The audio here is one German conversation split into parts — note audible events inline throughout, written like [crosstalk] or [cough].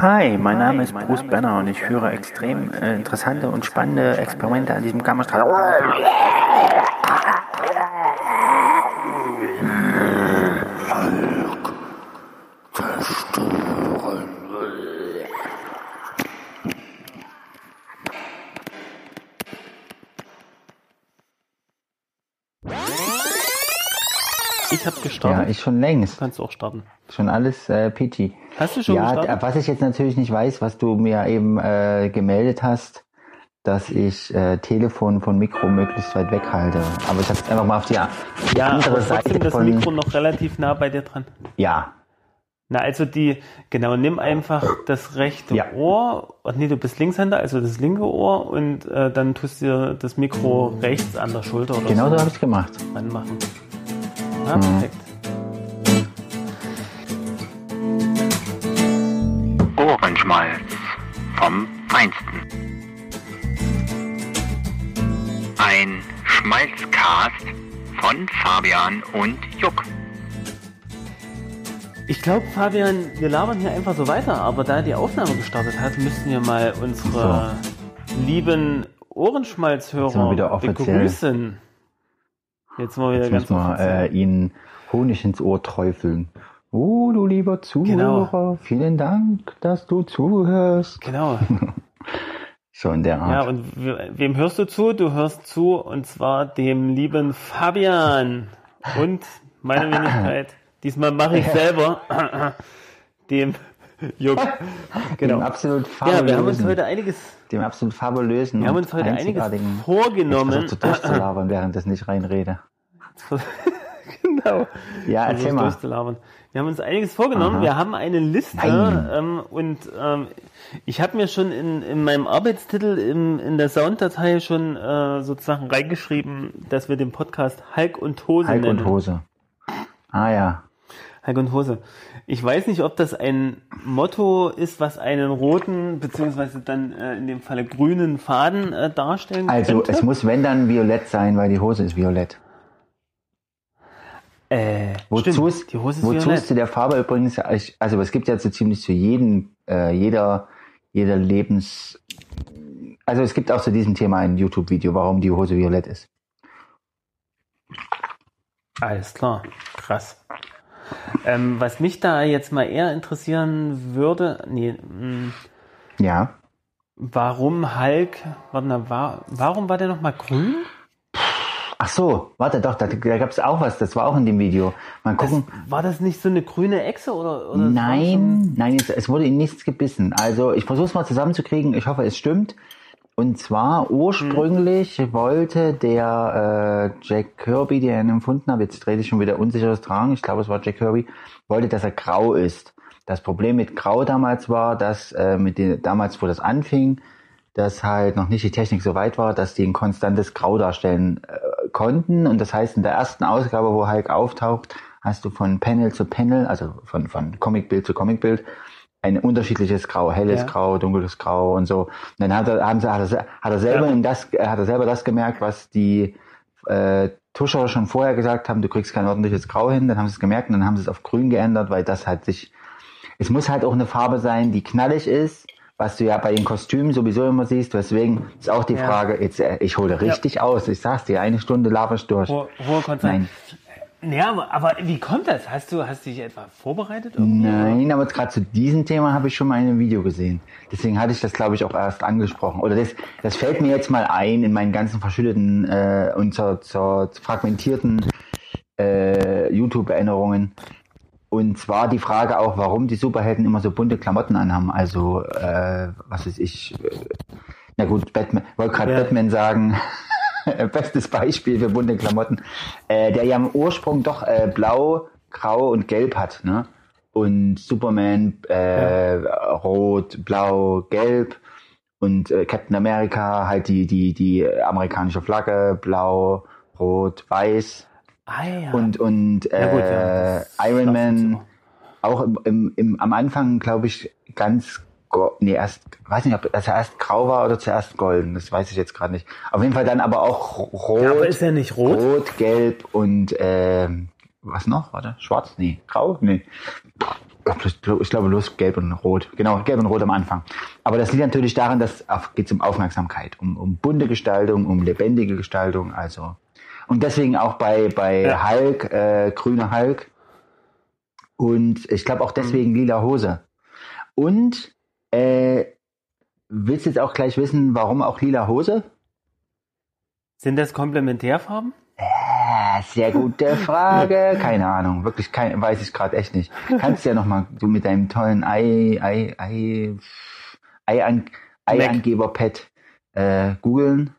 Hi, mein Name ist Bruce Banner und ich führe extrem äh, interessante und spannende Experimente an diesem Gammastrahl. Gestartet. Ja, ich schon längst. Kannst du auch starten. Schon alles äh, peachy. Hast du schon ja, gestartet? was ich jetzt natürlich nicht weiß, was du mir eben äh, gemeldet hast, dass ich äh, Telefon von Mikro möglichst weit weghalte. Aber ich habe jetzt einfach mal auf die, die Ja, andere aber Seite das von... Mikro noch relativ nah bei dir dran. Ja, Na, also die, genau, nimm einfach das rechte Ja. Ohr, und nee, du bist Linkshänder, also das linke Ohr und äh, dann tust du dir das Mikro rechts an der Schulter oder genau so so habe ich gemacht. ranmachen. Ja, Mhm. perfekt. Von Fabian und Juck. Ich glaube, Fabian, wir labern hier einfach so weiter, aber da die Aufnahme gestartet hat, müssten wir mal unsere lieben Jetzt sind Ohrenschmalzhörer wieder offiziell. begrüßen. Jetzt mal wieder Jetzt ganz müssen wir offiziell. äh, Ihnen Honig ins Ohr träufeln. Oh, du lieber Zuhörer, Genau. vielen Dank, dass du zuhörst. Genau. [laughs] So in der Ja, Art. und we- wem hörst du zu? Du hörst zu, und zwar dem lieben Fabian und meine Wenigkeit. [laughs] Diesmal mache ich selber dem Juck. Dem Genau. absolut Ja, wir haben uns fabulösen, heute einiges, dem absolut fabulösen wir haben und uns heute einiges Jetzt vorgenommen. versuch zu durchzulabern, während ich nicht reinrede. [laughs] genau. Ja, erzähl das mal. Wir haben uns einiges vorgenommen. Aha. Wir haben eine Liste ähm, und ähm, ich habe mir schon in, in meinem Arbeitstitel im, in der Sounddatei schon äh, sozusagen reingeschrieben, dass wir den Podcast Hulk und Hose Hulk nennen. und Hose. Ah ja. Hulk und Hose. Ich weiß nicht, ob das ein Motto ist, was einen roten beziehungsweise dann äh, in dem Falle grünen Faden äh, darstellen Also könnte. es muss wenn dann violett sein, weil die Hose ist violett. äh, Wozu stimmt, ist, Hose ist wozu ist violett. zu der Farbe übrigens, also es gibt ja so ziemlich zu jedem, äh, jeder, jeder Lebens, also es gibt auch zu diesem Thema ein YouTube-Video, warum die Hose violett ist. Alles klar, krass. Ähm, was mich da jetzt mal eher interessieren würde, nee, mh, Ja. warum Hulk, warte mal, war, warum war der nochmal grün? Ach so, warte doch, da, da gab es auch was, das war auch in dem Video. Mal Das, gucken. war das nicht so eine grüne Echse oder? oder das Nein, nein, es, es wurde in nichts gebissen. Also ich versuche es mal zusammenzukriegen. Ich hoffe, es stimmt. Und zwar ursprünglich wollte der äh, Jack Kirby, der ihn empfunden hat, jetzt trete ich schon wieder unsicheres Tragen, ich glaube es war Jack Kirby, wollte, dass er grau ist. Das Problem mit Grau damals war, dass äh, mit den, damals, wo das anfing, dass halt noch nicht die Technik so weit war, dass die ein konstantes Grau darstellen äh, konnten. Und das heißt, in der ersten Ausgabe, wo Hulk auftaucht, hast du von Panel zu Panel, also von, von Comicbild zu Comicbild, ein unterschiedliches Grau, helles Ja. Grau, dunkles Grau und so. Und dann hat er, haben sie, hat er, hat er selber Ja. in das, hat er selber das gemerkt, was die äh, Tuscher schon vorher gesagt haben, du kriegst kein ordentliches Grau hin, dann haben sie es gemerkt und dann haben sie es auf grün geändert, weil das halt sich, es muss halt auch eine Farbe sein, die knallig ist, was du ja bei den Kostümen sowieso immer siehst, deswegen ist auch die Ja. Frage, jetzt, äh, ich hole richtig aus, ich sag's dir, eine Stunde laber ich durch. Hohe, hohe. Nein. Ja, aber, wie kommt das? Hast du, hast du dich etwa vorbereitet? irgendwie? Nein, aber gerade zu diesem Thema habe ich schon mal in einem Video gesehen. Deswegen hatte ich das, glaube ich, auch erst angesprochen. Oder das, das fällt mir jetzt mal ein in meinen ganzen verschütteten äh, und zur, zur fragmentierten äh, YouTube-Erinnerungen. Und zwar die Frage auch, warum die Superhelden immer so bunte Klamotten anhaben. Also, äh, was weiß ich, äh, na gut, Batman, wollte gerade Ja. Batman sagen. [laughs] Bestes Beispiel für bunte Klamotten. Äh, der ja im Ursprung doch äh, blau, grau und gelb hat, ne? Und Superman äh, rot, blau, gelb und äh, Captain America halt die die die amerikanische Flagge blau, rot, weiß Ah, ja. und und äh, Ja, gut, ja. Das Iron Man auch im, im, im, am Anfang glaube ich ganz nee erst weiß nicht ob er erst grau war oder zuerst golden das weiß ich jetzt gerade nicht auf jeden Fall dann aber auch rot ja, aber ist er nicht rot? rot gelb und ähm, was noch warte schwarz nee grau nee ich glaube, bloß gelb und rot. Genau, gelb und rot am Anfang. Aber das liegt natürlich daran, dass es geht um Aufmerksamkeit, um, um bunte Gestaltung, um lebendige Gestaltung. Also und deswegen auch bei bei Ja. Hulk, äh, grüne Hulk. Und ich glaube auch deswegen lila Hose. Und äh, willst du jetzt auch gleich wissen, warum auch lila Hose? Sind das Komplementärfarben? Ah, sehr gute [laughs] Frage. Keine Ahnung, wirklich kein, weiß ich gerade echt nicht. Kannst ja noch mal du mit deinem tollen Ei, Ei, Ei, Ei, an, Ei-Angeber-Pad äh, googeln.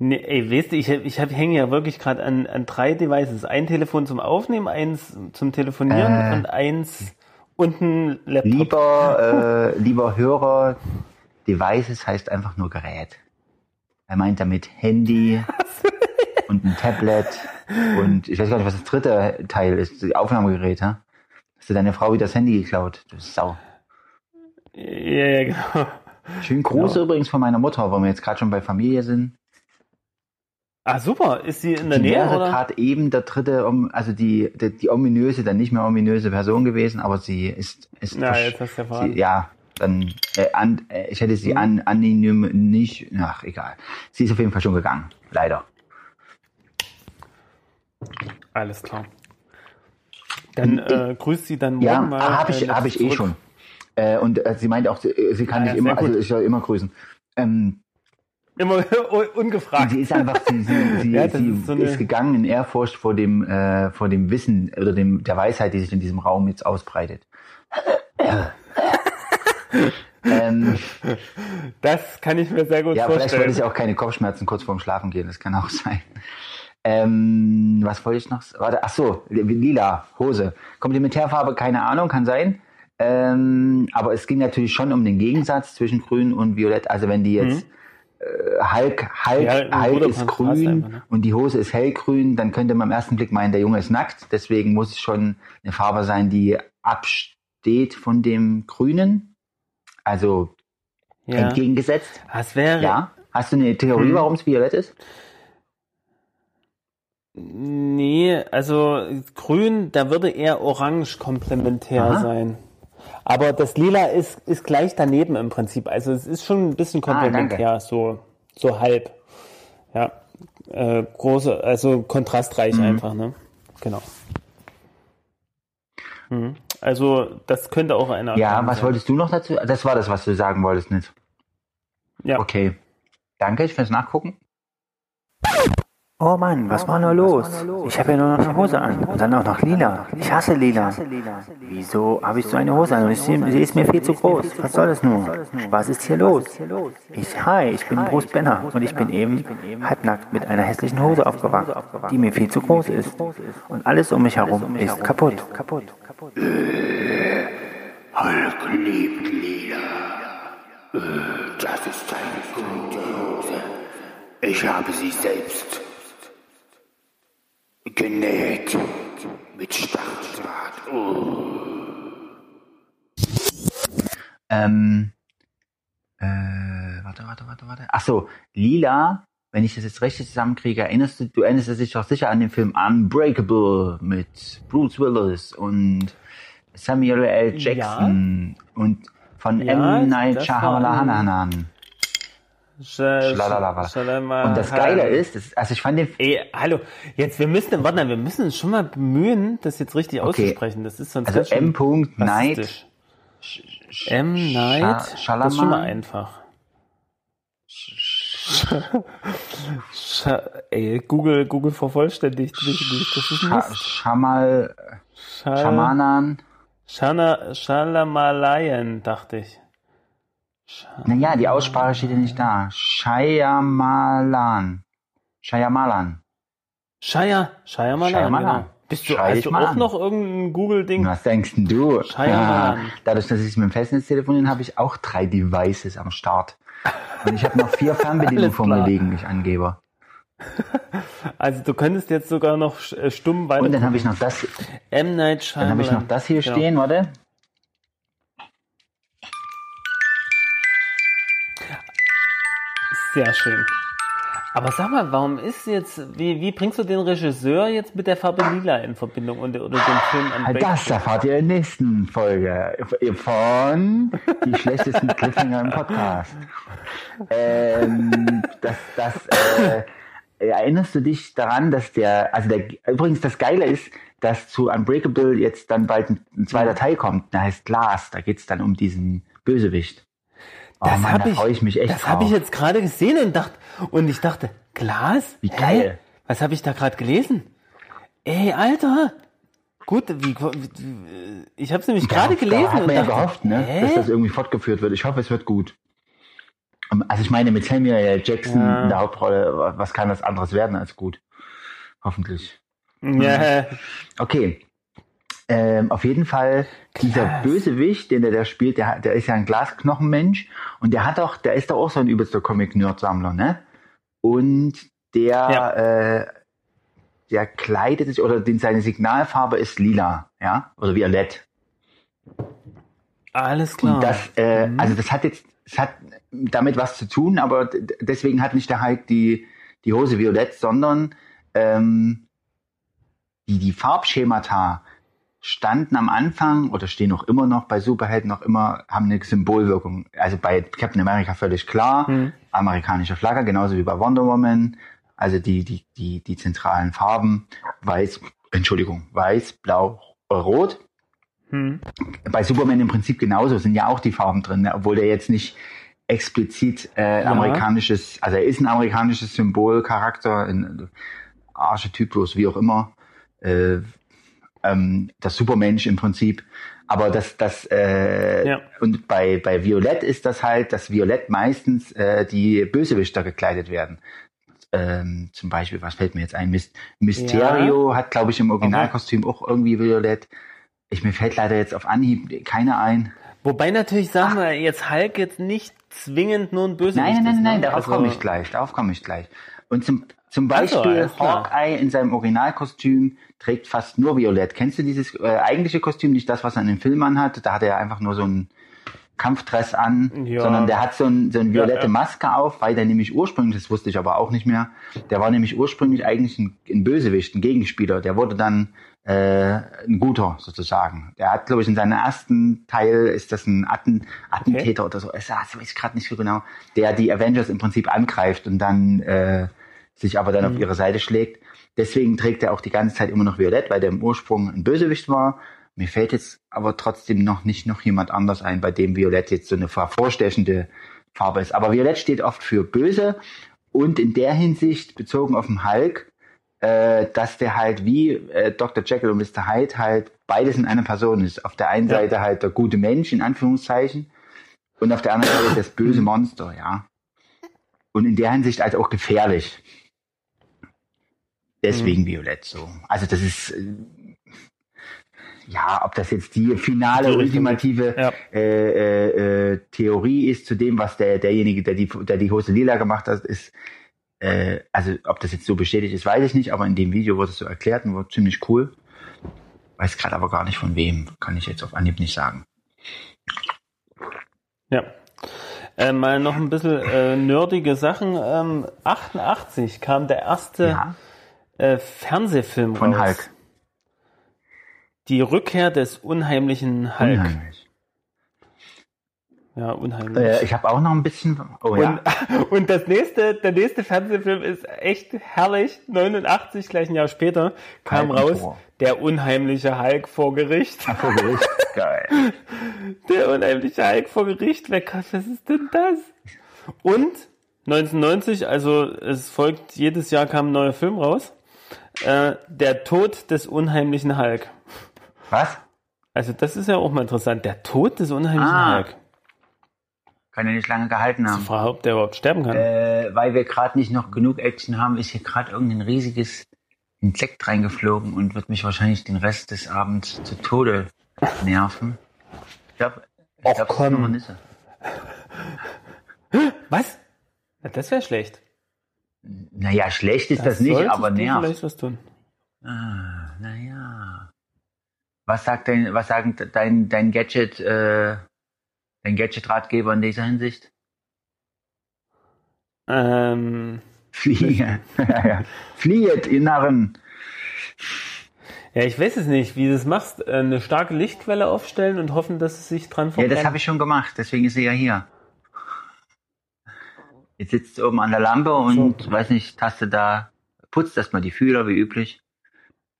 Nee, ey, weißt du, ich, hab- ich hab, hänge ja wirklich gerade an, an drei Devices. Ein Telefon zum Aufnehmen, eins zum Telefonieren Äh. und eins und ein Laptop. Lieber, [laughs] äh, lieber Hörer, Devices heißt einfach nur Gerät. Er meint damit Handy [laughs] und ein Tablet und ich weiß gar nicht, was das dritte Teil ist, die Aufnahmegerät, ha? Hast du deine Frau wieder das Handy geklaut? Du Sau. Ja, ja, genau. Schönen Gruß Genau. übrigens von meiner Mutter, weil wir jetzt gerade schon bei Familie sind. Ah, super. Ist sie in der Die Nähe, wäre gerade eben der dritte, also die, die, die ominöse, dann nicht mehr ominöse Person gewesen, aber sie ist, ist Na, versch- jetzt hast du erfahren. sie, ja, dann, äh, an, äh, ich hätte sie an, anonym nicht, ach, egal. Sie ist auf jeden Fall schon gegangen, leider. Alles klar. Dann äh, grüßt sie dann morgen Ja, mal. habe äh, ich, hab ich eh zurück. schon. Äh, und äh, sie meint auch, sie, sie kann Ah, nicht ja, immer, sehr gut. also ich soll immer grüßen. Ähm, Immer ungefragt. sie ist einfach, sie, sie, sie, [laughs] Ja, sie ist so ist eine- gegangen in Ehrfurcht vor dem, äh, vor dem Wissen oder dem, der Weisheit, die sich in diesem Raum jetzt ausbreitet. [laughs] ähm, Das kann ich mir sehr gut ja, vielleicht wollte vorstellen. sie auch keine Kopfschmerzen kurz vorm Schlafen gehen, das kann auch [laughs] sein. Ähm, was wollte ich noch? Warte, ach so, li- lila, Hose. Komplementärfarbe, keine Ahnung, kann sein. Ähm, aber es ging natürlich schon um den Gegensatz zwischen grün und violett. Also wenn die jetzt äh, Hulk, Hulk, Mhm. Ja, Hulk ist grün einfach, ne? und die Hose ist hellgrün, dann könnte man im ersten Blick meinen, der Junge ist nackt. Deswegen muss es schon eine Farbe sein, die absteht von dem Grünen. Also ja. entgegengesetzt. Das wäre. Ja. Hast du eine Theorie, Hm. warum es violett ist? Nee, also grün, da würde eher orange komplementär Aha. sein. Aber das Lila ist, ist gleich daneben im Prinzip. Also es ist schon ein bisschen Ah, komplementär, so, so halb. Ja. Äh, große, also kontrastreich Mhm. einfach, ne? Genau. Mhm. Also das könnte auch eine Ja, was sein. wolltest du noch dazu? Das war das, was du sagen wolltest, nicht? Ja. Okay. Danke fürs Nachgucken. Oh Mann, was war nur los? Ich habe ja nur noch eine Hose an und dann auch noch lila. Ich hasse lila. Wieso habe ich so eine Hose an und sie ist mir viel zu groß? Was soll das nur? Was ist hier los? Ich, hi, ich bin Bruce Benner und ich bin eben halbnackt mit einer hässlichen Hose aufgewacht, die mir viel zu groß ist. Und alles um mich herum ist kaputt. Hulk liebt Lila. Äh, Das ist eine gute Hose. Ich habe sie selbst genäht. Mit Stacheldraht. Oh. Ähm, äh, warte, warte, warte, warte. Ach so, lila, wenn ich das jetzt richtig zusammenkriege, erinnerst du, du erinnerst dich doch sicher an den Film Unbreakable mit Bruce Willis und Samuel L. Jackson und von Ja, M. Night Shyamalan. Sch- Schlalala. Und das Geile ist, das, also ich fand den Ey, hallo, jetzt, wir müssen, warte wir müssen uns schon mal bemühen, das jetzt richtig Okay. auszusprechen. Das ist sonst Also M. Night. M. Night, Scha- das ist schon mal einfach. Scha ey, Google, Google vervollständigt mich nicht. Das ist ein Scha- Mist. Shamal, Schal Schamanan. Shana, Shalamalayan, dachte ich. Naja, die Aussprache steht ja nicht da. Shyamalan. Shyamalan. Shaya, Shyamalan, Shyamalan. genau. Bist du, hast du auch an. noch irgendein Google-Ding? Was denkst denn du? Shyamalan. dadurch, dass ich mit dem Festnetz telefoniere, habe ich auch drei Devices am Start. Und ich habe noch vier [laughs] Fernbedienungen vor mir liegen, ich Angeber. [laughs] Also du könntest jetzt sogar noch äh, stumm weiter. Und dann habe ich noch das, M. Night dann Shyamalan. habe ich noch das hier Genau. stehen, warte. Sehr schön. Aber sag mal, warum ist jetzt, wie, wie bringst du den Regisseur jetzt mit der Farbe Lila in Verbindung und, oder den Film an Das erfahrt ihr in der nächsten Folge von die schlechtesten Cliffhanger im Podcast. Ähm, das, das, äh, erinnerst du dich daran, dass der, also der, übrigens das Geile ist, dass zu Unbreakable jetzt dann bald ein, ein zweiter Teil kommt, der heißt Glass, da geht's dann um diesen Bösewicht. Oh Das habe da ich, ich mich echt das habe ich jetzt gerade gesehen und dachte, und ich dachte, Glas? Wie geil. Was habe ich da gerade gelesen? Ey, Alter! Gut, wie, wie ich habe es nämlich gerade Da gelesen hat und man ja dachte, gehofft, ne, hä? dass das irgendwie fortgeführt wird. Ich hoffe, es wird gut. Um, Also ich meine, mit Samuel L. Jackson Ja. in der Hauptrolle, was kann das anderes werden als gut? Hoffentlich. ja, Okay. Ähm, auf jeden Fall, dieser Glas. Bösewicht, den der da spielt, der, der ist ja ein Glasknochenmensch und der hat auch, der ist doch auch so ein übelster Comic-Nerd-Sammler, ne? Und der, Ja. äh, der kleidet sich, oder den, seine Signalfarbe ist lila, ja? Oder violett. alles klar. Und das, äh, Mhm. also das hat jetzt, es hat damit was zu tun, aber deswegen hat nicht der Hulk die, die Hose violett, sondern ähm, die, die Farbschemata standen am Anfang oder stehen auch immer noch bei Superhelden noch immer, haben eine Symbolwirkung. Also bei Captain America völlig klar, Mhm. amerikanische Flagge, genauso wie bei Wonder Woman. Also die, die, die, die zentralen Farben, weiß, Entschuldigung, weiß, blau, rot Hm. bei Superman im Prinzip genauso, sind ja auch die Farben drin, ne? obwohl der jetzt nicht explizit äh, Ja. amerikanisches, also er ist ein amerikanisches Symbol, Charakter, ein Archetypus, wie auch immer, äh, ähm, das Supermensch im Prinzip. Aber das, das, äh, Ja. und bei, bei Violett ist das halt, dass Violett meistens äh, die Bösewichter gekleidet werden. Ähm, zum Beispiel, was fällt mir jetzt ein? Mys- Mysterio hat, glaube ich, im Originalkostüm auch irgendwie Violett. Ich, mir fällt leider jetzt auf Anhieb keiner ein. Wobei natürlich, sagen wir, jetzt Hulk jetzt nicht zwingend nur ein Bösewicht Nein, nein, nein, ist, nein, ne? darauf Also- komme ich gleich, darauf komme ich gleich. Und zum, zum Also, Beispiel klar. Hawkeye in seinem Originalkostüm trägt fast nur Violett. Kennst du dieses äh, eigentliche Kostüm, nicht das, was er in den Film anhat? Da hat er einfach nur so einen Kampfdress an, Ja. sondern der hat so, ein, so eine violette ja. Maske auf, weil der nämlich ursprünglich, das wusste ich aber auch nicht mehr, der war nämlich ursprünglich eigentlich ein, ein Bösewicht, ein Gegenspieler. Der wurde dann äh, ein guter sozusagen. Der hat, glaube ich, in seinem ersten Teil ist das ein Atten, Attentäter oder so. Das weiß ich gerade nicht so genau. Der die Avengers im Prinzip angreift und dann äh, sich aber dann auf ihre Seite schlägt. Deswegen trägt er auch die ganze Zeit immer noch Violett, weil der im Ursprung ein Bösewicht war. Mir fällt jetzt aber trotzdem noch nicht noch jemand anders ein, bei dem Violett jetzt so eine vorstechende Farbe ist. Aber Violett steht oft für böse und in der Hinsicht bezogen auf den Hulk, äh, dass der halt wie äh, Dr. Jekyll und Mr. Hyde halt beides in einer Person ist. Auf der einen Ja. Seite halt der gute Mensch in Anführungszeichen und auf der anderen Seite das böse Monster, ja. Und in der Hinsicht halt auch gefährlich. Deswegen Violett so. Also das ist äh, ja, ob das jetzt die finale, ultimative Ja. äh, äh, äh, Theorie ist zu dem, was der derjenige, der die, der die Hose lila gemacht hat, ist. Äh, also ob das jetzt so bestätigt ist, weiß ich nicht, aber in dem Video wurde es so erklärt und wurde ziemlich cool. Weiß gerade aber gar nicht von wem, kann ich jetzt auf Anhieb nicht sagen. Ja. Äh, mal noch ein bisschen nerdige Sachen. Ähm, 88 kam der erste Ja, äh, Fernsehfilm von raus. Hulk. Die Rückkehr des unheimlichen Hulk. Unheimlich. Ja, unheimlich. Äh, ich habe auch noch ein bisschen. Oh ja. Und, [laughs] und das nächste, der nächste Fernsehfilm ist echt herrlich. 89, gleich ein Jahr später, kam und raus der unheimliche Hulk vor Gericht. Vor Gericht. [laughs] Geil. Der unheimliche Hulk vor Gericht. Wer was ist denn das? Und 1990, also es folgt, jedes Jahr kam ein neuer Film raus. Äh, der Tod des unheimlichen Hulk. Was? Also das ist ja auch mal interessant. Der Tod des unheimlichen Ah. Hulk. Kann ja nicht lange gehalten haben. Frage, ob der überhaupt sterben kann. Äh, weil wir gerade nicht noch genug Action haben, ist hier gerade irgendein riesiges Insekt reingeflogen und wird mich wahrscheinlich den Rest des Abends zu Tode nerven. Ich glaube, ich Och, glaub, das ist komm. eine. Was? Na, das wäre schlecht. Naja, schlecht ist das, nicht, solltest aber nervt. vielleicht was tun. Ah, naja. Was sagt dein, was sagt dein, dein Gadget, äh, dein Gadget-Ratgeber in dieser Hinsicht? Ähm, Fliehe. ja, [laughs] ja. Fliehet, ihr Narren. Ja, ich weiß es nicht, wie du das machst. Äh, Eine starke Lichtquelle aufstellen und hoffen, dass es sich dran Ja, verbrennt. das habe ich schon gemacht, deswegen ist sie ja hier. Jetzt sitzt sie oben an der Lampe und, weiß nicht, taste da, putzt erstmal die Fühler, wie üblich,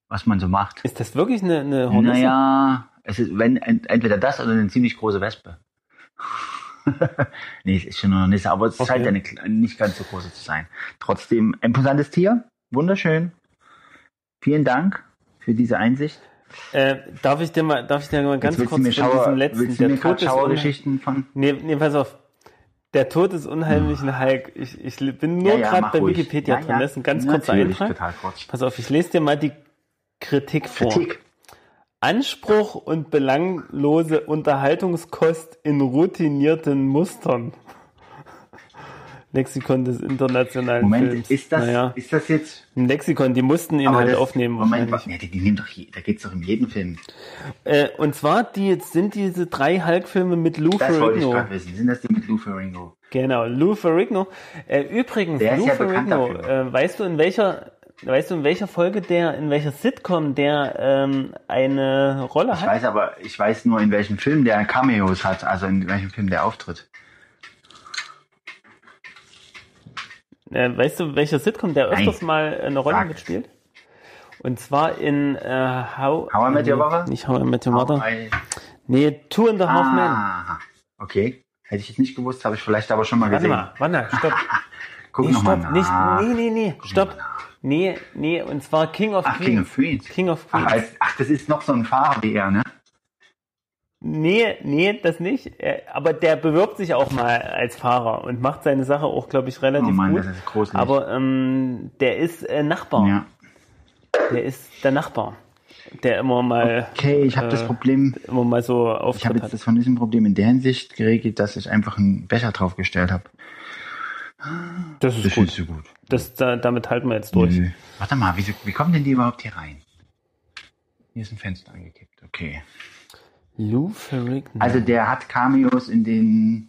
was man so macht. Ist das wirklich eine, eine Hornisse? Naja, es ist wenn, ent- entweder das oder eine ziemlich große Wespe. [laughs] nee, es ist schon eine Nisse, aber es Okay. scheint eine, nicht ganz so große zu sein. Trotzdem, imposantes Tier, wunderschön. Vielen Dank für diese Einsicht. Äh, darf ich dir mal, darf ich dir mal ganz kurz du mir von Schauer, diesem letzten, willst du mir der. Schauergeschichten von Nee, nee, pass auf. Der Tod des unheimlichen Hulk. Ich, ich bin nur Ja, ja, gerade bei ruhig. Wikipedia Ja, drin. Das ist ein ganz kurzer Eintrag. Pass auf, ich lese dir mal die Kritik vor. Kritik. Anspruch und belanglose Unterhaltungskost in routinierten Mustern. Lexikon des internationalen Moment, Films. ist das, Naja, ist das jetzt? im Lexikon, die mussten ihn halt das- aufnehmen. Moment, wahrscheinlich. ja, die, die nehmen doch, je, da geht's doch in jedem Film. Äh, und zwar die, jetzt sind diese drei Hulk-Filme mit Lou Das wollte ich Ferrigno. gerade wissen. Sind das die mit Lou Ferrigno? Genau, Lou Ferrigno. Äh, übrigens, Der Lou ja Ferrigno, äh, weißt du in welcher, weißt du in welcher Folge der, in welcher Sitcom der ähm, eine Rolle Ich hat? weiß aber, ich weiß nur, in welchem Film der Cameos hat, also in welchem Film der auftritt. Äh, weißt du, welcher Sitcom der Nein. öfters mal eine Rolle Sag mitspielt? Und zwar in äh, How, How I Met Your nee, Mother? Nicht How I Met Your Mother. I- Nee, Two and a Half Men. Ah, okay. Hätte ich jetzt nicht gewusst, habe ich vielleicht aber schon mal Warte gesehen. mal, warte, stopp. [laughs] Guck Nee, noch mal stopp, nach. nicht, nee, nee, nee, stopp. Nee, nee, und zwar King of Ach, Queens. King of Queens. King of Ach, Queens. als, ach, das ist noch so ein Fahrer wie er, ne? Nee, nee, das nicht. Äh, Aber der bewirbt sich auch mal als Fahrer und macht seine Sache auch, glaube ich, relativ Oh Mann, gut. das ist gruselig. Aber ähm, der ist äh, Nachbar. Ja. Der ist der Nachbar, der immer mal, Okay, ich habe das Äh, Problem, immer mal so ich habe jetzt das von diesem Problem in der Hinsicht geregelt, dass ich einfach einen Becher draufgestellt habe. Das ist Das gut. ist so gut. Das, da, damit halten wir jetzt durch. Nö. Warte mal, wieso, wie kommen denn die überhaupt hier rein? Hier ist ein Fenster angekippt, okay. Lou Ferrigno. Also der hat Cameos in den,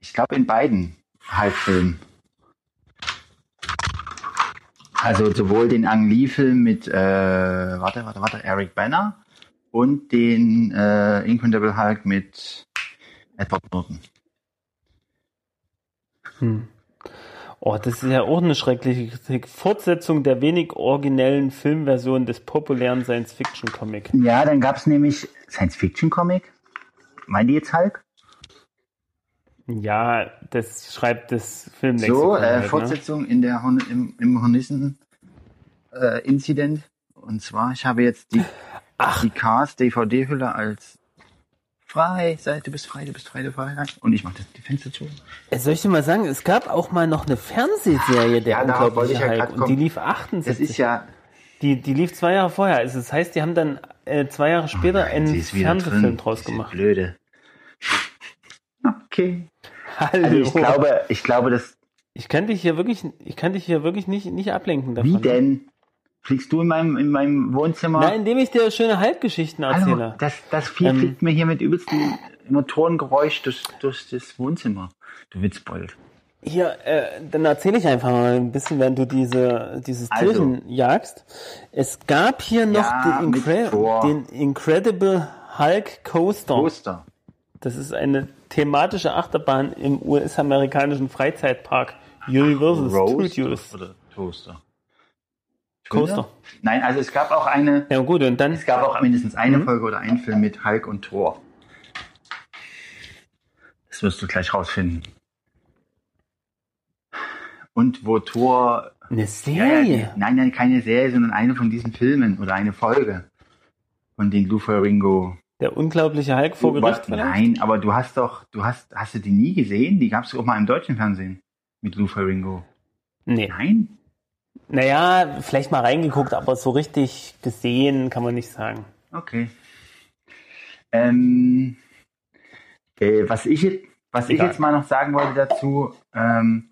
ich glaube in beiden Hulk-Filmen. Also sowohl den Ang Lee-Film mit, äh, warte, warte, warte, Eric Banner und den äh, Incredible Hulk mit Edward Norton. Hm. Oh, das ist ja auch eine schreckliche Kritik. Fortsetzung der wenig originellen Filmversion des populären Science-Fiction-Comic. Ja, dann gab's nämlich Science-Fiction-Comic. Meinen die jetzt Hulk? Ja, das schreibt das Filmlexikon. So, äh, halt, ne? Fortsetzung in der Horn im, im Hornissen-Incident. Und zwar, ich habe jetzt die, die Cars DVD-Hülle als frei, sei, du bist frei, du bist frei, du bist frei. Und ich mache die Fenster zu. Äh, Soll ich dir mal sagen, es gab auch mal noch eine Fernsehserie, der Ja, unglaubliche ich ja Hulk, und die lief Das 78. ist ja, die, die lief zwei Jahre vorher. Also das heißt, die haben dann äh, zwei Jahre später sie einen ist wieder Fernsehfilm drin. draus gemacht. Blöde. Okay. Hallo. Also ich glaube, ich glaube, das, ich kann dich hier wirklich, ich kann dich hier wirklich nicht, nicht ablenken davon. wie denn? Fliegst du in meinem, in meinem Wohnzimmer? Na, indem ich dir schöne Halbgeschichten Hallo, erzähle. das, das Vieh Ähm, fliegt mir hier mit übelstem Motorengeräusch durch, durch das Wohnzimmer. Du Witzbold. Hier, äh, dann erzähle ich einfach mal ein bisschen, während du diese, dieses Also. Tierchen jagst. Es gab hier noch Ja, den, Incre den Incredible Hulk Coaster. Poster. Das ist eine thematische Achterbahn im US-amerikanischen Freizeitpark Universal Studios. oder Toaster. Coaster. Nein, also es gab auch eine, Ja gut, und dann, es gab auch mindestens Mhm. eine Folge oder einen Film mit Hulk und Thor. Das wirst du gleich rausfinden. Und wo Thor eine Ja, ja, Serie. die, nein, nein, keine Serie, sondern eine von diesen Filmen oder eine Folge von den Lou Ferrigno. Der unglaubliche Hulk vor Gericht vielleicht? Nein, aber du hast doch, du hast, hast du die nie gesehen? Die gab es auch mal im deutschen Fernsehen mit Lou Ferrigno. Nee. Nein? Naja, vielleicht mal reingeguckt, aber so richtig gesehen kann man nicht sagen. Okay. Ähm, äh, was ich, jetzt- was ich jetzt mal noch sagen wollte dazu, ähm,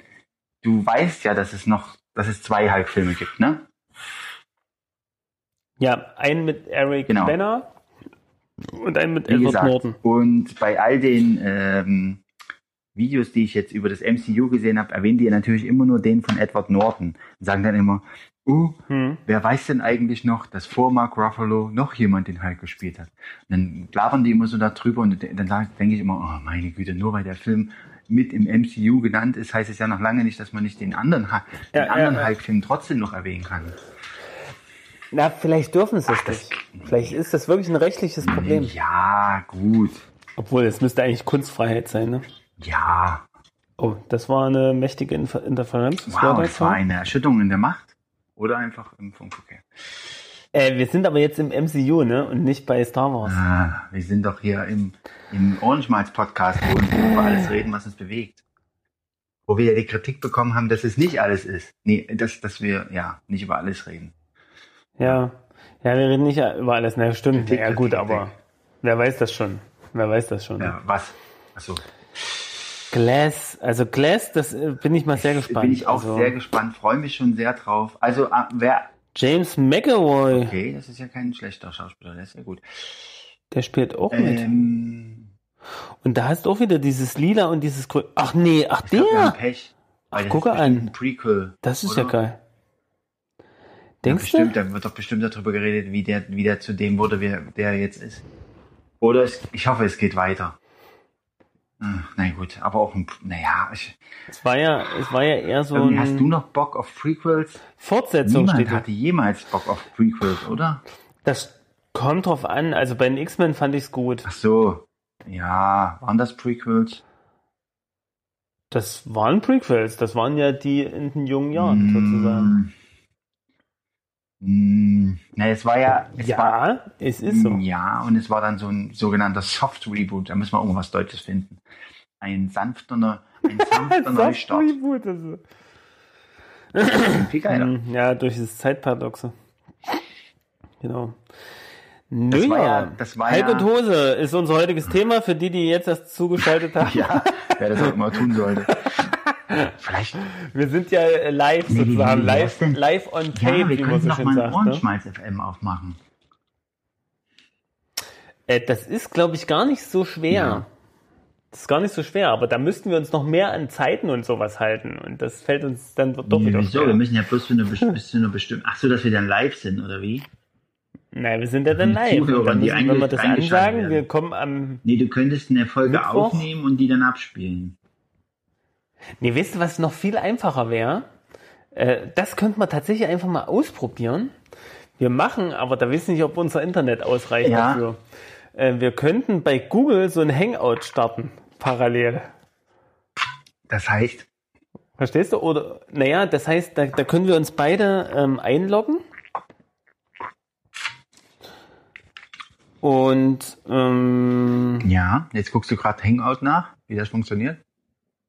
du weißt ja, dass es noch, dass es zwei Hulk-Filme gibt, ne? Ja, einen mit Eric Genau. Banner und einen mit Wie Edward gesagt. Norton. Und bei all den ähm, Videos, die ich jetzt über das MCU gesehen habe, erwähnen die natürlich immer nur den von Edward Norton und sagen dann immer, uh, Hm. wer weiß denn eigentlich noch, dass vor Mark Ruffalo noch jemand den Hulk gespielt hat? Und dann labern die immer so darüber und dann denke ich immer, oh meine Güte, nur weil der Film mit im MCU genannt ist, heißt es ja noch lange nicht, dass man nicht den anderen, Hu- den Ja, anderen ja. Hulk-Film trotzdem noch erwähnen kann. Na, vielleicht dürfen sie es das- nicht. Vielleicht ist das wirklich ein rechtliches Problem. Ja, gut. Obwohl, es müsste eigentlich Kunstfreiheit sein, ne? Ja, Oh, das war eine mächtige Infer Interferenz. Was wow, das es war eine Erschütterung in der Macht. Oder einfach im Funkverkehr. Äh, wir sind aber jetzt im MCU, ne? Und nicht bei Star Wars. Ah, wir sind doch hier im, im Orange Miles Podcast, wo wir über alles reden, was uns bewegt. Wo wir ja die Kritik bekommen haben, dass es nicht alles ist. Nee, dass, dass wir, ja, nicht über alles reden. Ja. Ja, wir reden nicht über alles. Na, stimmt. Kritik, ja, gut, Kritik, aber wer weiß das schon? Wer weiß das schon? Ja, was? Achso. Glass, also Glass, das äh, bin ich mal sehr gespannt. Bin ich auch also, sehr gespannt, freue mich schon sehr drauf. Also, ah, wer, James McAvoy, okay, das ist ja kein schlechter Schauspieler, der ist ja gut. der spielt auch mit. Ähm, Und da hast du auch wieder dieses Lila und dieses Grün. Ach nee, ach ich glaub, der. Pech. Ach, gucke an. Ein Prequel. Das ist oder? ja geil. Ja, Denkst bestimmt, du? da wird doch bestimmt darüber geredet, wie der, wie der zu dem wurde, wie der jetzt ist. Oder es, ich hoffe, es geht weiter. Hm, Na gut, aber auch ein, naja, ich, Es war ja, es war ja eher so irgendwie hast du ein noch Bock auf Prequels? Fortsetzung Niemand steht. hatte jemals Bock auf Prequels, oder? Das kommt drauf an. Also bei den X-Men fand ich's gut. Ach so, ja, waren das Prequels? Das waren Prequels. Das waren ja die in den jungen Jahren sozusagen. Mm, na, es war ja, es war, Ja, es ist so. Ja, und es war dann so ein sogenannter Soft Reboot. Da müssen wir irgendwas Deutsches finden. Ein [laughs] sanfter, ein sanfter Neustart. Reboot, das ist- Viel geiler. Hm, Ja, durch das Zeitparadoxe. Genau. Nö, Das war ja. ja- das war Hulk ja- und Hose ist unser heutiges Thema für die, die jetzt erst zugeschaltet [laughs] haben. Ja, wer das auch immer tun sollte. [laughs] Vielleicht, Wir sind ja äh, live Nee, sozusagen, wie live, denn- live on tape, ja, wir wie man können so noch schön sagt. Ne? Miles FM aufmachen. Äh, das ist, glaube ich, gar nicht so schwer. Ja. Das ist gar nicht so schwer, aber da müssten wir uns noch mehr an Zeiten und sowas halten. Und das fällt uns dann doch Nee, wieder wieso? schwer. Wir müssen ja bloß für eine, best- [laughs] bis zu einer bestimmten. Ach so, dass wir dann live sind, oder wie? Nein, wir sind ja dann live. Zuhörer, dann die müssen, wenn wir das ansagen, werden. wir kommen am Nee, du könntest eine Folge Mittwoch? aufnehmen und die dann abspielen. Nee, weißt du, was noch viel einfacher wäre? Äh, das könnte man tatsächlich einfach mal ausprobieren. Wir machen, aber da wissen nicht, ob unser Internet ausreicht Ja. dafür. Äh, wir könnten bei Google so ein Hangout starten, parallel. Das heißt, Verstehst du? Oder, naja, das heißt, da, da können wir uns beide ähm, einloggen. Und, ähm, ja, jetzt guckst du gerade Hangout nach, wie das funktioniert.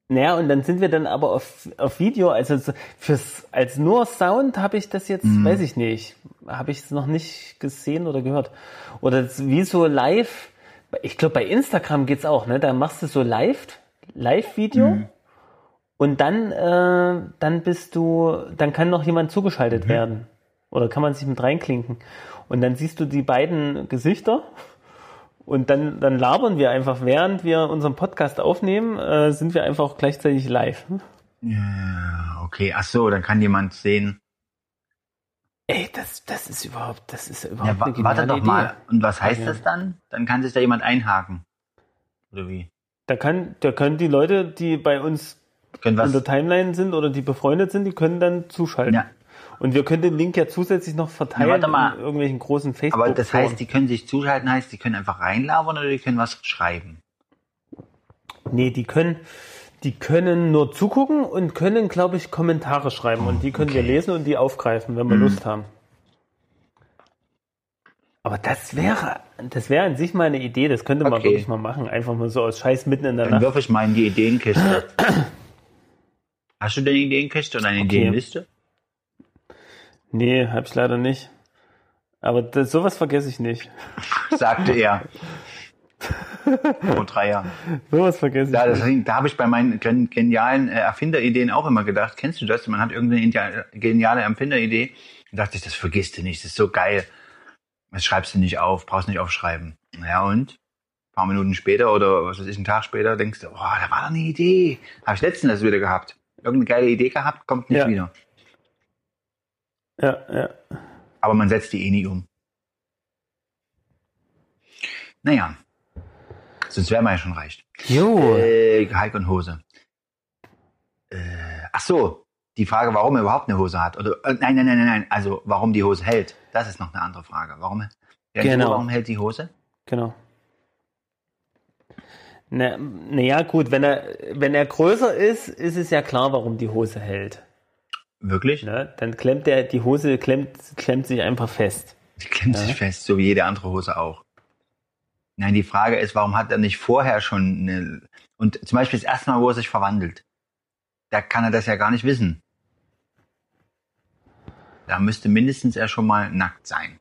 Naja, und dann sind wir dann aber auf, auf Video, also so fürs, als nur Sound habe ich das jetzt, Mhm. weiß ich nicht, habe ich es noch nicht gesehen oder gehört. Oder wie so live, ich glaube bei Instagram geht's auch, ne? Da machst du so live, Live-Video. Mhm. Und dann, äh, dann bist du, dann kann noch jemand zugeschaltet Mhm. werden. Oder kann man sich mit reinklinken. Und dann siehst du die beiden Gesichter. Und dann, dann labern wir einfach, während wir unseren Podcast aufnehmen, äh, sind wir einfach auch gleichzeitig live. Ja, okay. Ach so, dann kann jemand sehen. Ey, das, das ist überhaupt, das ist ja Ja, überhaupt wa eine warte doch Idee. mal. Und was heißt Ja. das dann? Dann kann sich da jemand einhaken. Oder wie? Da kann, da können die Leute, die bei uns in der Timeline sind oder die befreundet sind, die können dann zuschalten. Ja. Und wir können den Link ja zusätzlich noch verteilen mal. in irgendwelchen großen facebook Aber das heißt, die können sich zuschalten, heißt, die können einfach reinlabern oder die können was schreiben. Nee, die können, die können nur zugucken und können, glaube ich, Kommentare schreiben. Und die können wir okay. lesen und die aufgreifen, wenn wir Lust haben. Aber das wäre, das wäre an sich mal eine Idee, das könnte man Okay. wirklich mal machen. Einfach mal so aus Scheiß mitten in der Dann Nacht. wirf ich mal in die Ideenkiste. [clears throat] Hast du denn eine Ideenkiste oder eine Okay. Ideenliste? Nee, hab ich leider nicht. Aber das, sowas vergesse ich nicht. [laughs] Sagte er. Vor drei Jahren. Sowas vergesse ich Ja, nicht. da habe ich bei meinen gen- genialen äh, Erfinderideen auch immer gedacht. Kennst du das? Man hat irgendeine geniale Erfinderidee. Und dachte ich, das vergisst du nicht, das ist so geil. Das schreibst du nicht auf, brauchst nicht aufschreiben. Ja und? paar Minuten später oder was weiß ich, einen Tag später denkst du, oh, da war doch eine Idee. Habe ich letztens das wieder gehabt. Irgendeine geile Idee gehabt, kommt nicht Ja. wieder. Ja, ja. Aber man setzt die eh nie um. Naja. Sonst wäre man ja schon reicht. Jo. Äh, Hulk und Hose. Äh, ach so, die Frage, warum er überhaupt eine Hose hat. Oder äh, nein, nein, nein, nein, nein. Also warum die Hose hält. Das ist noch eine andere Frage. Warum? Genau. Warum hält die Hose? Genau. Na, na ja, gut, wenn er, wenn er größer ist, ist es ja klar, warum die Hose hält. Wirklich? Ne? Dann klemmt er, die Hose klemmt, klemmt sich einfach fest. Die klemmt sich fest, so wie jede andere Hose auch. Nein, die Frage ist, warum hat er nicht vorher schon eine, und zum Beispiel das erste Mal, wo er sich verwandelt, da kann er das ja gar nicht wissen. Da müsste mindestens er schon mal nackt sein.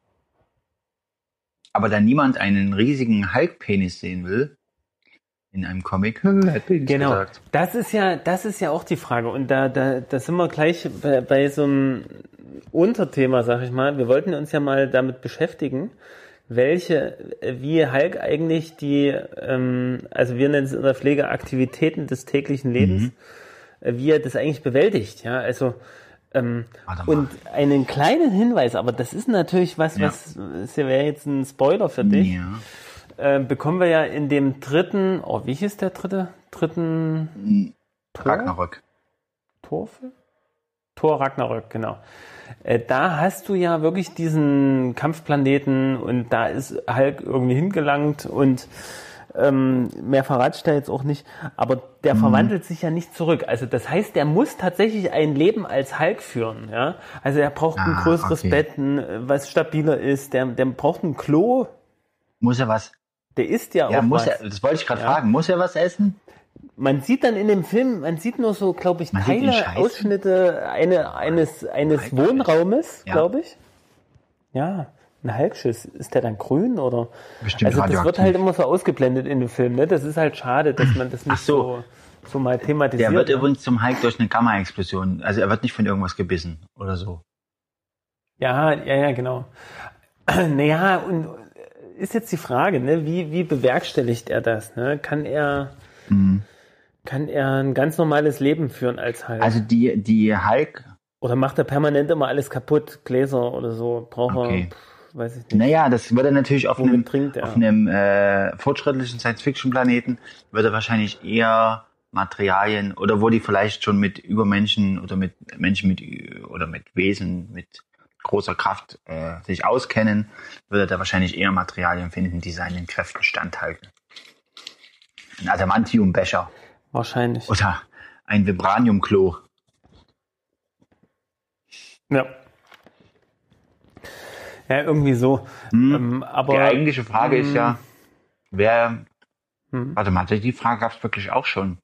Aber da niemand einen riesigen Hulk-Penis sehen will, in einem Comic, [laughs] hat Penis Genau. gesagt. Das ist ja, das ist ja auch die Frage. Und da, da, da sind wir gleich bei, bei so einem Unterthema, sag ich mal. Wir wollten uns ja mal damit beschäftigen, welche, wie Hulk eigentlich die, ähm, also wir nennen es in der Pflege Aktivitäten des täglichen Lebens, äh, wie er das eigentlich bewältigt. Ja, also ähm, und einen kleinen Hinweis, aber das ist natürlich was, Ja. was das wäre jetzt ein Spoiler für dich Ja. Äh, bekommen wir ja in dem dritten, oh, wie hieß der dritte? Dritten Tor? Ragnarök. Torfilm? Tor Ragnarök, genau. Äh, da hast du ja wirklich diesen Kampfplaneten und da ist Hulk irgendwie hingelangt und ähm, mehr verrate ich da jetzt auch nicht, aber der Mhm. verwandelt sich ja nicht zurück. Also das heißt, der muss tatsächlich ein Leben als Hulk führen. Ja? Also er braucht ein Ah, größeres okay. Bett, ein, was stabiler ist, der, der braucht ein Klo, Muss er was? Der isst ja, Ja, auch muss was. er, das wollte ich gerade Ja. fragen. Muss er was essen? Man sieht dann in dem Film, man sieht nur so, glaube ich, Man Teile. Ausschnitte eine, eines, eines Hulk Wohnraumes, Ja. glaube ich. Ja, ein Hulkschiss. Ist der dann grün oder? Bestimmt also das wird halt immer so ausgeblendet in dem Film, ne? Das ist halt schade, dass man das nicht so. so, so mal thematisiert. Der wird ne? übrigens zum Hulk durch eine Gamma-Explosion. Also er wird nicht von irgendwas gebissen oder so. Ja, ja, ja, genau. [clears throat] Naja, und ist jetzt die Frage, ne? Wie, wie bewerkstelligt er das? Ne? Kann er, kann er ein ganz normales Leben führen als Hulk? Also die, die Hulk, Oder macht er permanent immer alles kaputt, Gläser oder so? Braucht Okay. er, weiß ich nicht. naja, das würde natürlich auf Womit einem, auf einem äh, fortschrittlichen Science-Fiction-Planeten, würde wahrscheinlich eher Materialien oder wo die vielleicht schon mit Übermenschen oder mit Menschen mit oder mit Wesen mit großer Kraft äh, sich auskennen, würde er wahrscheinlich eher Materialien finden, die seinen Kräften standhalten. Ein Adamantiumbecher Wahrscheinlich. oder ein Vibraniumklo. Ja. Ja, irgendwie so. Ähm, aber Die eigentliche Frage ist ja, wer, Hm. warte mal, die Frage gab es wirklich auch schon.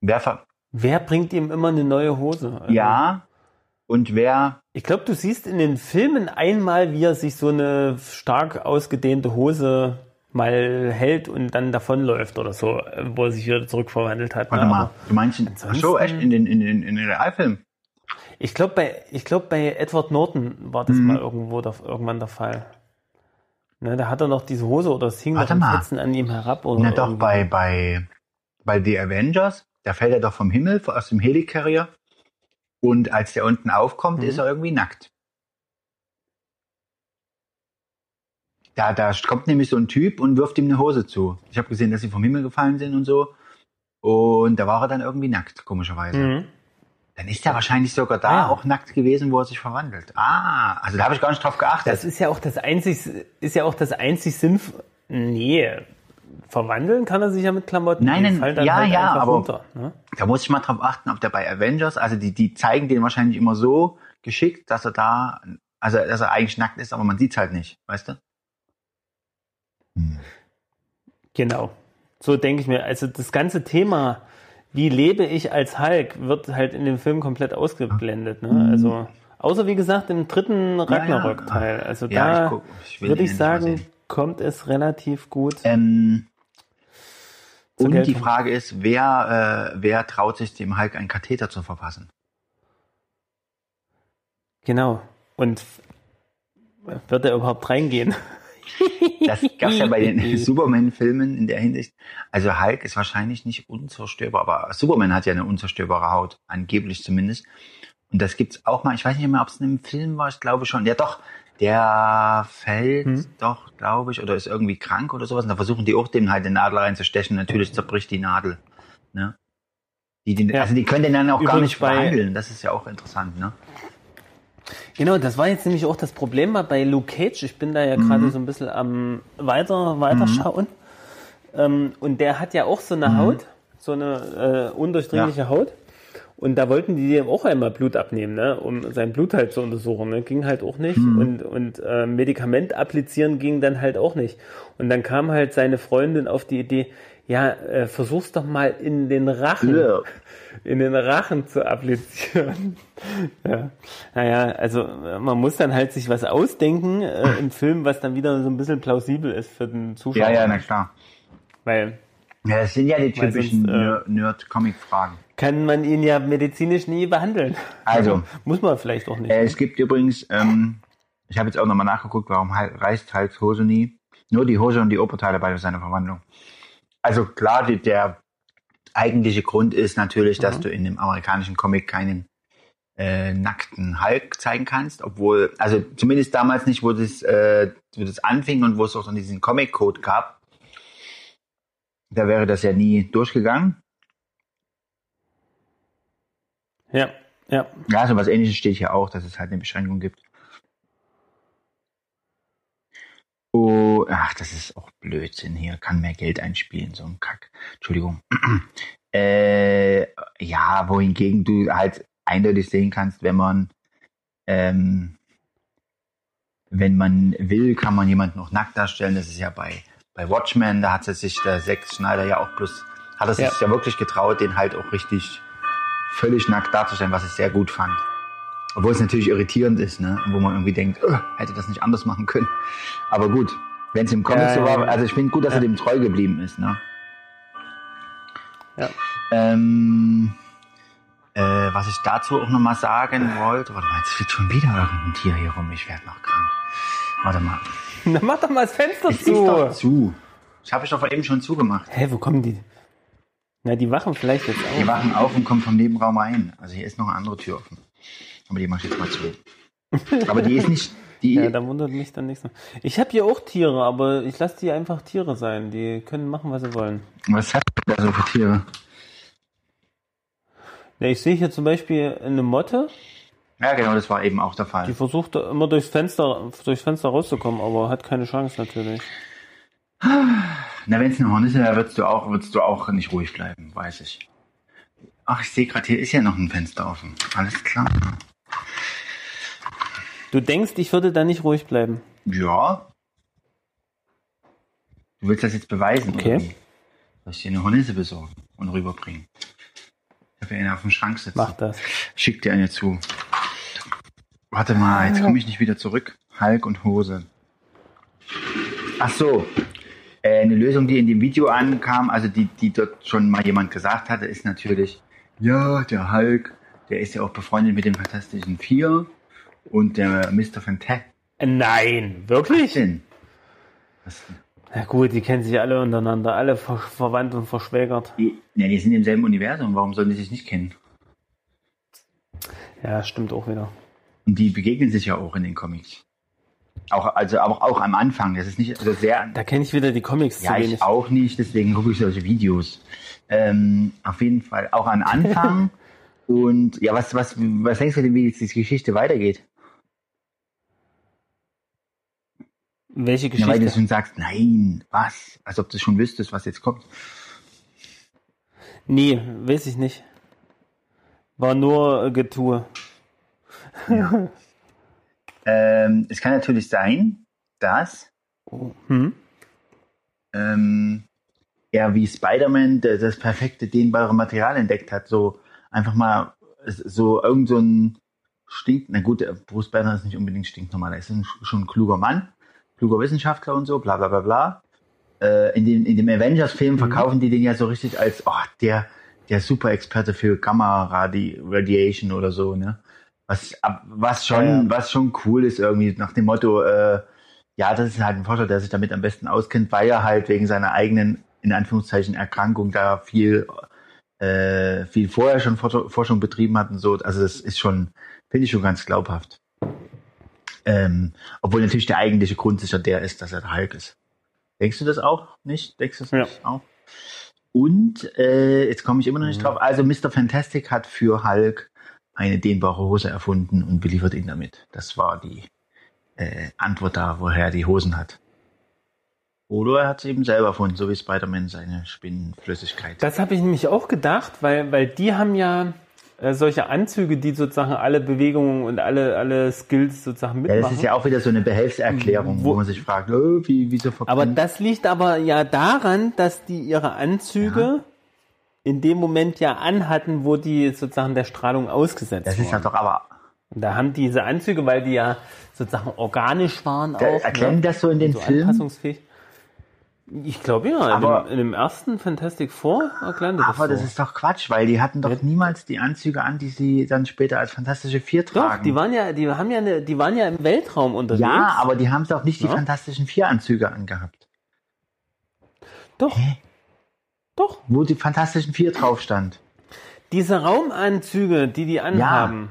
Wer, ver wer bringt ihm immer eine neue Hose? Also, ja, und wer, Ich glaube, du siehst in den Filmen einmal, wie er sich so eine stark ausgedehnte Hose mal hält und dann davonläuft oder so, äh, wo er sich wieder zurückverwandelt hat. warte ne? mal, du meinst, in- ach so, echt, in den, in den, in den Realfilmen? Ich glaube, bei, ich glaub, bei Edward Norton war das Mhm. mal irgendwo der, irgendwann der Fall. Ne, da hat er noch diese Hose oder es hing Warte noch ein Fetzen an ihm herab. Oder Na doch, bei, bei, bei The Avengers, da fällt er doch vom Himmel, aus dem Helicarrier. Und als der unten aufkommt, Mhm. ist er irgendwie nackt. Da, da kommt nämlich so ein Typ und wirft ihm eine Hose zu. Ich habe gesehen, dass sie vom Himmel gefallen sind und so. Und da war er dann irgendwie nackt, komischerweise. Mhm. Dann ist er wahrscheinlich sogar da Ah, ja. auch nackt gewesen, wo er sich verwandelt. Ah, also da habe ich gar nicht drauf geachtet. Das ist ja auch das einzig, ist ja auch das einzig Sinnf. Nee, verwandeln kann er sich ja mit Klamotten. Nein, nein, fallen dann ja, halt ja, aber- runter. Ne? Da muss ich mal drauf achten, ob der bei Avengers, also die, die zeigen den wahrscheinlich immer so geschickt, dass er da, also dass er eigentlich nackt ist, aber man sieht's halt nicht, weißt du? Genau. So denke ich mir. Also das ganze Thema, wie lebe ich als Hulk, wird halt in dem Film komplett ausgeblendet. Ne? Also außer wie gesagt im dritten Ragnarök-Teil. Also Ja, da ich ich würde ich mal sagen. Kommt es relativ gut. Ähm, und die Geltung. Frage ist, wer, äh, wer traut sich dem Hulk einen Katheter zu verpassen? Genau. Und wird er überhaupt reingehen? Das gab es ja bei den [laughs] Superman-Filmen in der Hinsicht. Also Hulk ist wahrscheinlich nicht unzerstörbar, aber Superman hat ja eine unzerstörbare Haut, angeblich zumindest. Und das gibt's auch mal, ich weiß nicht mehr, ob es in einem Film war, ich glaube schon. Ja doch, der fällt Hm. doch, glaube ich, oder ist irgendwie krank oder sowas. Und da versuchen die auch dem halt den Nadel reinzustechen. Natürlich zerbricht die Nadel. Ne? Die, die, Ja. Also die können den dann auch gar Übrigens nicht bei- behandeln. Das ist ja auch interessant, ne? Genau, das war jetzt nämlich auch das Problem bei Luke Cage. Ich bin da ja gerade so ein bisschen am weiter, weiter schauen. Ähm, und der hat ja auch so eine Haut, so eine äh, undurchdringliche Haut. Und da wollten die dem auch einmal Blut abnehmen, ne, um sein Blut halt zu untersuchen. Ne? Ging halt auch nicht. Und, und äh, Medikament applizieren ging dann halt auch nicht. Und dann kam halt seine Freundin auf die Idee, ja, äh, versuch's doch mal in den Rachen Ja. [laughs] in den Rachen zu applizieren. [laughs] ja. Naja, also man muss dann halt sich was ausdenken äh, im Film, was dann wieder so ein bisschen plausibel ist für den Zuschauer. Ja, ja, na klar. Weil Ja, das sind ja die typischen sonst, äh, Ner- Nerd-Comic-Fragen. Kann man ihn ja medizinisch nie behandeln. Also. [laughs] muss man vielleicht auch nicht. Äh, es gibt übrigens, ähm, ich habe jetzt auch nochmal nachgeguckt, warum reißt Hulks Hose nie. Nur die Hose und die Oberteile bei seiner Verwandlung. Also klar, die, der eigentliche Grund ist natürlich, dass du in dem amerikanischen Comic keinen äh, nackten Hulk zeigen kannst, obwohl, also zumindest damals nicht, wo das, äh, wo das anfing und wo es auch dann diesen Comic-Code gab. Da wäre das ja nie durchgegangen. Ja, ja. Ja, so was ähnliches steht hier auch, dass es halt eine Beschränkung gibt. Oh, ach, das ist auch Blödsinn hier. Kann mehr Geld einspielen, so ein Kack. Entschuldigung. [clears throat] äh, ja, wohingegen du halt eindeutig sehen kannst, wenn man, ähm, wenn man will, kann man jemanden noch nackt darstellen. Das ist ja bei, bei Watchmen, da hat sich der Zack Schneider ja auch bloß, hat er sich Ja. ja wirklich getraut, den halt auch richtig völlig nackt darzustellen, was ich sehr gut fand. Obwohl es natürlich irritierend ist, ne? Wo man irgendwie denkt, "Ugh, hätte das nicht anders machen können. Aber gut, wenn es im Comic Ja, so war, also ich finde gut, dass Ja. er dem treu geblieben ist, ne? Ja. Ähm, äh, was ich dazu auch nochmal sagen wollte, warte mal, jetzt fliegt schon wieder irgendein Tier hier rum, ich werde noch krank. Warte mal. Dann mach doch mal das Fenster Es ist doch zu. zu. Das habe ich doch eben schon zugemacht. Hä, wo kommen die? Na, die wachen vielleicht jetzt Die auf. wachen auf und kommen vom Nebenraum rein. Also hier ist noch eine andere Tür offen. Aber die mache ich jetzt mal zu. Aber die ist nicht, die, Ja, da wundert mich dann nichts mehr. Ich habe hier auch Tiere, aber ich lasse die einfach Tiere sein. Die können machen, was sie wollen. was hast du da so für Tiere? Ja, ich sehe hier zum Beispiel eine Motte, Ja, genau, das war eben auch der die Fall. versucht immer durchs Fenster, durchs Fenster rauszukommen, aber hat keine Chance natürlich. Na, wenn es eine Hornisse wäre, würdest du auch, würdest du auch nicht ruhig bleiben, weiß ich. Ach, ich sehe gerade, hier ist ja noch ein Fenster offen. Alles klar. Du denkst, ich würde da nicht ruhig bleiben. Ja. Du willst das jetzt beweisen, Okay. oder wie? Soll ich dir eine Hornisse besorgen und rüberbringen? Ich habe ja eine auf dem Schrank sitzen. Mach das. Schick dir eine zu. Warte mal, jetzt komme ich nicht wieder zurück. Hulk und Hose. Ach so. Äh, eine Lösung, die in dem Video ankam, also die, die dort schon mal jemand gesagt hatte, ist natürlich, ja, der Hulk, der ist ja auch befreundet mit dem Fantastischen Vier und der Mr. Fantastic. Nein, wirklich? denn? Was, Na gut, die kennen sich alle untereinander, alle ver verwandt und verschwägert. die, ja, die sind im selben Universum, warum sollen die sich nicht kennen? Ja, stimmt auch wieder. Und die begegnen sich ja auch in den Comics. Auch, also auch, auch am Anfang. Das ist nicht also sehr, Da kenne ich wieder die Comics Ja, zu ich wenig. auch nicht, deswegen gucke ich solche Videos. Ähm, auf jeden Fall auch an Anfang. [laughs] Und ja, was, was, was denkst du denn, wie jetzt die Geschichte weitergeht? Welche Ja, weil du Geschichte? schon sagst, nein, was? Als ob du schon wüsstest, was jetzt kommt. Nee, weiß ich nicht. War nur äh, Getue. [laughs] Ähm, es kann natürlich sein, dass Hm? ähm, er wie Spider-Man der- das perfekte dehnbare Material entdeckt hat. So einfach mal so irgend so ein stinkt, na gut, Bruce Banner ist nicht unbedingt stinknormal, er ist ein, schon ein kluger Mann, kluger Wissenschaftler und so, bla bla bla bla. Äh, in, den, in dem Avengers-Film verkaufen die den ja so richtig als, oh, der, der Super-Experte für Gamma-Radiation oder so, ne? Was, was schon, Ja, ja. was schon cool ist irgendwie, nach dem Motto, äh, Ja, das ist halt ein Forscher, der sich damit am besten auskennt, weil er halt wegen seiner eigenen, in Anführungszeichen, Erkrankung da viel, äh, viel vorher schon Forsch- Forschung betrieben hat und so. Also das ist schon, finde ich schon ganz glaubhaft. Ähm, obwohl natürlich der eigentliche Grund sicher der ist, dass er der Hulk ist. Denkst du das auch nicht? Denkst du das Ja. nicht auch? Und äh, jetzt komme ich immer noch nicht drauf. Also Mr. Fantastic hat für Hulk eine dehnbare Hose erfunden und beliefert ihn damit. Das war die äh, Antwort da, woher er die Hosen hat. Oder er hat es eben selber erfunden, so wie Spider-Man seine Spinnenflüssigkeit. Das habe ich nämlich auch gedacht, weil, weil die haben ja äh, solche Anzüge, die sozusagen alle Bewegungen und alle, alle Skills sozusagen ja, mitmachen. das ist ja auch wieder so eine Behelfserklärung, wo, Wo- man sich fragt, oh, wie, wieso aber verbrennen- das liegt aber ja daran, dass die ihre Anzüge in dem Moment ja anhatten, wo die sozusagen der Strahlung ausgesetzt Das ist ja doch aber, Und da haben diese Anzüge, weil die ja sozusagen organisch waren da, auch. erklären ne? das so in den so Filmen? anpassungsfähig. Ich glaube ja, Aber- in, dem, in dem ersten Fantastic Four erklären die Aber das das so. ist doch Quatsch, weil die hatten doch niemals die Anzüge an, die sie dann später als Fantastische Vier Doch, tragen. die waren ja, die haben ja eine, die waren ja im Weltraum unterwegs. ja, aber die haben doch nicht die Ja. Fantastischen Vier Anzüge angehabt. doch. Doch. Wo die Fantastischen Vier drauf stand. Diese Raumanzüge, die die anhaben,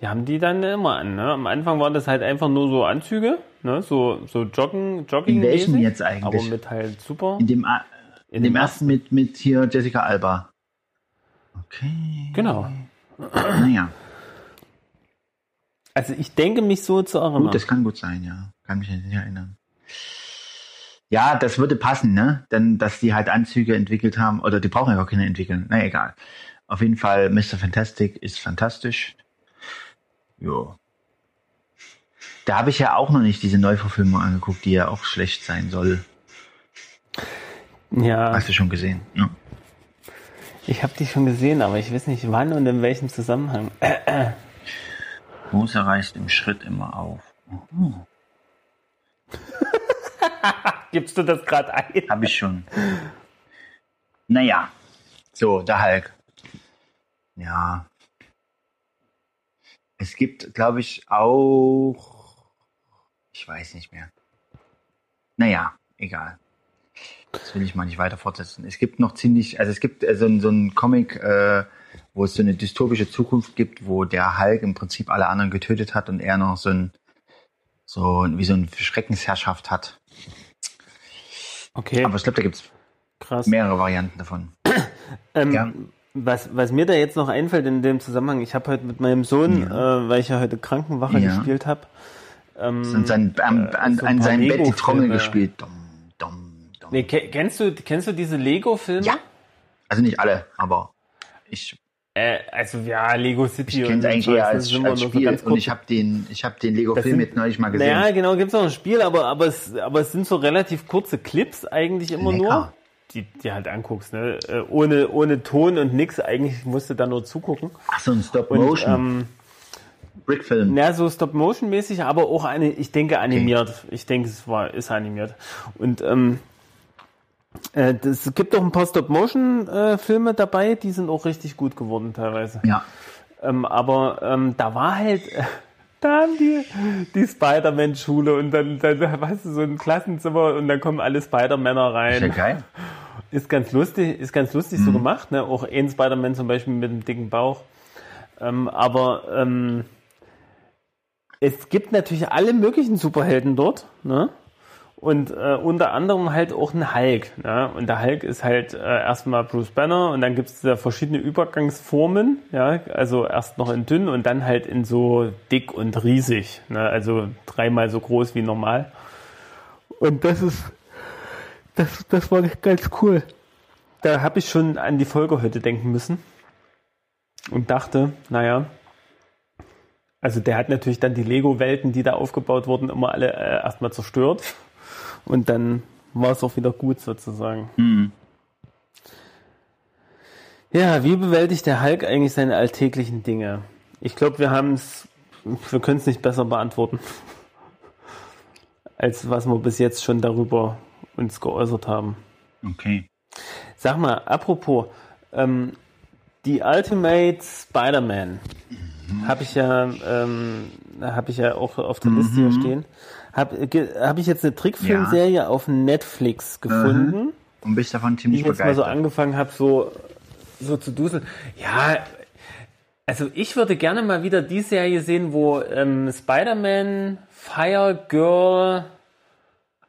die haben die dann immer an. Ne? Am Anfang waren das halt einfach nur so Anzüge, ne? so, so Joggen, Jogging. In welchem jetzt eigentlich? Aber mit halt super. In dem, A- in dem dem ersten mit, mit hier Jessica Alba. Okay. Genau. Naja, Also ich denke mich so zu erinnern. gut, das kann gut sein, ja. Kann mich nicht erinnern. Ja, das würde passen, ne? Denn, dass die halt Anzüge entwickelt haben, oder die brauchen ja gar keine entwickeln. Na egal. Auf jeden Fall, Mr. Fantastic ist fantastisch. Jo. Da habe ich ja auch noch nicht diese Neuverfilmung angeguckt, die ja auch schlecht sein soll. ja, Hast du schon gesehen? Ja. ich habe die schon gesehen, aber ich weiß nicht wann und in welchem Zusammenhang. Hose reißt im Schritt immer auf. [laughs] [laughs] Gibst du das gerade ein? Habe ich schon. Naja. So, der Hulk. Ja. Es gibt, glaube ich, auch. Ich weiß nicht mehr. Naja, egal. Das will ich mal nicht weiter fortsetzen. Es gibt noch ziemlich, also es gibt äh, so, ein- so Comic, äh, wo es so eine dystopische Zukunft gibt, wo der Hulk im Prinzip alle anderen getötet hat und er noch so ein, so wie so eine Schreckensherrschaft hat. Okay, Aber ich glaube, da gibt's krass. mehrere Varianten davon. [clears throat] Ähm, Ja. was, was mir da jetzt noch einfällt in dem Zusammenhang, ich habe heute mit meinem Sohn, äh, weil ich ja heute Krankenwache Ja. gespielt habe, ähm, sein, am, äh, an, so an seinem Bett die Trommel gespielt. Dum, dum, dum. nee, ke kennst du kennst du diese Lego-Filme? Ja. Also nicht alle, aber ich, Äh, also ja, Lego City ich kenne es eigentlich eher als, so Spiel. und ich habe den, ich hab den Lego-Film jetzt neulich mal gesehen. Naja, genau, gibt's auch ein Spiel, aber, aber, es, aber es sind so relativ kurze Clips eigentlich immer Lecker. nur, die die halt anguckst, ne? Äh, ohne, ohne Ton und nix, eigentlich musst du da nur zugucken. Ach so, ein Stop-Motion. ähm, Brickfilm. na, so Stop-Motion-mäßig, aber auch eine, ich denke animiert. Ich denke, es war, ist animiert. Und, ähm, äh, es gibt auch ein paar Stop-Motion-Filme dabei, die sind auch richtig gut geworden teilweise. Ja. Ähm, aber ähm, da war halt, [laughs] da haben die die Spider-Man-Schule und dann, dann [laughs] hast du so ein Klassenzimmer und dann kommen alle Spider-Männer Ist ja rein. geil. Ist ganz lustig, ist ganz lustig so gemacht, ne? Auch ein Spider-Man zum Beispiel mit einem dicken Bauch. Ähm, aber ähm, es gibt natürlich alle möglichen Superhelden dort, ne? Und äh, unter anderem halt auch einen Hulk. Ne? Und der Hulk ist halt äh, erstmal Bruce Banner und dann gibt es da verschiedene Übergangsformen, ja, also erst noch in dünn und dann halt in so dick und riesig, ne? also dreimal so groß wie normal. Und das ist, das, das war ganz cool. Da habe ich schon an die Folge heute denken müssen und dachte, naja, also der hat natürlich dann die Lego-Welten, die da aufgebaut wurden, immer alle äh, erstmal zerstört. Und dann war es auch wieder gut sozusagen. Hm. Ja, wie bewältigt der Hulk eigentlich seine alltäglichen Dinge? Ich glaube, wir haben es, wir können es nicht besser beantworten, [laughs] als was wir bis jetzt schon darüber uns geäußert haben. Okay. Sag mal, apropos, ähm, die Ultimate Spider-Man habe ich ja ähm, habe ich ja auch auf der Liste hier stehen. Habe hab ich jetzt eine Trickfilmserie auf Netflix gefunden, Und bist davon die ziemlich ich jetzt mal so begeistert. angefangen habe, so, so zu duseln. Ja, also ich würde gerne mal wieder die Serie sehen, wo ähm, Spider-Man, Fire Girl,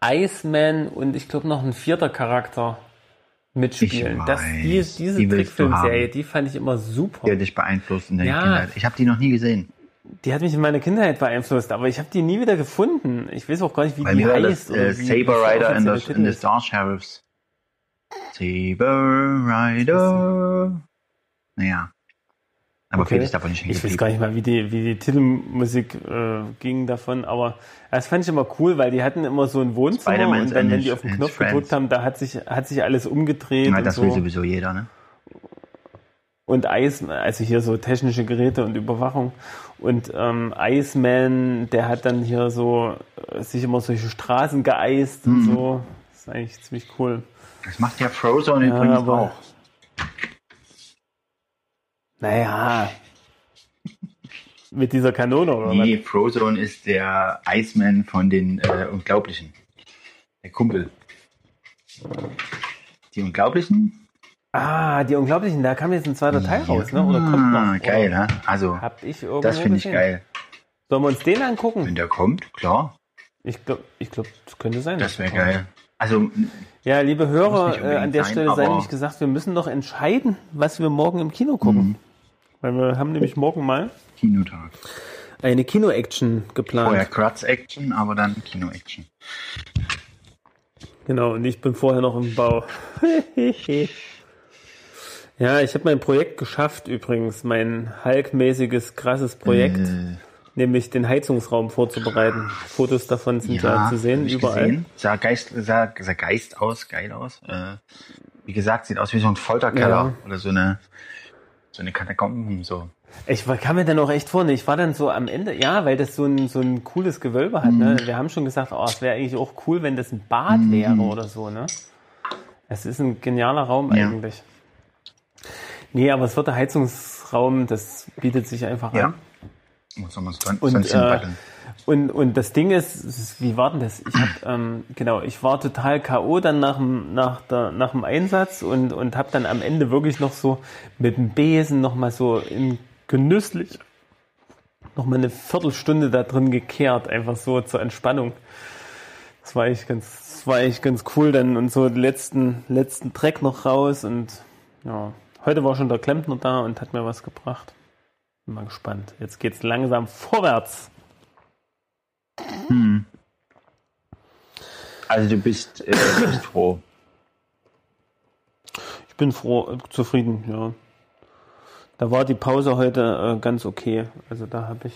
Iceman und ich glaube noch ein vierter Charakter mitspielen. Ich das, die, weiß, diese die Trickfilmserie, die fand ich immer super. Die hat dich beeinflusst in der Ja. Kindheit. Ich habe die noch nie gesehen. Die hat mich in meiner Kindheit beeinflusst, aber ich habe die nie wieder gefunden. Ich weiß auch gar nicht, wie Bei die mir war heißt. das äh, Saber Rider in der the, in the Star Sheriffs. Saber Rider. Naja. Aber Okay. viel ist davon nicht Ich weiß gar nicht mal, wie die, wie die Titelmusik äh, ging davon, aber das fand ich immer cool, weil die hatten immer so ein Wohnzimmer und dann, wenn die auf den Knopf gedrückt haben, da hat sich, hat sich alles umgedreht Ja, das will so. sowieso jeder, ne? Und Ice, also hier so technische Geräte und Überwachung. Und ähm, Iceman, der hat dann hier so äh, sich immer solche Straßen geeist und Mhm. so. Das ist eigentlich ziemlich cool. Das macht ja Frozone übrigens aber- auch. Naja. Mit dieser Kanone oder Nee, Frozone ist der Iceman von den äh, Unglaublichen. Der Kumpel. Die Unglaublichen? Ah, die Unglaublichen, da kam jetzt ein zweiter Teil raus, ne? Oder kommt noch? Ah, geil, ne? Also, Hab ich irgendwo das finde ich geil. Sollen wir uns den angucken? Wenn der kommt, klar, Ich glaube, ich glaub, das könnte sein. das wäre geil. Also, Ja, liebe Hörer, äh, an der sein, Stelle sei nämlich gesagt, wir müssen noch entscheiden, was wir morgen im Kino gucken. Mhm. Weil wir haben nämlich morgen mal Kinotag. eine Kino-Action geplant. Vorher Kratz-Action, aber dann Kino-Action. Genau, und ich bin vorher noch im Bau. [laughs] ja, ich habe mein Projekt geschafft übrigens, mein Hulk-mäßiges, krasses Projekt, Äh, nämlich den Heizungsraum vorzubereiten. Fotos davon sind ja, zu sehen, überall. Gesehen. Sah, Geist, sah, sah Geist aus, geil aus. Äh, wie gesagt, sieht aus wie so ein Folterkeller Ja. oder so eine, so eine Katakomben, so. Ich war- kam mir dann auch echt vor, ne, ich war dann so am Ende, ja, weil das so ein, so ein cooles Gewölbe hat. Ne? Wir haben schon gesagt, oh, es wäre eigentlich auch cool, wenn das ein Bad wäre oder so. Ne? Es ist ein genialer Raum Ja. eigentlich. Nee, aber es wird der Heizungsraum, das bietet sich einfach Ja. an. Muss man sonst, Und, sonst äh. Und, und das Ding ist, es ist, wie war denn das? Ich hab, [clears throat] ähm, genau, ich war total K.O. dann nach dem, nach der, nach dem Einsatz und, und habe dann am Ende wirklich noch so mit dem Besen noch mal so in genüsslich noch mal eine Viertelstunde da drin gekehrt, einfach so zur Entspannung. Das war echt ganz, das war echt ganz cool dann und so den letzten, letzten Dreck noch raus und ja, heute war schon der Klempner da und hat mir was gebracht. Bin mal gespannt. Jetzt geht's langsam vorwärts. Hm. Also du bist, äh, bist froh. Ich bin froh, äh, zufrieden, ja. Da war die Pause heute äh, ganz okay. Also da habe ich,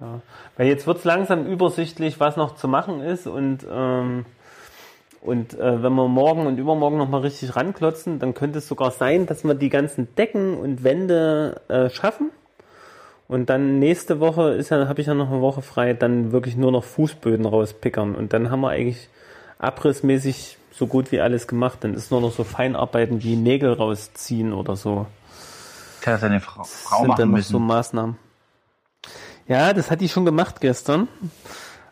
ja. Weil jetzt wird's langsam übersichtlich, was noch zu machen ist und ähm, und äh, wenn wir morgen und übermorgen nochmal richtig ranklotzen, dann könnte es sogar sein, dass wir die ganzen Decken und Wände äh, schaffen. Und dann nächste Woche ist ja, habe ich ja noch eine Woche frei, dann wirklich nur noch Fußböden rauspickern. Und dann haben wir eigentlich abrissmäßig so gut wie alles gemacht. Dann ist nur noch so Feinarbeiten wie Nägel rausziehen oder so. Das hat seine Frau, Frau sind dann machen noch müssen. so Maßnahmen. Ja, das hat die schon gemacht gestern.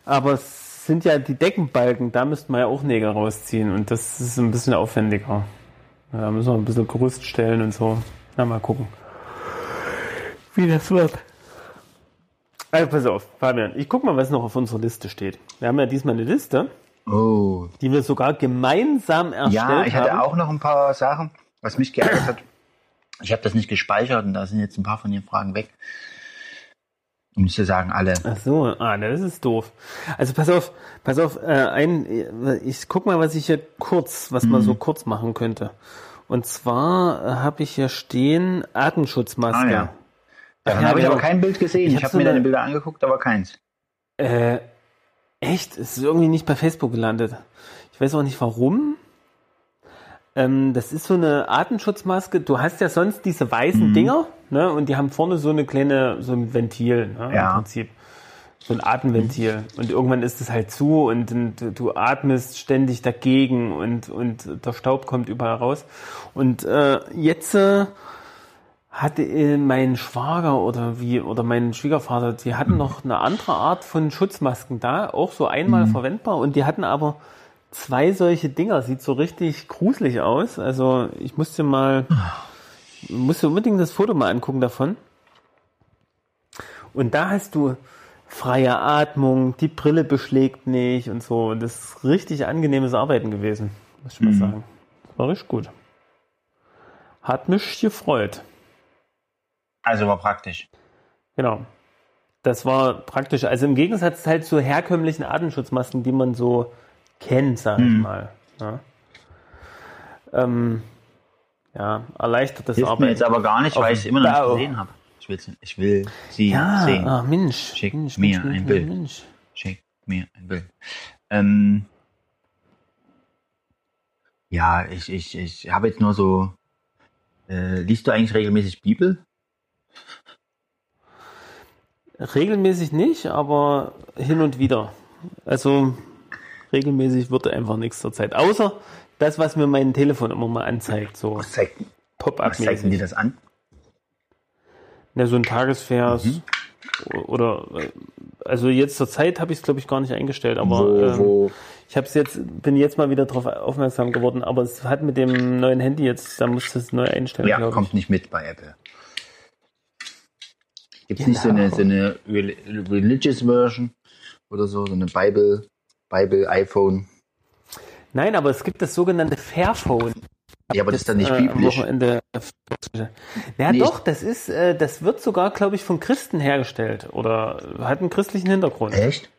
Aber es sind ja die Deckenbalken, da müsste man ja auch Nägel rausziehen. Und das ist ein bisschen aufwendiger. Da müssen wir ein bisschen Gerüst stellen und so. Na, mal gucken. Wie das wird. Also pass auf, Fabian, ich guck mal, was noch auf unserer Liste steht. Wir haben ja diesmal eine Liste, Oh. die wir sogar gemeinsam erstellt Ja, ich hatte haben. auch noch ein paar Sachen, was mich geärgert hat. Ich habe das nicht gespeichert und da sind jetzt ein paar von den Fragen weg. Um nicht zu sagen, alle. Ach so, ah, das ist doof. Also pass auf, pass auf, äh, ein, ich guck mal, was ich hier kurz, was man so Mhm. kurz machen könnte. Und zwar äh, habe ich hier stehen Atemschutzmaske. Ah, ja. Davon Ja, habe ich genau. aber kein Bild gesehen. Ich Ich, hab habe so mir eine- deine Bilder angeguckt, aber keins. Äh, echt? Es ist irgendwie nicht bei Facebook gelandet. Ich weiß auch nicht warum. Ähm, das ist so eine Atemschutzmaske. Du hast ja sonst diese Mhm. weißen Dinger, ne? Und die haben vorne so eine kleine, so ein Ventil, ne? Ja. Im Prinzip. So ein Atemventil. Und irgendwann ist es halt zu und, und du atmest ständig dagegen und, und der Staub kommt überall raus. Und äh, jetzt äh, hatte äh, mein Schwager oder wie oder mein Schwiegervater, die hatten noch eine andere Art von Schutzmasken da, auch so einmal verwendbar und die hatten aber zwei solche Dinger, sieht so richtig gruselig aus. Also ich musste mal musste unbedingt das Foto mal angucken davon. Und da hast du freie Atmung, die Brille beschlägt nicht und so. Und das ist richtig angenehmes Arbeiten gewesen, muss ich mal sagen. Das war richtig gut. Hat mich gefreut. Also war praktisch. Genau. Das war praktisch. Also im Gegensatz halt zu herkömmlichen Atemschutzmasken, die man so kennt, sag ich mal. Ja, ähm, ja erleichtert das Hilft mir Arbeiten. jetzt aber gar nicht, weil ich es immer noch nicht gesehen habe. Ich, will's- ich will sie ja, sehen. ach Mensch. Schick Mensch, mir Mensch, ein Bild. Mensch. Schick mir ein Bild. Ähm, ja, ich, ich, ich habe jetzt nur so. Äh, liest du eigentlich regelmäßig Bibel? Regelmäßig nicht, aber hin und wieder. Also regelmäßig wird einfach nichts zur Zeit. Außer das, was mir mein Telefon immer mal anzeigt, so Was zeigt, was zeigt dir das an? Ja, so ein Tagesvers Mhm. oder äh, also jetzt zur Zeit habe ich es glaube ich gar nicht eingestellt, aber Wo- ähm, wo- ich habe es jetzt bin jetzt mal wieder darauf aufmerksam geworden, aber es hat mit dem neuen Handy jetzt, da musst du es neu einstellen, Ja, kommt ich. nicht mit bei Apple. Gibt es nicht so eine, Genau. so eine Rel- Religious Version oder so, so eine Bible, Bible, iPhone? Nein, aber es gibt das sogenannte Fairphone. Ja, aber das ist dann nicht äh, biblisch. Wochenende. Ja, Nee, doch, das ist, äh, das wird sogar, glaube ich, von Christen hergestellt oder hat einen christlichen Hintergrund. Echt?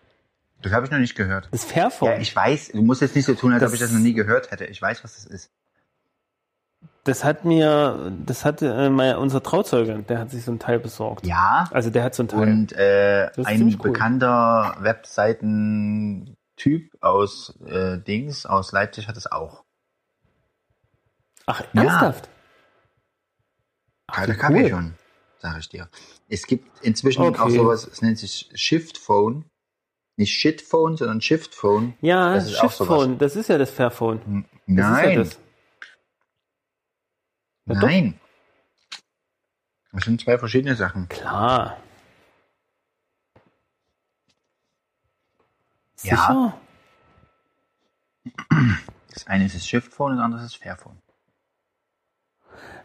Das habe ich noch nicht gehört. Das Fairphone. Ja, ich weiß, du musst jetzt nicht so tun, als Das- ob ich das noch nie gehört hätte. Ich weiß, was das ist. Das hat mir, das hat äh, mein, unser Trauzeuge, der hat sich so ein Teil besorgt. Ja, Also der hat so ein Teil. und äh, ein cool. bekannter Webseitentyp aus äh, Dings, aus Leipzig hat es auch. Ach, Ja. ernsthaft? Kalter wie Kaffee cool. schon, sage ich dir. Es gibt inzwischen Okay. auch sowas, es nennt sich Shift Phone. Nicht Shit Phone, sondern Shift Phone. Ja, Das ist auch Shiftphone, das ist ja das Fairphone. Hm, Das Nein, ja das. Ja, doch. nein. Das sind zwei verschiedene Sachen. Klar. Ja. Sicher? Das eine ist das Shift Phone, das andere ist das Fairphone.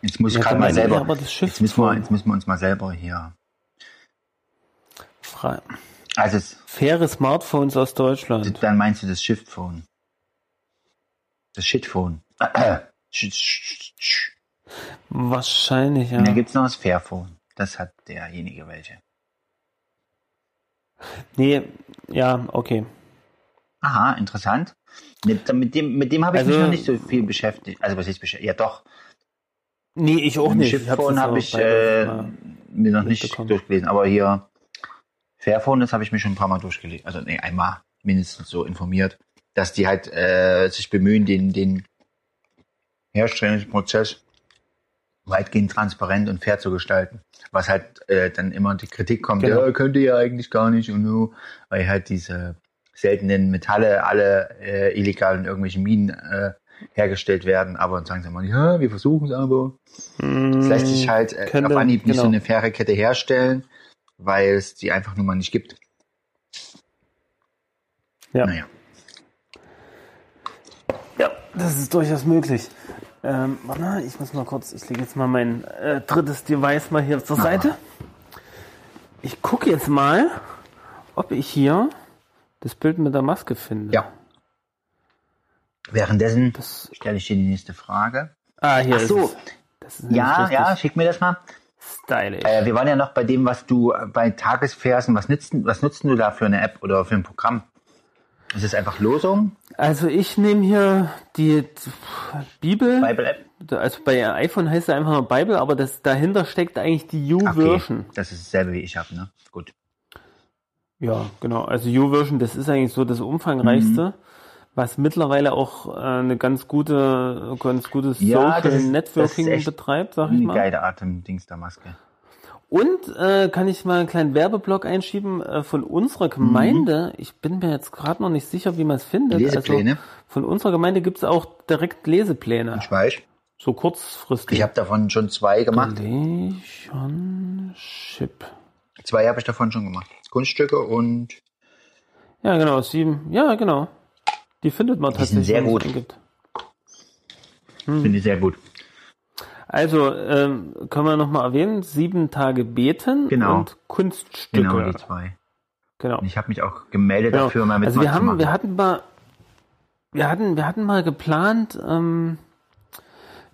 Jetzt muss ich Ja, gerade dann mal ich selber. aber das Jetzt müssen, wir, Shift-Phone. jetzt müssen wir uns mal selber hier. Frei. Also es, Faire Smartphones aus Deutschland. dann meinst du das Shift Phone. Das [clears throat] Shit Phone. Sch- sch- sch- Wahrscheinlich, ja. Und dann gibt's noch das Fairphone. Das hat derjenige welche. Nee, ja, okay. Aha, interessant. Mit, dem, mit dem habe ich mich Also- noch nicht so viel beschäftigt. Also was ist beschäftigt? Ja doch. Nee, ich auch nicht. Shift hab's Phone jetzt habe ich beides äh, mal mir noch nicht durchgelesen. Aber hier Fairphone, das habe ich mir schon ein paar Mal durchgelesen. Also nee, einmal mindestens so informiert, dass die halt äh, sich bemühen, den, den Herstellungsprozess weitgehend transparent und fair zu gestalten. Was halt äh, dann immer die Kritik kommt, Genau. ja, könnt ihr ja eigentlich gar nicht und so, weil halt diese seltenen Metalle alle äh, illegal in irgendwelchen Minen äh, hergestellt werden, aber dann sagen sie mal, ja, wir versuchen es aber. Es lässt sich halt äh, Mm, auf Anhieb nicht so genau. eine faire Kette herstellen, weil es die einfach nur mal nicht gibt. Ja. Naja. ja, das ist durchaus möglich. Ähm, warte ich muss mal kurz, ich lege jetzt mal mein äh, drittes Device mal hier zur Seite. Ich gucke jetzt mal, ob ich hier das Bild mit der Maske finde. Ja. Währenddessen Das, stelle ich dir die nächste Frage. ah, hier Ach so. ist Ja, ja, schick mir das mal. stylisch. Äh, wir waren ja noch bei dem, was du äh, bei Tagesversen, was nutzt, was nutzt du da für eine App oder für ein Programm? Ist es einfach Losung? Also ich nehme hier die Bibel. Bible-App? Also bei iPhone heißt es einfach nur Bible, aber das dahinter steckt eigentlich die U-Version. Das ist dasselbe, wie ich habe, ne? Gut. Ja, genau. Also U-Version, das ist eigentlich so das umfangreichste, Mhm. was mittlerweile auch äh, eine ganz gute, ganz gutes Ja, Social ist- Networking betreibt, sag ich Eine mal. geile Atem-Dings der Maske. Und äh, kann ich mal einen kleinen Werbeblock einschieben äh, von unserer Gemeinde. Ich bin mir jetzt gerade noch nicht sicher, wie man es findet. Lesepläne? Also von unserer Gemeinde gibt es auch direkt Lesepläne. Ich weiß. So kurzfristig. Ich habe davon schon zwei gemacht. Relationship. Zwei habe ich davon schon gemacht. Kunststücke und Ja, genau, sieben. Ja, genau. Die findet man sind tatsächlich. sehr wenn man gut. eingibt. finde ich sehr gut. Also, ähm, können wir nochmal erwähnen, sieben Tage beten Genau. und Kunststücke. Genau, die zwei. Genau. Und ich habe mich auch gemeldet Genau. dafür, mal also wir haben, wir hatten mal, wir hatten, wir hatten mal geplant, ähm,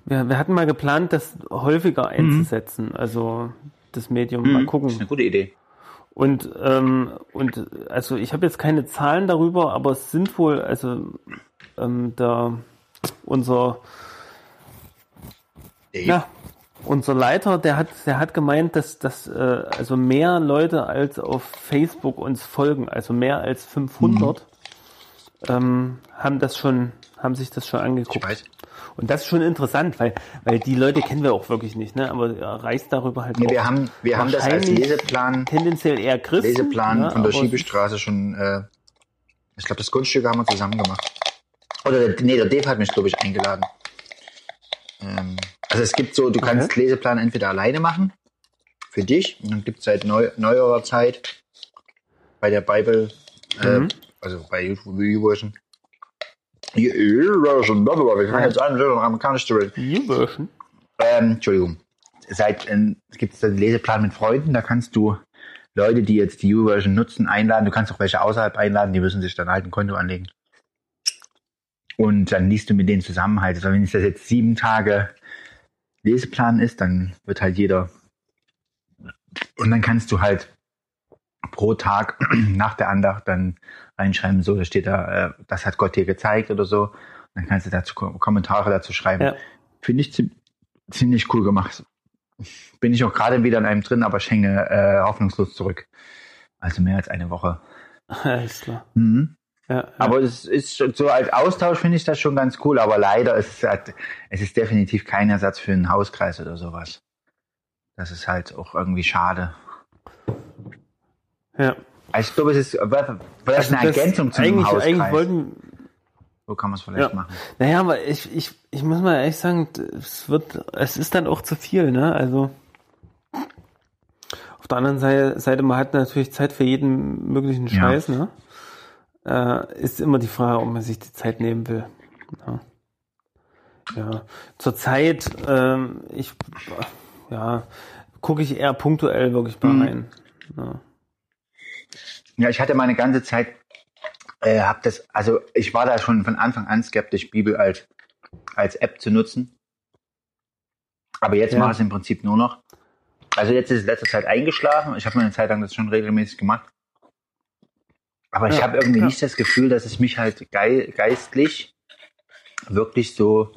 wir, wir hatten mal geplant, das häufiger einzusetzen. Also das Medium mal Mhm. Das ist gucken. eine gute Idee. Und ähm, und also ich habe jetzt keine Zahlen darüber, aber es sind wohl also ähm, da unser ja, unser Leiter, der hat, der hat gemeint, dass, dass äh, also mehr Leute als auf Facebook uns folgen, also mehr als 500, ähm, haben das schon, haben sich das schon angeguckt. Und das ist schon interessant, weil, weil die Leute kennen wir auch wirklich nicht, ne? Aber er reist darüber halt Nee, auch. wir haben, wir haben das als Leseplan, tendenziell eher Christen. Leseplan ne? von der Schiebestraße schon, äh, ich glaube, das Kunststück haben wir zusammen gemacht. Oder, der- nee, der Dave hat mich, glaube ich, eingeladen. Ähm, also es gibt so, du kannst Leseplan entweder alleine machen, für dich, und dann gibt es seit neu, neuerer Zeit bei der Bible, äh, Mhm. Also bei YouVersion. YouVersion, blablabla, wir fangen jetzt an, amerikanisch zu reden. YouVersion. Ähm, Entschuldigung. Seit ähm, es gibt einen Leseplan mit Freunden, da kannst du Leute, die jetzt die U-Version nutzen, einladen. Du kannst auch welche außerhalb einladen, die müssen sich dann halt ein Konto anlegen. Und dann liest du mit denen zusammen halt. Also wenn es das jetzt sieben Tage Leseplan ist, dann wird halt jeder. Und dann kannst du halt pro Tag [clears throat] nach der Andacht dann reinschreiben, so, da steht da, äh, das hat Gott dir gezeigt oder so. Und dann kannst du dazu Ko- Kommentare dazu schreiben. Ja. Finde ich ziem- ziemlich cool gemacht. Bin ich auch gerade wieder in einem drin, aber ich hänge äh, hoffnungslos zurück. Also mehr als eine Woche. [laughs] Alles klar. Mhm. Ja, ja. Aber es ist schon- so als Austausch finde ich das schon ganz cool, aber leider ist es halt, es ist definitiv kein Ersatz für einen Hauskreis oder sowas. Das ist halt auch irgendwie schade. ja. Also ich glaube, es ist vielleicht eine Also das- Ergänzung zu eigentlich, Hauskreis. eigentlich wollten, so kann man es vielleicht Ja. machen. Naja, aber ich, ich, ich muss mal ehrlich sagen, es wird, es ist dann auch zu viel, ne? Also auf der anderen Seite, Seite man hat natürlich Zeit für jeden möglichen Ja. Scheiß, ne? Äh, ist immer die Frage, ob man sich die Zeit nehmen will. Ja. ja. Zurzeit, ähm, ich, ja, gucke ich eher punktuell wirklich mal Mhm. rein. Ja. Ja, ich hatte meine ganze Zeit, äh, hab das, also ich war da schon von Anfang an skeptisch, Bibel als, als App zu nutzen. Aber jetzt Ja. mache ich es im Prinzip nur noch. Also jetzt ist es letzter Zeit eingeschlafen. Ich habe mir eine Zeit lang das schon regelmäßig gemacht. Aber ich Ja, habe irgendwie ja. nicht das Gefühl, dass es mich halt gei geistlich wirklich so.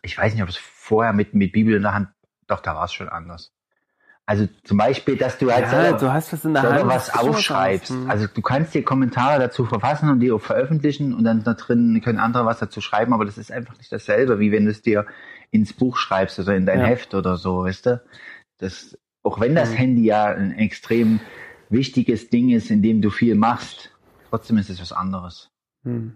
Ich weiß nicht, ob es vorher mit, mit Bibel in der Hand, doch, da war es schon anders. Also zum Beispiel, dass du halt Ja, selber, du hast was in der Hand. was das aufschreibst. anderes. Hm. Also du kannst dir Kommentare dazu verfassen und die auch veröffentlichen und dann da drin können andere was dazu schreiben, aber das ist einfach nicht dasselbe, wie wenn du es dir ins Buch schreibst oder in dein Ja. Heft oder so, weißt du? Das, auch wenn das Mhm. Handy ja ein extrem wichtiges Ding ist, in dem du viel machst, trotzdem ist es was anderes. Hm.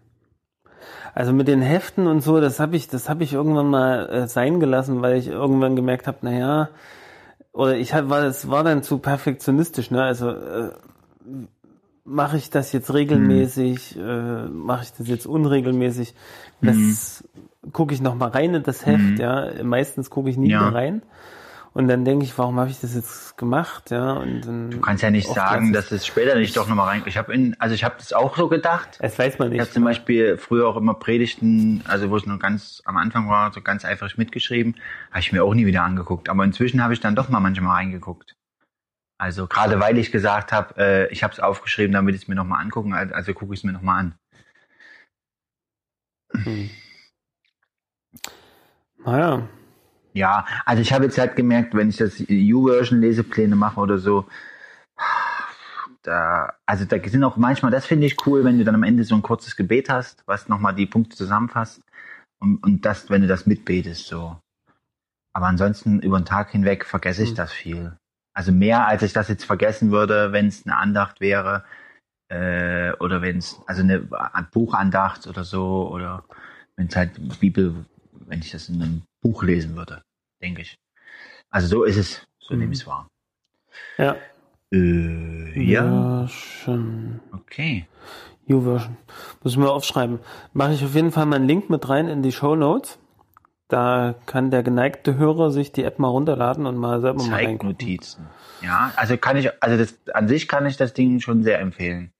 Also mit den Heften und so, das habe ich, das habe ich irgendwann mal äh, sein gelassen, weil ich irgendwann gemerkt habe, naja, oder ich war, es war dann zu perfektionistisch, ne? Also äh, mache ich das jetzt regelmäßig, äh, mache ich das jetzt unregelmäßig? Das gucke ich noch mal rein in das Heft, Mhm. ja. Meistens gucke ich nie Ja. mehr rein. Und dann denke ich, warum habe ich das jetzt gemacht, ja? Und dann Du kannst ja nicht sagen, dass es später nicht doch nochmal rein. Ich habe in, also ich habe das auch so gedacht. das weiß man Ich habe nicht. zum Beispiel früher auch immer Predigten, also wo ich noch ganz am Anfang war, so ganz eifrig mitgeschrieben, habe ich mir auch nie wieder angeguckt. Aber inzwischen habe ich dann doch mal manchmal reingeguckt. Also gerade weil ich gesagt habe, äh, ich habe es aufgeschrieben, damit ich es mir nochmal angucken, also gucke ich es mir nochmal an. Hm. Naja, Ja, also ich habe jetzt halt gemerkt, wenn ich das U-Version Lesepläne mache oder so, da, also da sind auch manchmal, das finde ich cool, wenn du dann am Ende so ein kurzes Gebet hast, was nochmal die Punkte zusammenfasst und, und das, wenn du das mitbetest, so. Aber ansonsten über den Tag hinweg vergesse ich Hm. das viel. Also mehr, als ich das jetzt vergessen würde, wenn es eine Andacht wäre, äh, oder wenn es, also eine Buchandacht oder so, oder wenn es halt Bibel, wenn ich das in einem Buch lesen würde, denke ich. Also so ist es, so Mhm. nehme ich es wahr. Ja. Äh, ja, schon. okay. YouVersion. Muss ich mir aufschreiben. Mache ich auf jeden Fall mal einen Link mit rein in die Show Notes. Da kann der geneigte Hörer sich die App mal runterladen und mal selber mal reingucken. Zeignotizen. Ja, also kann ich, also das, an sich kann ich das Ding schon sehr empfehlen.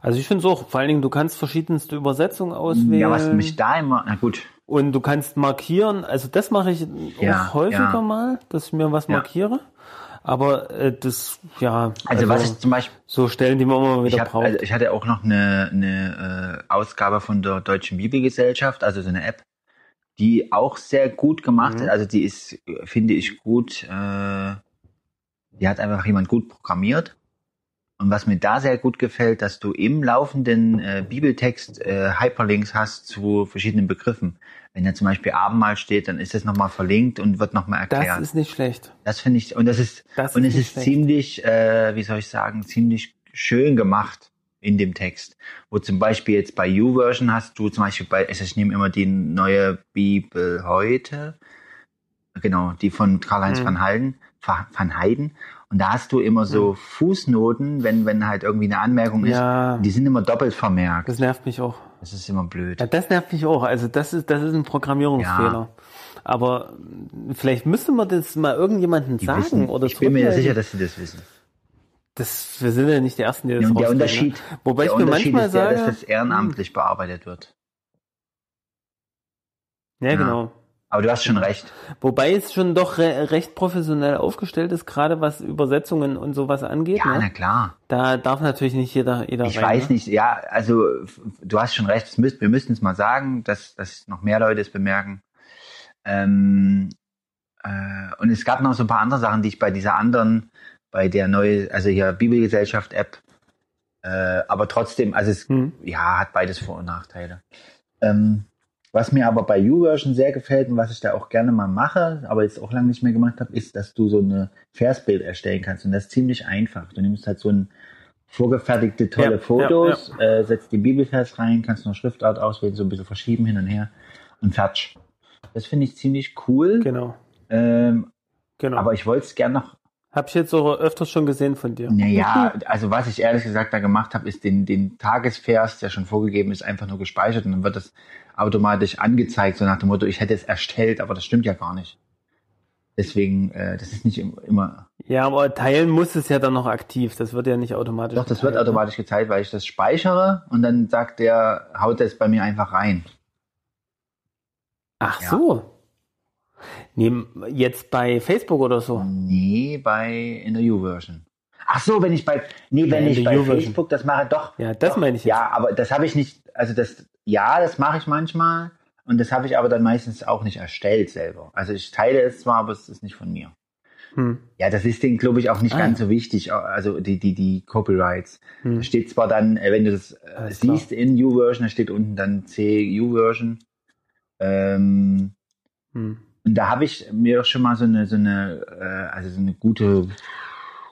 Also ich finde es auch, vor allen Dingen, du kannst verschiedenste Übersetzungen auswählen. Ja, was mich da immer, na gut, Und du kannst markieren, also das mache ich Ja, auch häufiger ja. mal, dass ich mir was Ja. markiere. Aber äh, das, ja, also, was ich zum Beispiel, so Stellen, die man immer wieder ich, hab, braucht. also ich hatte auch noch eine, eine äh, Ausgabe von der Deutschen Bibelgesellschaft, also so eine App, die auch sehr gut gemacht Mhm. ist. Also die ist, finde ich, gut, äh, die hat einfach jemand gut programmiert. Und was mir da sehr gut gefällt, dass du im laufenden äh, Bibeltext äh, Hyperlinks hast zu verschiedenen Begriffen. Wenn da zum Beispiel Abendmahl steht, dann ist das nochmal verlinkt und wird nochmal das erklärt. ist nicht schlecht. Das finde ich, und das ist, Das und ist es ist schlecht. ziemlich, äh, wie soll ich sagen, ziemlich schön gemacht in dem Text. Wo zum Beispiel jetzt bei YouVersion hast du zum Beispiel bei, also ich nehme immer die neue Bibel heute, genau, die von Karl-Heinz Mhm. van Heiden, van Heiden. Und da hast du immer so Fußnoten, wenn, wenn halt irgendwie eine Anmerkung ist, Ja. die sind immer doppelt vermerkt. Das nervt mich auch. Das ist immer blöd. Ja, das nervt mich auch. Also das ist, das ist ein Programmierungsfehler. Aber mh, vielleicht müsste man das mal irgendjemandem Die sagen wissen, oder ich bin mir ja sicher, dass sie das wissen. Das, wir sind ja nicht die Ersten, die das Ja, der rauskriegen, Unterschied, Ne? Wobei der ich mir Unterschied manchmal ist der, sage, dass das ehrenamtlich bearbeitet wird. ja, Ja. genau. Aber du hast schon recht. Wobei es schon doch re recht professionell aufgestellt ist, gerade was Übersetzungen und sowas angeht. Ja, na ne? klar. Da darf natürlich nicht jeder, jeder Ich rein. weiß ne? nicht, ja, also du hast schon recht, müsst, wir müssten es mal sagen, dass, dass noch mehr Leute es bemerken. Ähm, äh, und es gab noch so ein paar andere Sachen, die ich bei dieser anderen, bei der neue, also hier Bibelgesellschaft-App, äh, aber trotzdem, also es Hm. ja, hat beides Vor- und Nachteile. Ähm, was mir aber bei YouVersion sehr gefällt und was ich da auch gerne mal mache, aber jetzt auch lange nicht mehr gemacht habe, ist, dass du so eine Versbild erstellen kannst. Und das ist ziemlich einfach. Du nimmst halt so ein vorgefertigte tolle Ja, Fotos, Äh, setzt die Bibelvers rein, kannst noch Schriftart auswählen, so ein bisschen verschieben hin und her und fertig. Das finde ich ziemlich cool. Genau. Ähm, genau. aber ich wollte es gern noch Hab ich jetzt auch öfters schon gesehen von dir. naja, also was ich ehrlich gesagt da gemacht habe, ist den, den Tagesvers, der schon vorgegeben ist, einfach nur gespeichert und dann wird das automatisch angezeigt, so nach dem Motto, ich hätte es erstellt, aber das stimmt ja gar nicht. Deswegen, äh, das ist nicht im- immer, Ja, aber teilen muss es ja dann noch aktiv. Das wird ja nicht automatisch. doch, das wird geteilt, ne? automatisch gezeigt, weil ich das speichere und dann sagt der, haut das bei mir einfach rein. Ach Ja. so. Nee, jetzt bei Facebook oder so. Nee, bei, in der U-Version. Ach so, wenn ich bei, nee, wenn Ja, ich bei U-Version. Facebook das mache, doch. Ja, das doch, meine ich jetzt. Ja, aber das habe ich nicht, also das, ja, das mache ich manchmal und das habe ich aber dann meistens auch nicht erstellt selber. Also ich teile es zwar, aber es ist nicht von mir. Hm. Ja, das ist denen, glaube ich, auch nicht Ah, ganz ja. so wichtig, also die, die, die Copyrights. Hm. Da steht zwar dann, äh, wenn du das äh, Alles klar. siehst in U-Version, da steht unten dann C-U-Version. Ähm, Hm. Und da habe ich mir auch schon mal so eine, so eine, äh, also so eine gute,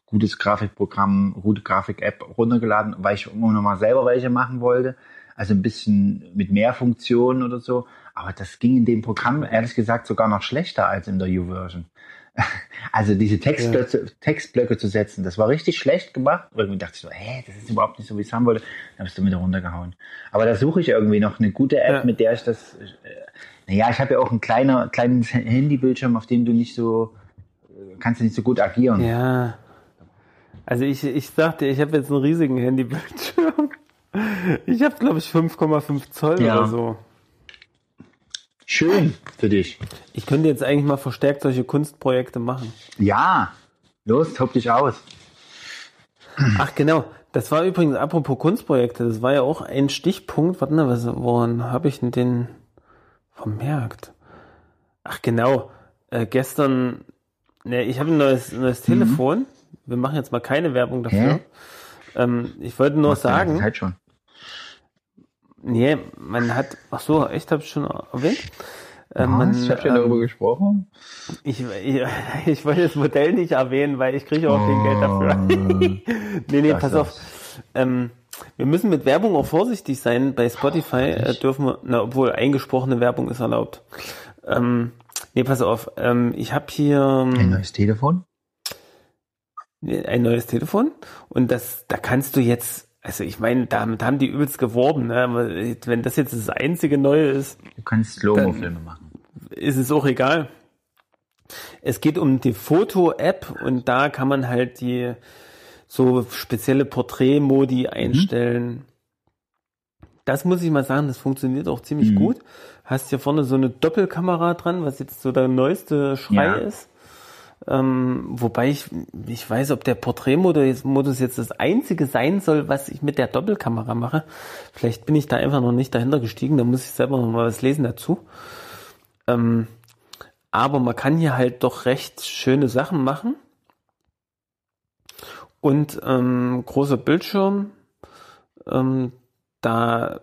gutes Grafikprogramm, gute Grafik-App runtergeladen, weil ich immer noch mal selber welche machen wollte. Also ein bisschen mit mehr Funktionen oder so. Aber das ging in dem Programm ehrlich gesagt sogar noch schlechter als in der U-Version. [laughs] Also diese Textblöcke, Textblöcke zu setzen, das war richtig schlecht gemacht. Irgendwie dachte ich so, hä, das ist überhaupt nicht so, wie ich es haben wollte. Dann habe ich es wieder runtergehauen. Aber da suche ich irgendwie noch eine gute App, Ja. mit der ich das. Naja, ich habe ja auch ein kleiner, kleines Handybildschirm, auf dem du nicht so, äh, kannst du nicht so gut agieren. Ja. Also ich, ich sagte, ich habe jetzt einen riesigen Handybildschirm. Ich habe, glaube ich, 5,5 Zoll Ja. oder so. Schön für dich. Ich könnte jetzt eigentlich mal verstärkt solche Kunstprojekte machen. Ja, los, tob dich aus. Ach genau, das war übrigens, apropos Kunstprojekte, das war ja auch ein Stichpunkt. Warte mal, was, woran habe ich denn den vermerkt? Ach genau, äh, gestern, ne, ich habe ein neues, neues Telefon. Wir machen jetzt mal keine Werbung dafür. Mhm. Ähm, ich wollte nur ganze sagen, Zeit schon. nee, man hat, ach so, echt, habe ich schon erwähnt. Äh, man, ich habe ja darüber ähm, gesprochen. ich, ich, [laughs] ich wollte das Modell nicht erwähnen, weil ich kriege auch kein Geld dafür. [laughs] nee, nee, Das pass auf. Ähm, Wir müssen mit Werbung auch vorsichtig sein. Bei Spotify äh, dürfen wir, na, obwohl eingesprochene Werbung ist erlaubt. Ähm, nee, pass auf. Ähm, ich habe hier Ein ähm, neues Telefon? ein neues Telefon und das, da kannst du jetzt, also ich meine, damit haben die übelst geworben. Ne? Aber wenn das jetzt das einzige Neue ist, Du kannst Slow-Mo-Filme machen. ist es auch egal. Es geht um die Foto-App und da kann man halt die so spezielle Porträtmodi einstellen. Das muss ich mal sagen, das funktioniert auch ziemlich gut. Hast hier vorne so eine Doppelkamera dran, was jetzt so der neueste Schrei Ja. ist. Ähm, wobei ich, ich weiß, ob der Porträtmodus Modus jetzt das einzige sein soll, was ich mit der Doppelkamera mache. Vielleicht bin ich da einfach noch nicht dahinter gestiegen, da muss ich selber noch mal was lesen dazu. Ähm, aber man kann hier halt doch recht schöne Sachen machen. Und ähm, großer Bildschirm. Ähm, da,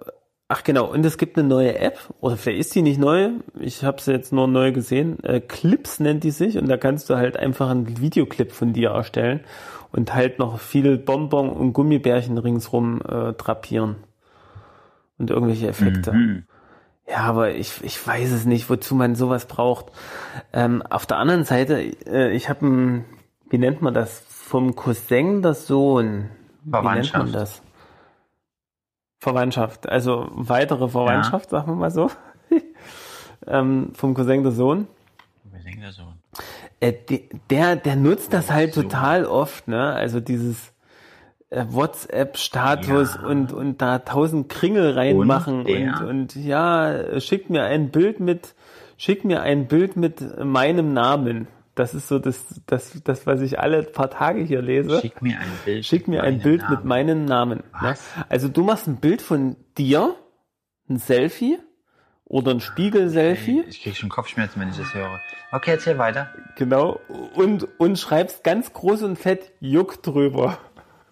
ach genau, und es gibt eine neue App, oder vielleicht ist die nicht neu, ich habe sie jetzt nur neu gesehen, äh, Clips nennt die sich, und da kannst du halt einfach einen Videoclip von dir erstellen und halt noch viel Bonbon und Gummibärchen ringsrum äh, drapieren. Und irgendwelche Effekte. Mhm. Ja, aber ich, ich weiß es nicht, wozu man sowas braucht. Ähm, auf der anderen Seite, äh, ich habe ein, wie nennt man das? Vom Cousin der Sohn. Wie nennt man Verwandtschaft. das? Verwandtschaft, also weitere Verwandtschaft, sagen wir mal so. [laughs] ähm, vom Cousin der Sohn. Wir denken da so. Äh, de- der, der nutzt das halt total oft, ne? Also dieses äh, WhatsApp-Status Ja. und, und da tausend Kringel reinmachen Und der? und, und ja, äh, schickt mir ein Bild mit, schickt mir ein Bild mit meinem Namen. Das ist so das, das, das, was ich alle paar Tage hier lese. Schick mir ein Bild. Schick mir ein mit Bild meinem mit meinem Namen. Ne? Also du machst ein Bild von dir, ein Selfie oder ein Spiegel-Selfie. Ich krieg schon Kopfschmerzen, wenn ich das höre. Okay, erzähl weiter. Genau. Und, und schreibst ganz groß und fett Juck drüber.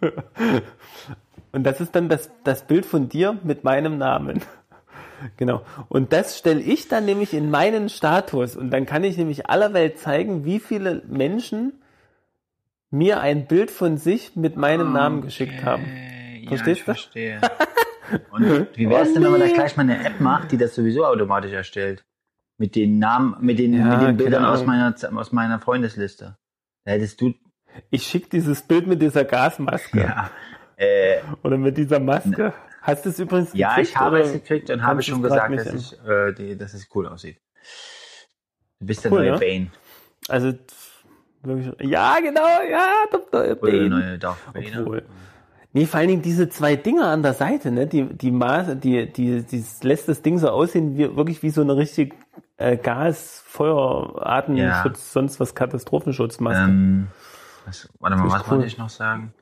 [laughs] und das ist dann das, das Bild von dir mit meinem Namen. Genau. Und das stelle ich dann nämlich in meinen Status. Und dann kann ich nämlich aller Welt zeigen, wie viele Menschen mir ein Bild von sich mit meinem Namen geschickt haben. Ja, Verstehst ich du? verstehe. [laughs] Und wie wär's denn, wenn man da gleich mal eine App macht, die das sowieso automatisch erstellt? Mit den Namen, mit den, Ja, mit den Bildern aus meiner, aus meiner Freundesliste. Da hättest du, Ich schicke dieses Bild mit dieser Gasmaske. ja, äh, Oder mit dieser Maske. Hast du es übrigens ja, gekriegt? ich habe es gekriegt und habe schon gesagt, dass, ich, äh, die, dass es cool aussieht. Du bist der Cool, neue ja? Bane. Also, wirklich, ja, genau, ja, der, der Oder der Bane. neue Darth Vader. Obwohl. Nee, vor allen Dingen diese zwei Dinger an der Seite, ne, die, die Maße, die, die, die lässt das Ding so aussehen, wie, wirklich wie so eine richtig äh, Gas, Feuer, Atemschutz, sonst was Katastrophenschutzmaske. Ähm, was, warte mal, was cool. wollte ich noch sagen?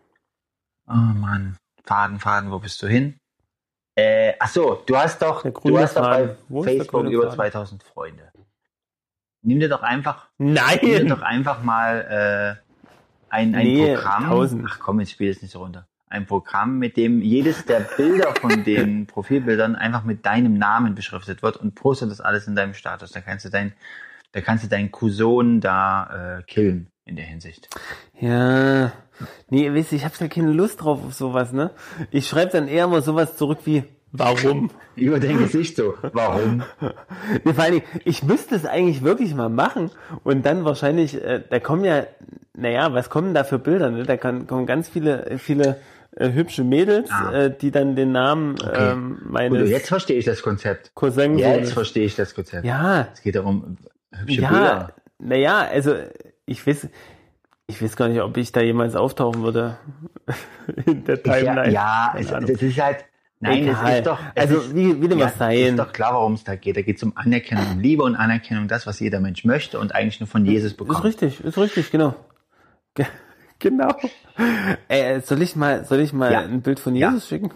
Oh Mann, Faden, Faden, wo bist du hin? Äh, ach so, du hast doch, du hast doch bei Facebook über Faden? 2000 Freunde. Nimm dir doch einfach, nimm dir Nein! doch einfach mal äh, ein, ein Nee, Programm. 1000. Ach komm, jetzt spiel es nicht so runter. Ein Programm, mit dem jedes der Bilder von [laughs] den Profilbildern einfach mit deinem Namen beschriftet wird und postet das alles in deinem Status. Da kannst du dein, da kannst du deinen Cousin da äh, killen in der Hinsicht. Ja, nee, weißt du, ich habe ja keine Lust drauf auf sowas, ne? Ich schreibe dann eher mal sowas zurück wie, warum? [laughs] Über dein Gesicht so. Warum? Nee, vor allen Dingen, ich müsste es eigentlich wirklich mal machen und dann wahrscheinlich, äh, da kommen ja, naja, was kommen da für Bilder, ne? Da kann, kommen ganz viele, viele äh, hübsche Mädels, Ah. äh, die dann den Namen Okay. ähm, Gut, meines jetzt verstehe ich das Konzept. Cousins. Jetzt verstehe ich das Konzept. ja, Es geht darum, hübsche ja, Bilder. naja, also ich weiß, ich weiß gar nicht, ob ich da jemals auftauchen würde [laughs] in der Ist Timeline. ja, ja es, das ist halt, nein, Egal. es ist doch, es Also, ist, wie- wie dem ja, was sein. Ist doch klar, worum es da geht. Da geht es um Anerkennung, um Liebe und Anerkennung, das, was jeder Mensch möchte und eigentlich nur von Jesus Ist bekommt. richtig, ist richtig, genau. Ge- [laughs] Genau. Äh, soll ich mal, soll ich mal Ja. ein Bild von. Jesus schicken?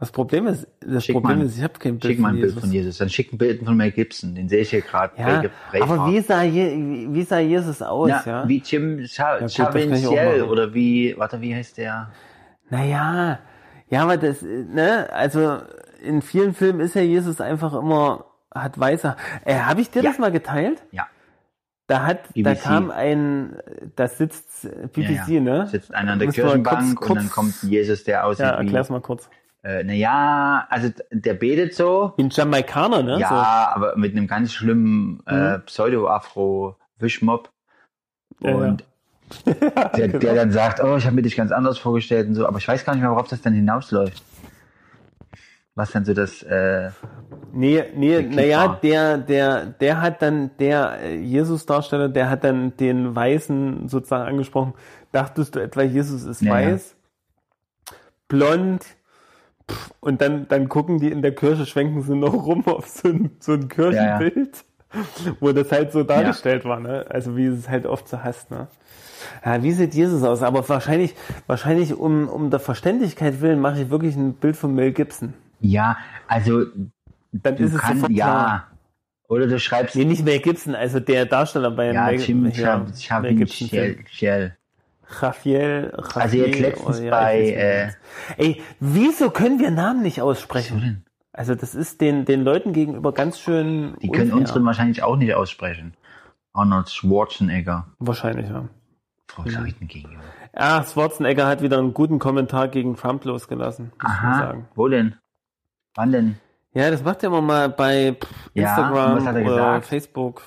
Das Problem ist, das Schick Problem mal- ist, ich habe kein Bild Schick mal von ein Bild Jesus. von Jesus. Dann schick ein Bild von Mel Gibson. Den sehe ich hier gerade. Ja, aber wie sah, Je, wie sah Jesus aus, ja, ja? wie Jim Cha gut, das kann ich auch Chavinciel machen. oder wie, warte, wie heißt der? Naja, ja, aber das, ne, also in vielen Filmen ist ja Jesus einfach immer, hat weißer. Äh, habe ich dir Ja. das mal geteilt? Ja. da hat, da BBC. kam ein, da sitzt BBC, Ja, ja. ne? Sitzt einer an der Kirchenbank kurz- und dann kurz- kommt Jesus, der aussieht Ja, erklär's mal kurz. Äh, naja, also der betet so, ein Jamaikaner, ne? ja, aber mit einem ganz schlimmen äh, Mhm. Pseudo-Afro-Wischmob. Ja, ja. Und [laughs] der, der dann sagt, oh, ich habe mir dich ganz anders vorgestellt und so, aber ich weiß gar nicht mehr, worauf das dann hinausläuft. Was dann so das, äh, So. Nee, nee, Der naja, der, der, der hat dann, der äh, Jesus-Darsteller, der hat dann den Weißen sozusagen angesprochen. Dachtest du etwa, Jesus ist ja. weiß? Blond? Pff, Und dann, dann gucken die in der Kirche, schwenken sie noch rum auf so ein, so ein Kirchenbild, wo das halt so dargestellt war, ne? Also wie es halt oft so hast, ne? Ja, wie sieht Jesus aus? Aber wahrscheinlich, wahrscheinlich um, um der Verständlichkeit willen mache ich wirklich ein Bild von Mel Gibson. ja, also Dann du ist es klar. ja, oder du schreibst, Nee, nicht Mel Gibson, also der Darsteller bei ja, Mel, Jim hier, Mel Gibson. Shell, Shell. Raphael, Raphael. Also jetzt letztens ja, bei, äh. Ey, wieso können wir Namen nicht aussprechen? denn? Also das ist den, den Leuten gegenüber ganz schön Die können unfair. unseren wahrscheinlich auch nicht aussprechen. Arnold Schwarzenegger. Wahrscheinlich, ja. Leuten gegenüber. Ah, Schwarzenegger hat wieder einen guten Kommentar gegen Trump losgelassen, Aha, sagen. wo denn? Wann denn? Ja, das macht er immer mal bei Ja, Instagram er oder gesagt? Facebook.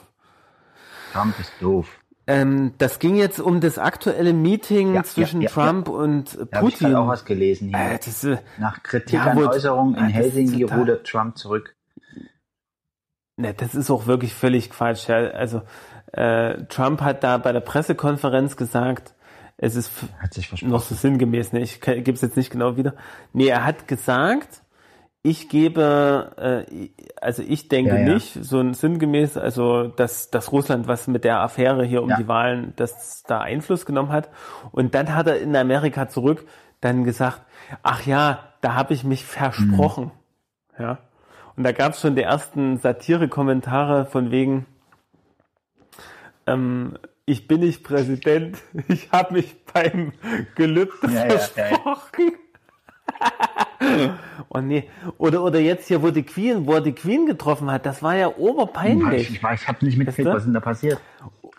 Trump ist doof. Ähm, das ging jetzt um das aktuelle Meeting Ja, zwischen ja, ja, Trump und Da habe ich Putin. auch was gelesen hier. äh, das, äh, Nach Kritik an Äußerungen in ist Helsinki rudert Trump zurück. Ne, das ist auch wirklich völlig Quatsch. Also äh, Trump hat da bei der Pressekonferenz gesagt, es ist noch so sinngemäß, ne? ich gebe es jetzt nicht genau wieder. Nee, er hat gesagt, ich gebe, äh, also ich denke Ja, ja. nicht, so ein sinngemäß, also dass, dass Russland was mit der Affäre hier um Ja. die Wahlen, dass da Einfluss genommen hat. Und dann hat er in Amerika zurück dann gesagt, ach ja, da habe ich mich versprochen. Mhm. Ja. Und da gab es schon die ersten Satire-Kommentare von wegen, ähm, ich bin nicht Präsident, [laughs] ich habe mich beim Gelübde versprochen. [laughs] [laughs] oh nee. Oder, oder jetzt hier, wo die Queen, wo er die Queen getroffen hat, das war ja Ich, oberpeinlich. ich, ich habe nicht mitgekriegt, Weißt du? was denn da passiert.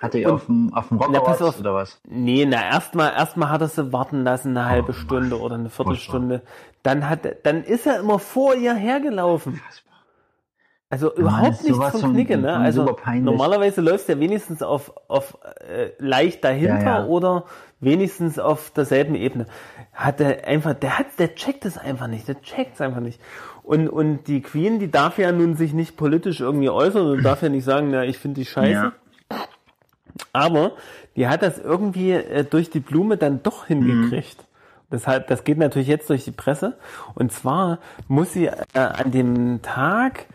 Hatte ich Und- auf dem, auf dem Rock Na, pass auf. oder was? Nee, na erstmal erstmal hat er sie warten lassen, eine halbe Stunde oder eine Viertelstunde. Dann hat dann ist er immer vor ihr hergelaufen. Also überhaupt ist nichts von- Knicke, ne? Also normalerweise läufst du ja wenigstens auf auf äh, leicht dahinter Ja, ja. oder wenigstens auf derselben Ebene. Hat er einfach, der hat, der checkt es einfach nicht, der checkt es einfach nicht. Und und die Queen, die darf ja nun sich nicht politisch irgendwie äußern und darf ja nicht sagen, na ich finde die scheiße. Ja. Aber die hat das irgendwie äh, durch die Blume dann doch hingekriegt. Das, hat, das geht natürlich jetzt durch die Presse. Und zwar muss sie äh, an dem Tag,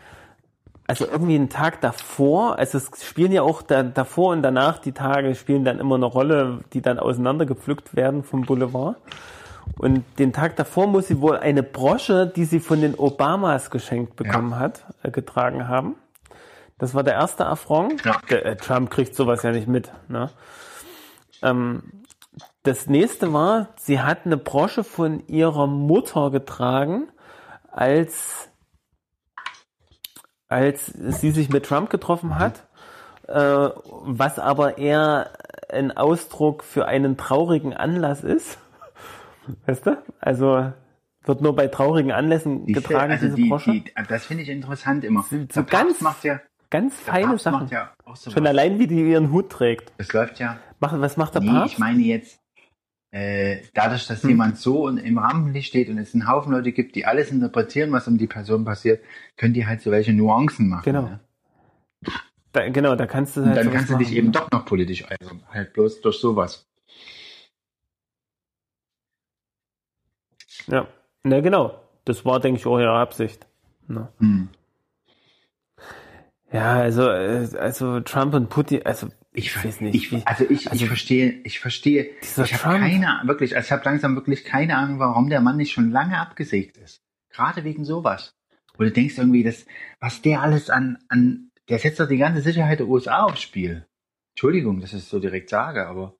also irgendwie einen Tag davor, also es spielen ja auch da, davor und danach, die Tage spielen dann immer eine Rolle, die dann auseinandergepflückt werden vom Boulevard. Und den Tag davor muss sie wohl eine Brosche, die sie von den Obamas geschenkt bekommen hat, äh, getragen haben. Das war der erste Affront. Ja. Der, äh, Trump kriegt sowas ja nicht mit. Ne? Ähm, das nächste war, sie hat eine Brosche von ihrer Mutter getragen, als, als sie sich mit Trump getroffen hat, äh, was aber eher ein Ausdruck für einen traurigen Anlass ist. Weißt du? Also wird nur bei traurigen Anlässen Die, getragen, also diese die, Brosche. die, das finde ich interessant immer. So ganz macht ja, Ganz feine Papst Sachen. macht ja auch so Schon allein, wie die ihren Hut trägt. Das läuft ja. Mach, was macht der Nee, Papst? ich meine jetzt, äh, dadurch, dass Hm. jemand so im Rampenlicht steht und es einen Haufen Leute gibt, die alles interpretieren, was um die Person passiert, können die halt so welche Nuancen machen. Genau. Ne? da, genau, da kannst du Und halt dann kannst du dich machen. eben doch noch politisch äußern. Halt bloß durch sowas. Ja, na genau. Das war, denke ich, auch ihre Absicht. Ne? Hm. Ja, also, äh, also Trump und Putin, also Ich, ich weiß nicht. Ich, also ich, also ich verstehe, ich verstehe, ich habe keine, wirklich, also ich habe langsam wirklich keine Ahnung, warum der Mann nicht schon lange abgesägt ist. Gerade wegen sowas. Wo du denkst irgendwie, dass, was der alles an, an, der setzt doch die ganze Sicherheit der USA aufs Spiel. Entschuldigung, dass ich es so direkt sage, aber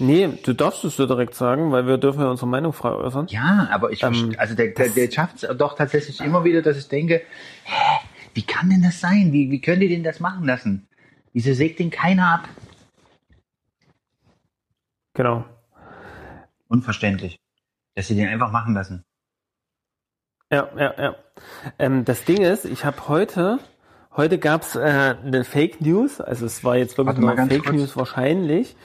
nee, du darfst es so direkt sagen, weil wir dürfen ja unsere Meinung frei äußern. ja, aber ich, Ähm, also der, der, der schafft es doch tatsächlich immer wieder, dass ich denke, hä, Wie kann denn das sein? Wie, wie könnt ihr den das machen lassen? Wieso sägt den keiner ab? Genau. Unverständlich. Dass sie den einfach machen lassen. Ja, ja, ja. Ähm, das Ding ist, ich habe heute, heute gab's äh, eine Fake News, also es war jetzt wirklich mal nur Fake kurz. News wahrscheinlich.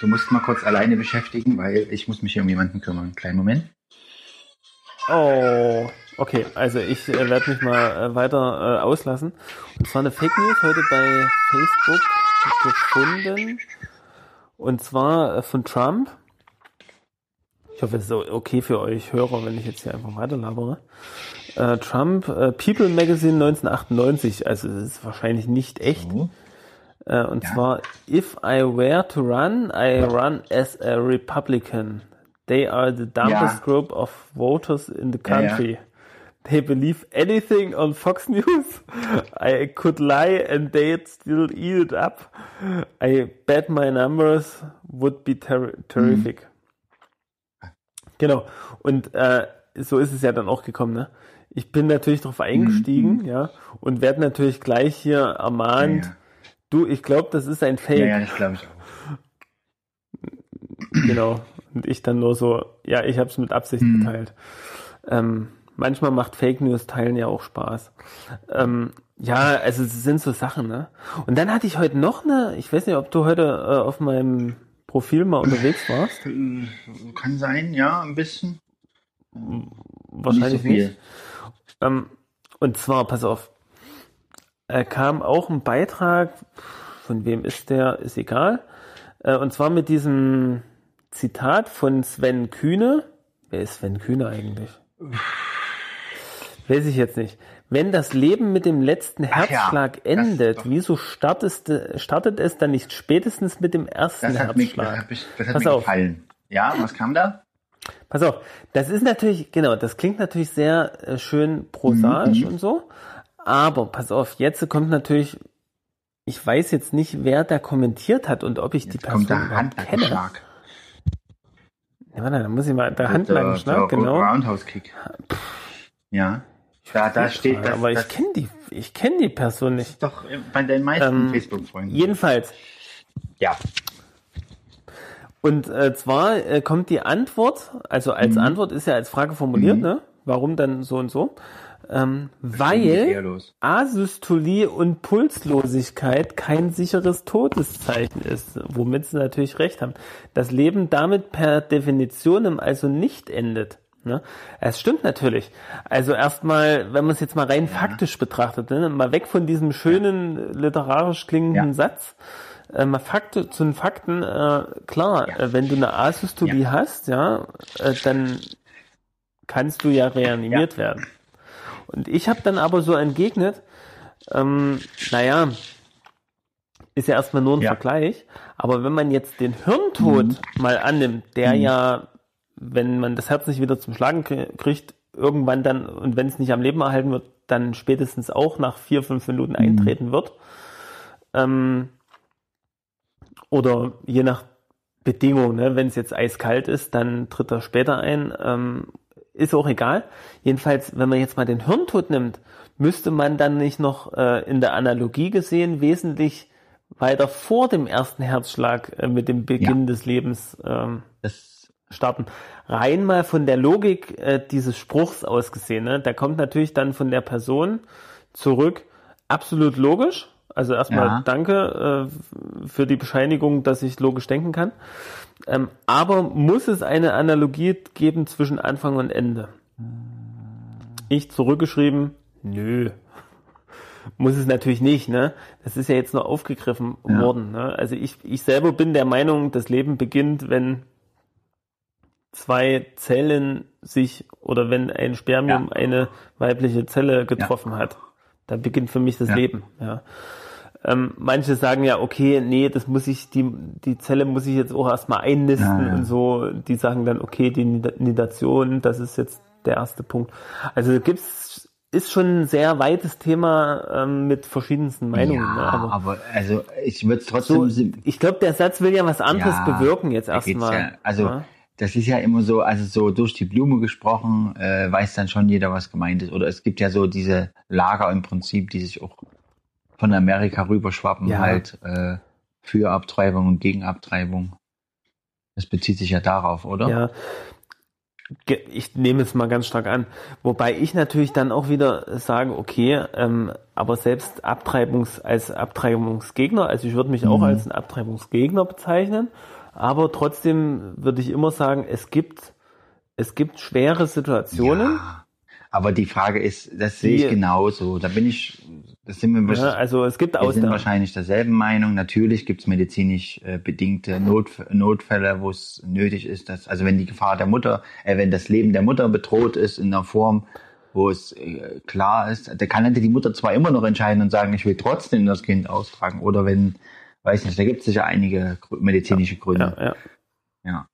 Du musst mal kurz alleine beschäftigen, weil ich muss mich hier um jemanden kümmern. Kleinen Moment. Oh, okay, also ich äh, werde mich mal äh, weiter äh, auslassen. Und zwar eine Fake News heute bei Facebook gefunden. Und zwar äh, von Trump. Ich hoffe, es ist okay für euch Hörer, wenn ich jetzt hier einfach weiterlabere. Äh, Trump, äh, People Magazine 1998, also es ist wahrscheinlich nicht echt. So. Äh, und Ja. zwar, if I were to run, I run as a Republican. They are the dumbest Ja. group of voters in the Ja, ja. country. They believe anything on Fox [laughs] News. I could lie and they'd still eat it up. I bet my numbers would be ter terrific. Mhm. Genau. Und äh, so ist es ja dann auch gekommen. Ne? Ich bin natürlich darauf eingestiegen, ja, und werde natürlich gleich hier ermahnt. Mhm. Ja, Du, ich glaube, das ist ein Fake. ja, ja das glaube ich auch. Genau. Und ich dann nur so, ja, ich habe es mit Absicht Mhm. geteilt. Ähm, manchmal macht Fake News teilen ja auch Spaß. Ähm, ja, also es sind so Sachen, ne? Und dann hatte ich heute noch eine, ich weiß nicht, ob du heute äh, auf meinem Profil mal unterwegs [laughs] warst. Kann sein, ja, ein bisschen. Wahrscheinlich nicht nicht. so viel. Ähm, und zwar, pass auf, äh, kam auch ein Beitrag, von wem ist der, ist egal. Äh, und zwar mit diesem Zitat von Sven Kühne. Wer ist Sven Kühne eigentlich? Weiß ich jetzt nicht. Wenn das Leben mit dem letzten ja, Herzschlag das endet, doch. wieso startest, startet es dann nicht spätestens mit dem ersten Das hat, mich, das Herzschlag? hat, mich, das hat Pass auf. gefallen. Ja, was kam da? Pass auf, das ist natürlich, genau, das klingt natürlich sehr äh, schön prosaisch Mhm, und so, aber pass auf, jetzt kommt natürlich, ich weiß jetzt nicht, wer da kommentiert hat und ob ich die Jetzt Person kommt der. Handschlag. Ja, warte, da muss ich mal, der Handlangenschlag, der genau. Roundhouse-Kick. Ja. Da, da steht das. aber ich das kenne die, ich kenne die Person nicht. doch bei den meisten Ähm, Facebook-Freunden. Jedenfalls, Ja. Und äh, zwar äh, kommt die Antwort, also als Mhm. Antwort ist ja als Frage formuliert, ne? Warum dann so und so? Ähm, weil. Asystolie und Pulslosigkeit kein sicheres Todeszeichen ist, womit sie natürlich recht haben. Das Leben damit per Definition also nicht endet. Ne? Es stimmt natürlich. Also erstmal, wenn man es jetzt mal rein faktisch betrachtet, ne? mal weg von diesem schönen literarisch klingenden Ja. Satz, äh, mal Fakte, zu den Fakten, äh, klar, Ja. äh, wenn du eine Asystolie hast, ja, äh, dann kannst du ja reanimiert werden. Und ich habe dann aber so entgegnet, ähm, naja, ist ja erstmal nur ein Ja. Vergleich, aber wenn man jetzt den Hirntod Mhm. mal annimmt, der ja, wenn man das Herz nicht wieder zum Schlagen krie- kriegt, irgendwann dann, und wenn es nicht am Leben erhalten wird, dann spätestens auch nach vier, fünf Minuten Mhm. eintreten wird. Ähm, oder je nach Bedingung, ne, wenn es jetzt eiskalt ist, dann tritt er später ein. Ähm, ist auch egal. Jedenfalls, wenn man jetzt mal den Hirntod nimmt, müsste man dann nicht noch äh, in der Analogie gesehen wesentlich weiter vor dem ersten Herzschlag äh, mit dem Beginn des Lebens ähm, starten. Rein mal von der Logik äh, dieses Spruchs aus gesehen. Ne? Der kommt natürlich dann von der Person zurück. Absolut logisch. Also erstmal Ja. danke äh, für die Bescheinigung, dass ich logisch denken kann. Ähm, aber muss es eine Analogie geben zwischen Anfang und Ende? Ich zurückgeschrieben, nö. Muss es natürlich nicht, ne? Das ist ja jetzt nur aufgegriffen Ja. worden. Ne? Also ich, ich selber bin der Meinung, das Leben beginnt, wenn zwei Zellen sich oder wenn ein Spermium Ja. eine weibliche Zelle getroffen hat. Da beginnt für mich das Ja. Leben. Ja. Ähm, manche sagen ja, okay, nee, das muss ich, die, die Zelle muss ich jetzt auch erstmal einnisten Ja, ja. und so. Die sagen dann, okay, die Nid- Nidation, das ist jetzt der erste Punkt. Also gibt's, ist schon ein sehr weites Thema ähm, mit verschiedensten Meinungen. ja, ne? Aber aber also ich würde es trotzdem. so, ich glaube, der Satz will ja was anderes bewirken jetzt erstmal. Also Ja? das ist ja immer so, also so durch die Blume gesprochen, äh, weiß dann schon jeder, was gemeint ist. Oder es gibt ja so diese Lager im Prinzip, die sich auch von Amerika rüberschwappen, Ja. halt äh, für Abtreibung und gegen Abtreibung. Das bezieht sich ja darauf, oder? Ja. Ich nehme es mal ganz stark an. Wobei ich natürlich dann auch wieder sage, okay, ähm, aber selbst Abtreibungs, als Abtreibungsgegner, also ich würde mich auch Mhm. als einen Abtreibungsgegner bezeichnen, aber trotzdem würde ich immer sagen, es gibt, es gibt schwere Situationen. Ja. Aber die Frage ist, das sehe ich genauso. Da bin ich, das sind wir, Ja, also es gibt wir sind wahrscheinlich derselben Meinung. Natürlich gibt es medizinisch äh, bedingte Not, Notfälle, wo es nötig ist, dass, also wenn die Gefahr der Mutter, äh, wenn das Leben der Mutter bedroht ist in einer Form, wo es äh, klar ist, da kann halt die Mutter zwar immer noch entscheiden und sagen, ich will trotzdem das Kind austragen. Oder wenn, weiß nicht, da gibt es sicher einige medizinische Gründe. Ja, ja. Ja.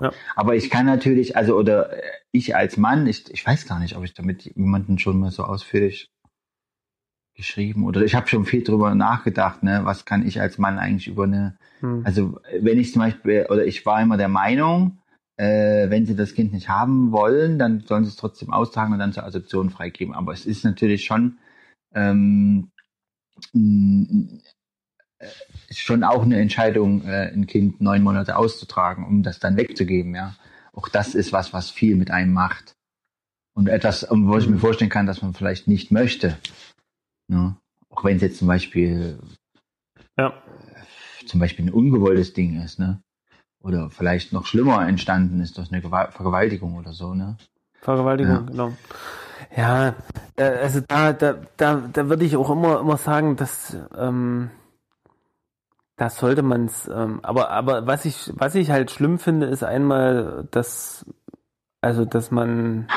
Ja. Aber ich kann natürlich, also oder äh, ich als Mann, ich, ich weiß gar nicht, ob ich damit jemanden schon mal so ausführlich geschrieben oder ich habe schon viel drüber nachgedacht, ne, was kann ich als Mann eigentlich über eine, Hm. also wenn ich zum Beispiel, oder ich war immer der Meinung, äh, wenn sie das Kind nicht haben wollen, dann sollen sie es trotzdem austragen und dann zur Adoption freigeben. Aber es ist natürlich schon ähm, äh, schon auch eine Entscheidung, äh, ein Kind neun Monate auszutragen, um das dann wegzugeben, ja. Auch das ist was, was viel mit einem macht. Und etwas, wo ich mir vorstellen kann, dass man vielleicht nicht möchte. Ne? Auch wenn es jetzt zum Beispiel, ja. zum Beispiel ein ungewolltes Ding ist, ne? Oder vielleicht noch schlimmer entstanden ist durch eine Gewalt Vergewaltigung oder so, ne? Vergewaltigung, Ja. genau. Ja, da, also da, da, da, da würde ich auch immer, immer sagen, dass ähm, das sollte man es, ähm, aber, aber was ich, was ich halt schlimm finde, ist einmal, dass, also dass man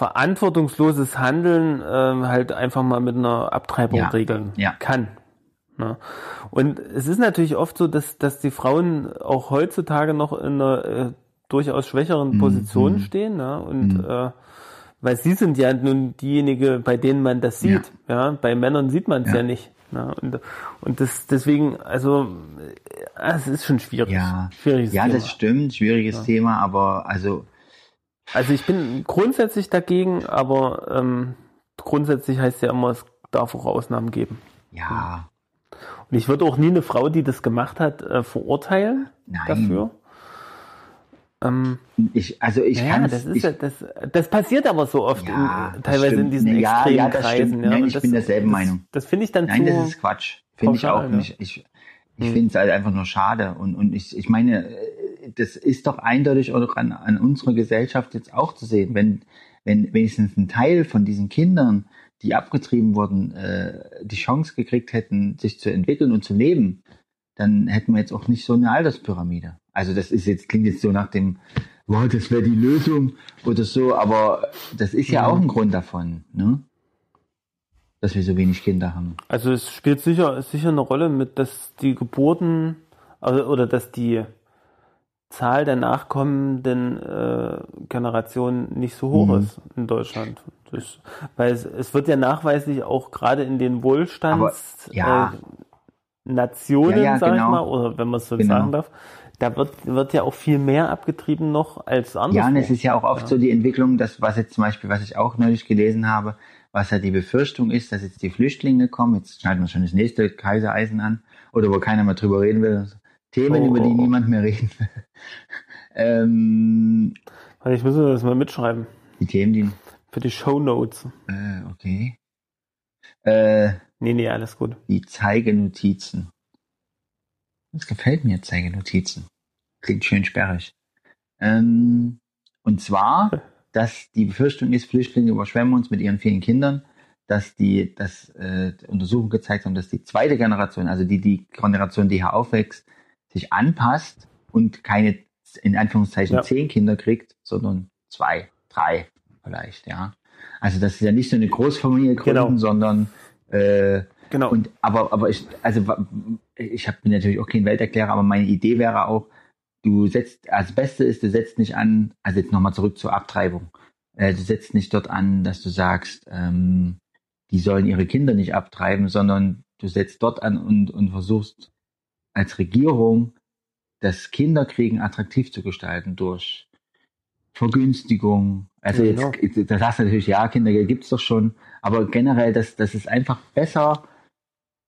verantwortungsloses Handeln ähm, halt einfach mal mit einer Abtreibung Ja, regeln ja. kann. Ne? Und es ist natürlich oft so, dass, dass die Frauen auch heutzutage noch in einer äh, durchaus schwächeren Mhm. Position stehen. Ne? Und Mhm. äh, weil sie sind ja nun diejenige, bei denen man das sieht. Ja, bei Männern sieht man es ja. Ja. nicht. Ne? Und, und das deswegen, also äh, es ist schon schwierig. Ja, Schwieriges ja, Thema. das stimmt, schwieriges Ja. Thema, aber also Also ich bin grundsätzlich dagegen, aber ähm, grundsätzlich heißt ja immer, es darf auch Ausnahmen geben. ja, Und ich würde auch nie eine Frau, die das gemacht hat, äh, verurteilen nein. dafür. Ähm, Ich, also ich ja, kann das ist ja, das, das passiert aber so oft, Ja, in, teilweise in stimmt. diesen Ja, extremen ja, das Kreisen. stimmt. Ja, Nein, ich das, bin derselben das, Meinung. Das finde ich dann Nein, zu. das ist Quatsch. Finde ich auch nicht. Ich, ich Hm. finde es halt einfach nur schade. Und, und ich, ich meine, äh, das ist doch eindeutig auch an, an unserer Gesellschaft jetzt auch zu sehen. Wenn, wenn wenigstens ein Teil von diesen Kindern, die abgetrieben wurden, äh, die Chance gekriegt hätten, sich zu entwickeln und zu leben, dann hätten wir jetzt auch nicht so eine Alterspyramide. Also das ist jetzt, klingt jetzt so nach dem, wow, das wäre die Lösung oder so, aber das ist ja Mhm. auch ein Grund davon, ne? Dass wir so wenig Kinder haben. Also es spielt sicher, sicher eine Rolle mit, dass die Geburten also, oder dass die Zahl der nachkommenden äh, Generationen nicht so hoch Mhm. ist in Deutschland. Das, weil es, es wird ja nachweislich auch gerade in den Wohlstands Aber, ja. äh, Nationen, Ja, ja, sag ich genau. mal, oder wenn man es so Genau. sagen darf, da wird, wird ja auch viel mehr abgetrieben noch als anderswo. Ja, und es ist ja auch oft so die Entwicklung, dass was jetzt zum Beispiel, was ich auch neulich gelesen habe, was ja die Befürchtung ist, dass jetzt die Flüchtlinge kommen, jetzt schalten wir schon das nächste Kaisereisen an, oder wo keiner mehr drüber reden will. Themen, Oh, über die oh, oh. niemand mehr reden will. [laughs] ähm, ich muss das mal mitschreiben. die Themen, die, Für die Show Notes. äh, okay. Äh, Nee, nee, alles gut. die Zeigenotizen. Das gefällt mir, Zeigenotizen. Klingt schön sperrig. Ähm, und zwar, [laughs] dass die Befürchtung ist, Flüchtlinge überschwemmen uns mit ihren vielen Kindern, dass die, dass äh, Untersuchungen gezeigt haben, dass die zweite Generation, also die, die Generation, die hier aufwächst, sich anpasst und keine, in Anführungszeichen, Ja. zehn Kinder kriegt, sondern zwei, drei vielleicht, ja. Also das ist ja nicht so eine Großfamilie gründen, Genau. sondern äh, Genau. und aber aber ich also ich habe natürlich auch kein Welterklärer, aber meine Idee wäre auch, du setzt das Beste ist, du setzt nicht an, also jetzt nochmal zurück zur Abtreibung. Äh, du setzt nicht dort an, dass du sagst, ähm, die sollen ihre Kinder nicht abtreiben, sondern du setzt dort an und und versuchst als Regierung das Kinderkriegen attraktiv zu gestalten durch Vergünstigung. Also Genau. jetzt, da sagst du natürlich, ja, Kindergeld gibt's doch schon, aber generell, dass, dass es einfach besser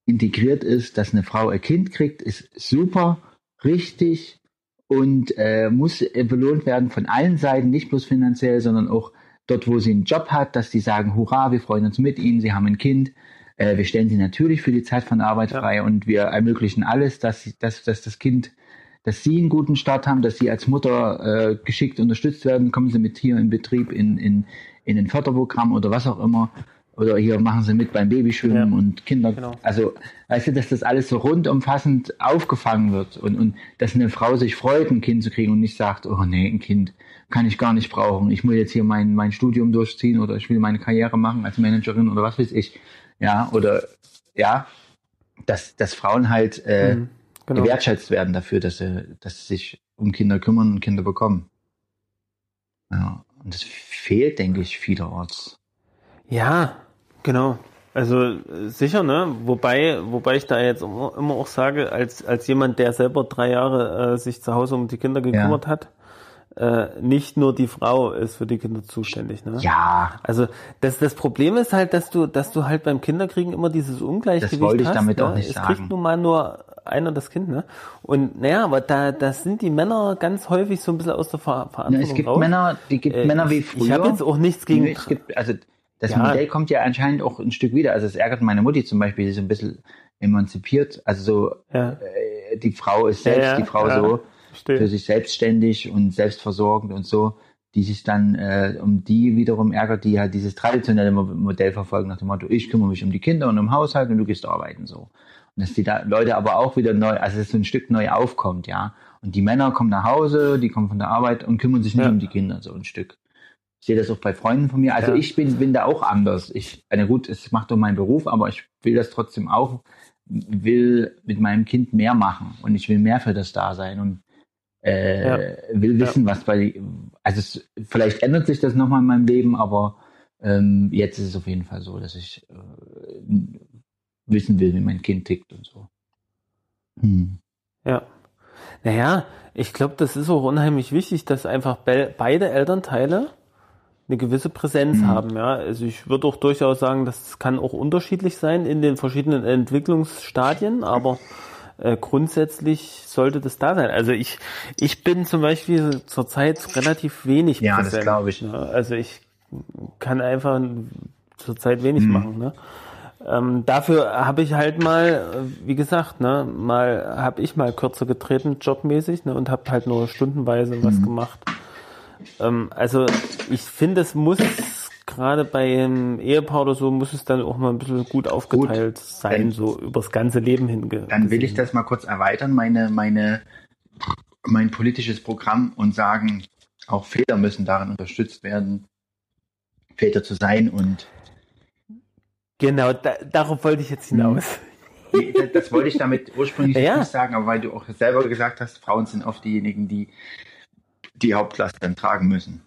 integriert ist, dass eine Frau ein Kind kriegt, ist super, richtig und äh, muss äh, belohnt werden von allen Seiten, nicht bloß finanziell, sondern auch dort, wo sie einen Job hat, dass die sagen, hurra, wir freuen uns mit ihnen, sie haben ein Kind, äh, wir stellen sie natürlich für die Zeit von Arbeit Ja. frei und wir ermöglichen alles, dass, sie- dass, dass das Kind, dass sie einen guten Start haben, dass sie als Mutter äh, geschickt unterstützt werden, kommen sie mit hier in Betrieb, in, in, in ein Förderprogramm oder was auch immer. Oder hier machen sie mit beim Babyschwimmen Ja. und Kinder. Genau. Also, weißt du, dass das alles so rundumfassend aufgefangen wird und, und dass eine Frau sich freut, ein Kind zu kriegen und nicht sagt, oh nee, ein Kind kann ich gar nicht brauchen. Ich will jetzt hier mein, mein Studium durchziehen oder ich will meine Karriere machen als Managerin oder was weiß ich. Ja, oder ja, dass, dass Frauen halt äh, Mhm, genau. gewertschätzt werden dafür, dass sie, dass sie sich um Kinder kümmern und Kinder bekommen. Ja, und das fehlt, denke ich, vielerorts. Ja, genau. Also sicher, ne? Wobei, wobei ich da jetzt immer, immer auch sage, als als jemand, der selber drei Jahre äh, sich zu Hause um die Kinder gekümmert hat, äh, nicht nur die Frau ist für die Kinder zuständig, ne? Ja, Also das, das Problem ist halt, dass du, dass du halt beim Kinderkriegen immer dieses Ungleichgewicht Das wollte ich hast. damit ne? auch nicht es sagen. kriegt nun mal nur einer das Kind, ne? Und naja, aber da, das sind die Männer ganz häufig so ein bisschen aus der Ver Verantwortung es gibt raus. Männer, die gibt Äh, Männer wie früher. Ich habe jetzt auch nichts gegen. Es gibt, also das Ja. Modell kommt ja anscheinend auch ein Stück wieder. Also es ärgert meine Mutti zum Beispiel, die ist so ein bisschen emanzipiert. Also so, ja, äh, die Frau ist Ja, selbst ja, die Frau ja. so verstehe. für sich selbstständig und selbstversorgend und so, die sich dann äh, um die wiederum ärgert, die halt dieses traditionelle Mo- Modell verfolgen nach dem Motto, ich kümmere mich um die Kinder und um Haushalt und du gehst arbeiten so. Und dass die da Leute aber auch wieder neu, also dass so ein Stück neu aufkommt, ja. Und die Männer kommen nach Hause, die kommen von der Arbeit und kümmern sich nicht Ja. um die Kinder, so ein Stück. Ich sehe das auch bei Freunden von mir. Also Ja. ich bin, bin da auch anders. Ich, na gut, es macht doch meinen Beruf, aber ich will das trotzdem auch, will mit meinem Kind mehr machen und ich will mehr für das da sein und äh, Ja. will wissen, was bei, also es, vielleicht ändert sich das nochmal in meinem Leben, aber ähm, jetzt ist es auf jeden Fall so, dass ich äh, wissen will, wie mein Kind tickt und so. Hm. Ja. Naja, ich glaube, das ist auch unheimlich wichtig, dass einfach be beide Elternteile eine gewisse Präsenz Mhm. haben. Ja, also ich würde auch durchaus sagen, das kann auch unterschiedlich sein in den verschiedenen Entwicklungsstadien, aber äh, grundsätzlich sollte das da sein. Also ich, ich bin zum Beispiel zurzeit relativ wenig Ja, das präsent. glaub ich. Ne? Also ich kann einfach zurzeit wenig Mhm. machen. Ne? Ähm, dafür habe ich halt mal, äh, wie gesagt, ne, mal habe ich mal kürzer getreten, jobmäßig, ne, und habe halt nur stundenweise was gemacht. Ähm, also ich finde, es muss gerade beim Ehepaar oder so muss es dann auch mal ein bisschen gut aufgeteilt sein, Dann- so übers ganze Leben hinge. Dann will ich das mal kurz erweitern, meine, meine, mein politisches Programm und sagen, auch Väter müssen darin unterstützt werden, Väter zu sein und Genau, da, darauf wollte ich jetzt hinaus. Nee, das, das wollte ich damit ursprünglich [laughs] Ja. nicht sagen, aber weil du auch selber gesagt hast, Frauen sind oft diejenigen, die die Hauptlast dann tragen müssen.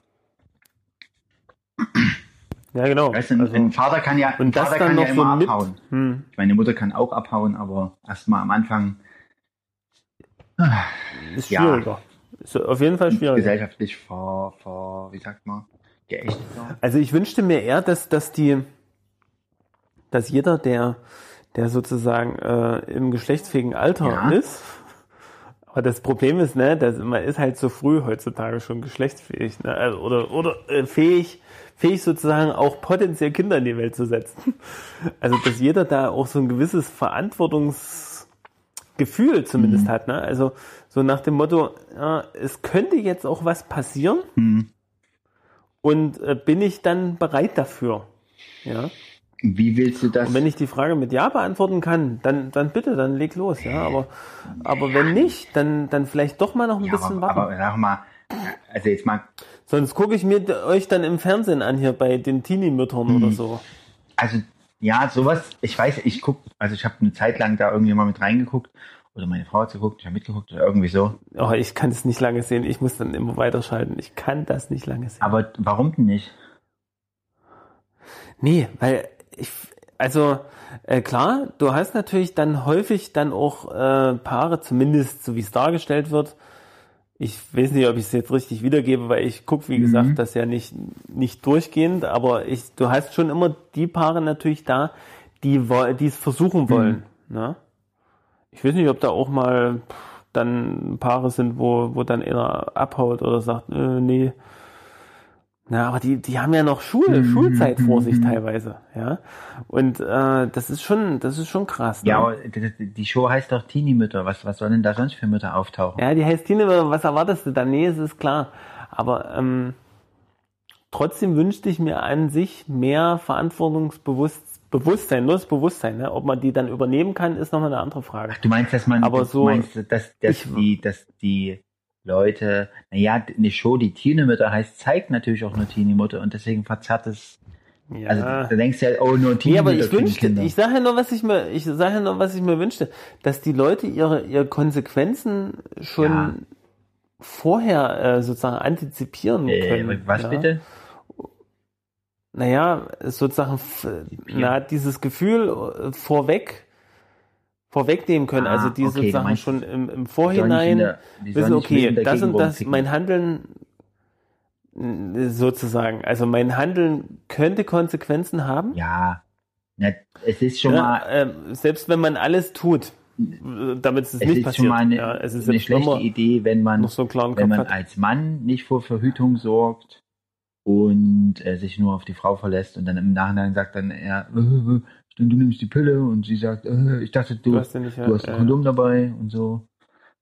Ja, genau. Weißt du, ein, Also, ein Vater kann ja, und Vater kann ja so immer mit. abhauen. Hm, Meine Mutter kann auch abhauen, aber erstmal am Anfang ah, ist Ja. schwieriger. Ist auf jeden Fall schwieriger. gesellschaftlich vor, vor, wie sagt man, geächtet. Also ich wünschte mir eher, dass, dass die, dass jeder, der, der sozusagen äh, im geschlechtsfähigen Alter Ja. ist, aber das Problem ist, ne, dass man ist halt so früh heutzutage schon geschlechtsfähig, ne, also, oder oder äh, fähig, fähig sozusagen auch potenziell Kinder in die Welt zu setzen. Also dass jeder da auch so ein gewisses Verantwortungsgefühl zumindest hat, ne? Also so nach dem Motto, ja, es könnte jetzt auch was passieren. Hm. Und äh, bin ich dann bereit dafür? Ja. Wie willst du das? Und wenn ich die Frage mit Ja beantworten kann, dann, dann bitte, dann leg los, ja. Aber, aber wenn nicht, dann, dann vielleicht doch mal noch ein ja, bisschen aber, warten. aber sag mal, also jetzt mal, Sonst gucke ich mir euch dann im Fernsehen an hier bei den Teenie-Müttern Mhm. oder so. also ja, sowas, ich weiß, ich guck, also ich habe eine Zeit lang da irgendwie mal mit reingeguckt oder meine Frau hat geguckt, ich habe mitgeguckt oder irgendwie so. Oh, ich kann es nicht lange sehen. Ich muss dann immer weiterschalten. Ich kann das nicht lange sehen. Aber warum denn nicht? Nee, weil ich, Also äh, klar, du hast natürlich dann häufig dann auch äh, Paare, zumindest so wie es dargestellt wird. Ich weiß nicht, ob ich es jetzt richtig wiedergebe, weil ich gucke, wie gesagt, das ja nicht, nicht durchgehend, aber ich, du hast schon immer die Paare natürlich da, die es versuchen wollen. Ne? Ich weiß nicht, ob da auch mal dann Paare sind, wo, wo dann einer abhaut oder sagt, äh, nee. Na, aber die, die haben ja noch Schule, Schulzeit vor sich [laughs] teilweise, ja. Und äh, das ist schon, das ist schon krass. Ne? Ja, aber die Show heißt doch Teenie-Mütter. Was, was sollen denn da sonst für Mütter auftauchen? Ja, die heißt Tine, was erwartest du da? Nee, es ist klar. Aber ähm, trotzdem wünschte ich mir an sich mehr Verantwortungsbewusstsein, nur das Bewusstsein. Ne? Ob man die dann übernehmen kann, ist nochmal eine andere Frage. Du meinst, dass man, Aber du so- meinst, dass, dass Ich- die, dass die Leute, naja, eine Show, die Teenie-Mütter heißt, zeigt natürlich auch nur Teenie-Mutter und deswegen verzerrt es, Ja. also da denkst du ja, oh, nur Nee, Teenie-Mütter aber ich wünschte, ich sage ja nur, was ich mir, ich sage ja nur, was ich mir wünschte, dass die Leute ihre, ihre Konsequenzen schon Ja. vorher äh, sozusagen antizipieren können. äh, was ja? bitte? Naja, sozusagen, na, dieses Gefühl äh, vorweg, vorwegnehmen können, Ah, also die okay, sozusagen meinst, schon im, im Vorhinein in der- wissen, okay, das und das, mein Handeln äh, sozusagen, also mein Handeln könnte Konsequenzen haben. Ja, na, es ist schon Ja, mal, ähm, selbst wenn man alles tut, äh, damit es es nicht ist passiert. schon mal eine, ja, es ist eine schlechte Idee, wenn man, so wenn man hat. als Mann nicht vor Verhütung sorgt und äh, sich nur auf die Frau verlässt und dann im Nachhinein sagt dann er, [laughs] äh, du nimmst die Pille und sie sagt, äh, ich dachte, du, Du hast nicht, du hast ein äh, Kondom dabei und so.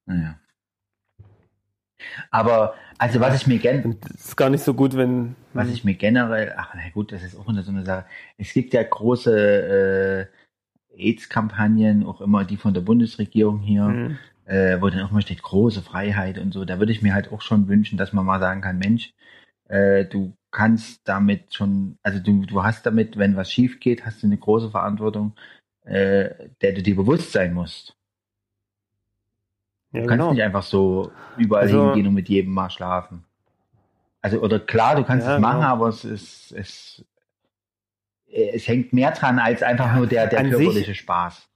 Naja. Aber, also was ich mir gen Und es ist gar nicht so gut, wenn was ich mir generell, ach na gut, das ist auch so eine Sache. Es gibt ja große äh, AIDS-Kampagnen, auch immer die von der Bundesregierung hier, Mhm. äh, wo dann auch immer steht große Freiheit und so. Da würde ich mir halt auch schon wünschen, dass man mal sagen kann, Mensch, äh, du kannst damit schon, also du, du hast damit, wenn was schief geht, hast du eine große Verantwortung, äh, der du dir bewusst sein musst. ja, Du kannst genau. nicht einfach so überall Also- hingehen und mit jedem mal schlafen. Also, oder klar, du kannst Ja, es machen, genau. aber es ist, es, es hängt mehr dran als einfach nur der, der körperliche sich- Spaß.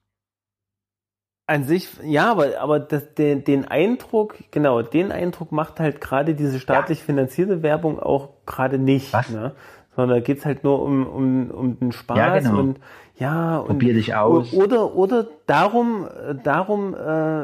An sich, ja, aber, aber das, den, den Eindruck, genau, den Eindruck macht halt gerade diese staatlich finanzierte Werbung auch gerade nicht. Was? Ne? Sondern da geht's halt nur um, um, um den Spaß Ja, genau. und ja, und Probier dich aus. Oder, oder darum, äh, darum äh,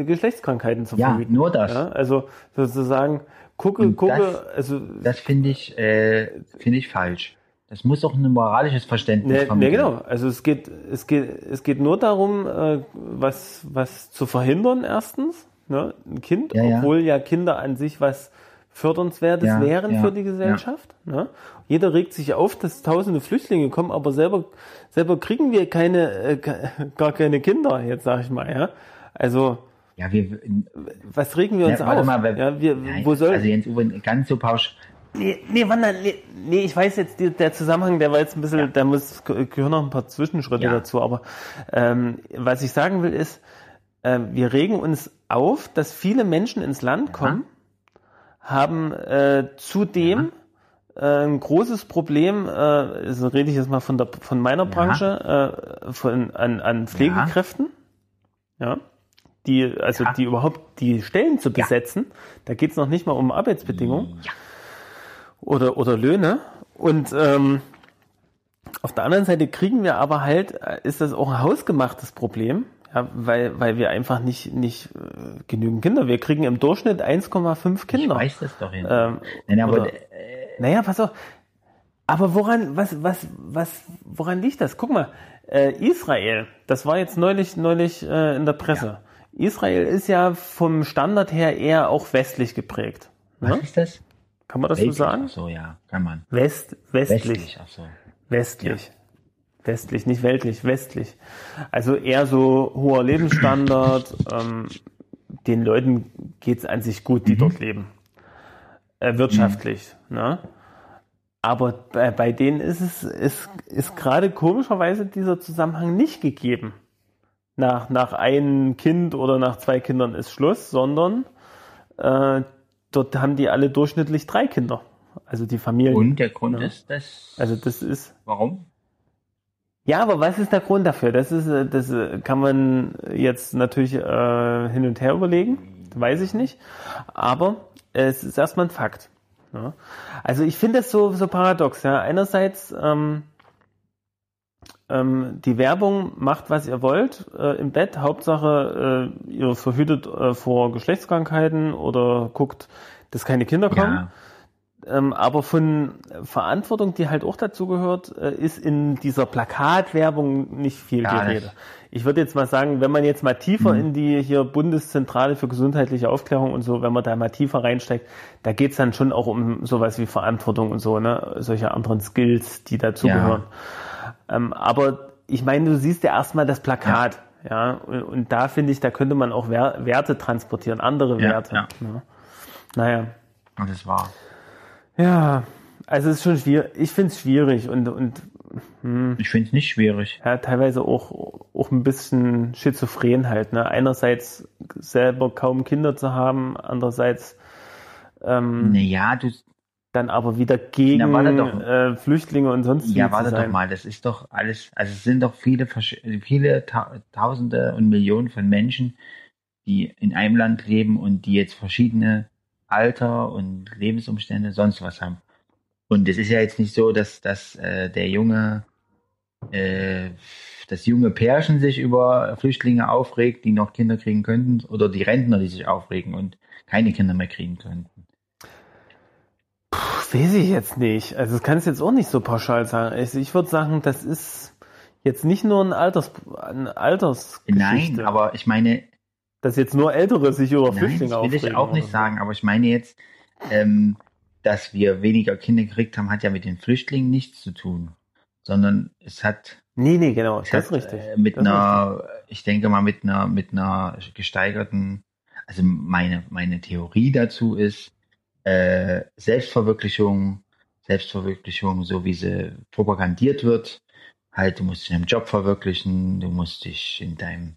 äh, Geschlechtskrankheiten zu Ja, verhüten. nur das. Ja? Also sozusagen, gucke, Und gucke, das- also Das finde ich, äh, finde ich falsch. Das muss auch ein moralisches Verständnis Ne, ne, vermitteln. genau. Also es geht, es geht, es geht nur darum, äh, was, was zu verhindern erstens, ne? ein Kind, Ja, ja. obwohl ja Kinder an sich was fördernswertes Ja, wären ja, für die Gesellschaft. Ne? Jeder regt sich auf, dass tausende Flüchtlinge kommen, aber selber, selber kriegen wir keine, äh, [laughs] gar keine Kinder, jetzt sag ich mal, ja. Also, Ja, wir, was regen wir uns ja, warte auf? mal, wer, ja, wir, Nein, wo soll, also Jens Uwe, ganz so pausch, Nee, nee, Wanda, nee, nee, ich weiß jetzt, der Zusammenhang, der war jetzt ein bisschen, da muss, gehören noch ein paar Zwischenschritte Ja. dazu, aber ähm, was ich sagen will ist, äh, wir regen uns auf, dass viele Menschen ins Land kommen, haben äh, zudem äh, ein großes Problem, äh, also rede ich jetzt mal von, der, von meiner Branche, äh, von, an, an Pflegekräften, ja. die, also Ja. die überhaupt die Stellen zu besetzen, da geht es noch nicht mal um Arbeitsbedingungen oder, oder Löhne. Und ähm, auf der anderen Seite kriegen wir aber halt, äh, ist das auch ein hausgemachtes Problem, ja, weil, weil wir einfach nicht, nicht äh, genügend Kinder. Wir kriegen im Durchschnitt 1,5 ich Kinder. weiß das doch. Ähm, Nein, aber oder- Naja, pass auf. Aber woran, was, was, was, woran liegt das? Guck mal, äh, Israel, das war jetzt neulich, neulich äh, in der Presse. Israel ist ja vom Standard her eher auch westlich geprägt. was Ne? ist das? Kann man das so Weltlich? sagen? Ach so, ja, kann man. West, westlich. Westlich, ach so. Westlich. Westlich, nicht weltlich, westlich. Also eher so hoher Lebensstandard. [clears throat] ähm, den Leuten geht's an sich gut, die dort leben. Äh, wirtschaftlich. Ne? Aber bei, bei denen ist es ist, ist gerade komischerweise dieser Zusammenhang nicht gegeben. Nach, nach einem Kind oder nach zwei Kindern ist Schluss, sondern äh, dort haben die alle durchschnittlich drei Kinder. Also die Familien. Und der Grund Ja. ist, dass, Also das ist, warum? Ja, aber was ist der Grund dafür? Das ist, äh, das äh, kann man jetzt natürlich äh, hin und her überlegen, weiß ich nicht. Aber es ist erstmal ein Fakt. Ja. Also ich finde das so, so paradox. Ja. Einerseits ähm, ähm, die Werbung macht, was ihr wollt äh, im Bett. Hauptsache, äh, ihr verhütet äh, vor Geschlechtskrankheiten oder guckt, dass keine Kinder kommen. Ja. Ähm, aber von Verantwortung, die halt auch dazu gehört, äh, ist in dieser Plakatwerbung nicht viel Gar die nicht. Rede. Ich würde jetzt mal sagen, wenn man jetzt mal tiefer Mhm. in die hier Bundeszentrale für gesundheitliche Aufklärung und so, wenn man da mal tiefer reinsteigt, da geht's dann schon auch um sowas wie Verantwortung und so, ne? Solche anderen Skills, die dazugehören. Ähm, aber ich meine, du siehst ja erstmal das Plakat, ja, und, und da finde ich, da könnte man auch Wer Werte transportieren, andere Ja, Werte. ja. Ne? Naja. Und das war. Ja, also es ist schon schwierig. Ich finde es schwierig und, und Ich finde es nicht schwierig. ja, teilweise auch, auch ein bisschen schizophren halt. Ne? Einerseits selber kaum Kinder zu haben, andererseits ähm, Naja, du, dann aber wieder gegen warte doch. äh, Flüchtlinge und sonst ja, warte doch mal, das ist doch alles, also es sind doch viele, viele Ta Tausende und Millionen von Menschen, die in einem Land leben und die jetzt verschiedene Alter und Lebensumstände, sonst was haben. Und es ist ja jetzt nicht so, dass, dass äh, der junge, äh, das junge Pärchen sich über Flüchtlinge aufregt, die noch Kinder kriegen könnten, oder die Rentner, die sich aufregen und keine Kinder mehr kriegen könnten. Weiß ich jetzt nicht. Also das kannst du jetzt auch nicht so pauschal sagen. Also ich würde sagen, das ist jetzt nicht nur ein Alters, eine Altersgeschichte. Nein, aber ich meine, dass jetzt nur Ältere sich über Nein, Flüchtlinge das will ich aufregen auch nicht so. sagen, aber ich meine jetzt, ähm, dass wir weniger Kinder gekriegt haben, hat ja mit den Flüchtlingen nichts zu tun, sondern es hat, Nee, nee, genau, es das hat ist richtig. Äh, mit Das einer, ich denke mal mit einer, mit einer gesteigerten, also meine, meine Theorie dazu ist, äh, Selbstverwirklichung, Selbstverwirklichung, so wie sie propagandiert wird, halt, du musst dich in deinem Job verwirklichen, du musst dich in deinem,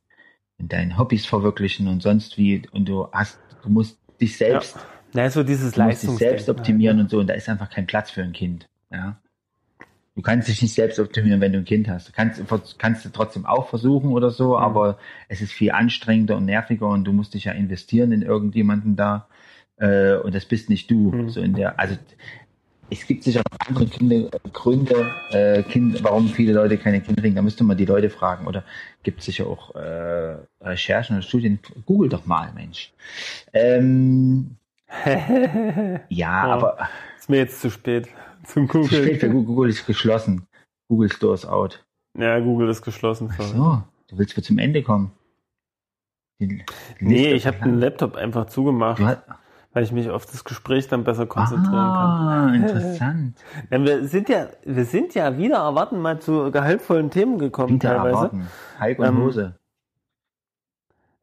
in deinen Hobbys verwirklichen und sonst wie, und du hast, du musst dich selbst Ja. Na, so dieses Du musst dich selbst optimieren und so, und da ist einfach kein Platz für ein Kind. Ja. Du kannst dich nicht selbst optimieren, wenn du ein Kind hast. Du kannst, kannst du trotzdem auch versuchen oder so, Mhm. aber es ist viel anstrengender und nerviger und du musst dich ja investieren in irgendjemanden da. Äh, und das bist nicht du. Mhm. So in der, also es gibt sicher noch andere Kinder, Gründe, äh, kind, warum viele Leute keine Kinder kriegen. Da müsste man die Leute fragen. Oder gibt es sicher auch äh, Recherchen oder Studien. Google doch mal, Mensch. Ähm, [laughs] ja, Oh. aber ist mir jetzt zu spät zum zu spät für Google. Google, Google ist geschlossen. Google Store ist out. Ja, Google ist geschlossen. Ach so, du willst wohl zum Ende kommen. Nee, ich habe den. Laptop einfach zugemacht, Du hast, weil ich mich auf das Gespräch dann besser konzentrieren ah, interessant. [laughs] kann. Ja, wir sind ja, wir sind ja wieder erwarten mal zu gehaltvollen Themen gekommen Wieder teilweise. erwarten. Hulk und Ähm, Hose.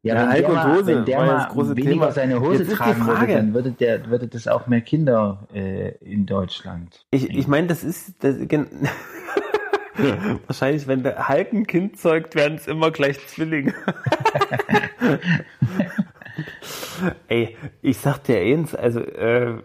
ja, wenn Hulk der und Hose wenn der ja mal das große weniger Thema. seine Hose Jetzt tragen würde, dann würde der, würde das auch mehr Kinder äh, in Deutschland. Ich, ich meine, das ist das, [laughs] wahrscheinlich, wenn der Hulk ein Kind zeugt, werden es immer gleich Zwillinge. [laughs] Ey, ich sag dir eins, also äh,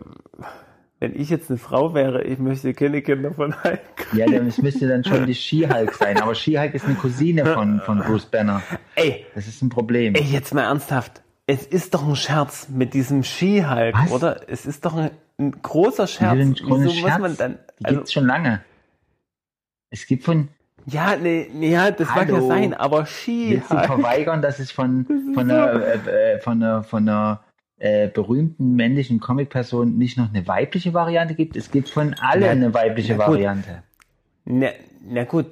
wenn ich jetzt eine Frau wäre, ich möchte keine Kinder von Hulk. Ja, dann, es müsste dann schon die She-Hulk sein. Aber She-Hulk ist eine Cousine von, von Bruce Banner. Ey, Das ist ein Problem. ey, jetzt mal ernsthaft. Es ist doch ein Scherz mit diesem Ski-Hulk, oder? Es ist doch ein, ein großer Scherz. Wieso ein Wieso großer muss Scherz? man dann? Also, gibt's schon lange. Es gibt von, ja, nee, nee, ja, das mag ja Hallo. sein, aber willst du Ski-Hulk. verweigern, dass es von, [laughs] von einer, äh, äh, von einer, von einer äh, berühmten männlichen Comicperson nicht noch eine weibliche Variante gibt? Es gibt von alle Na- eine weibliche na. Variante. Na, na gut,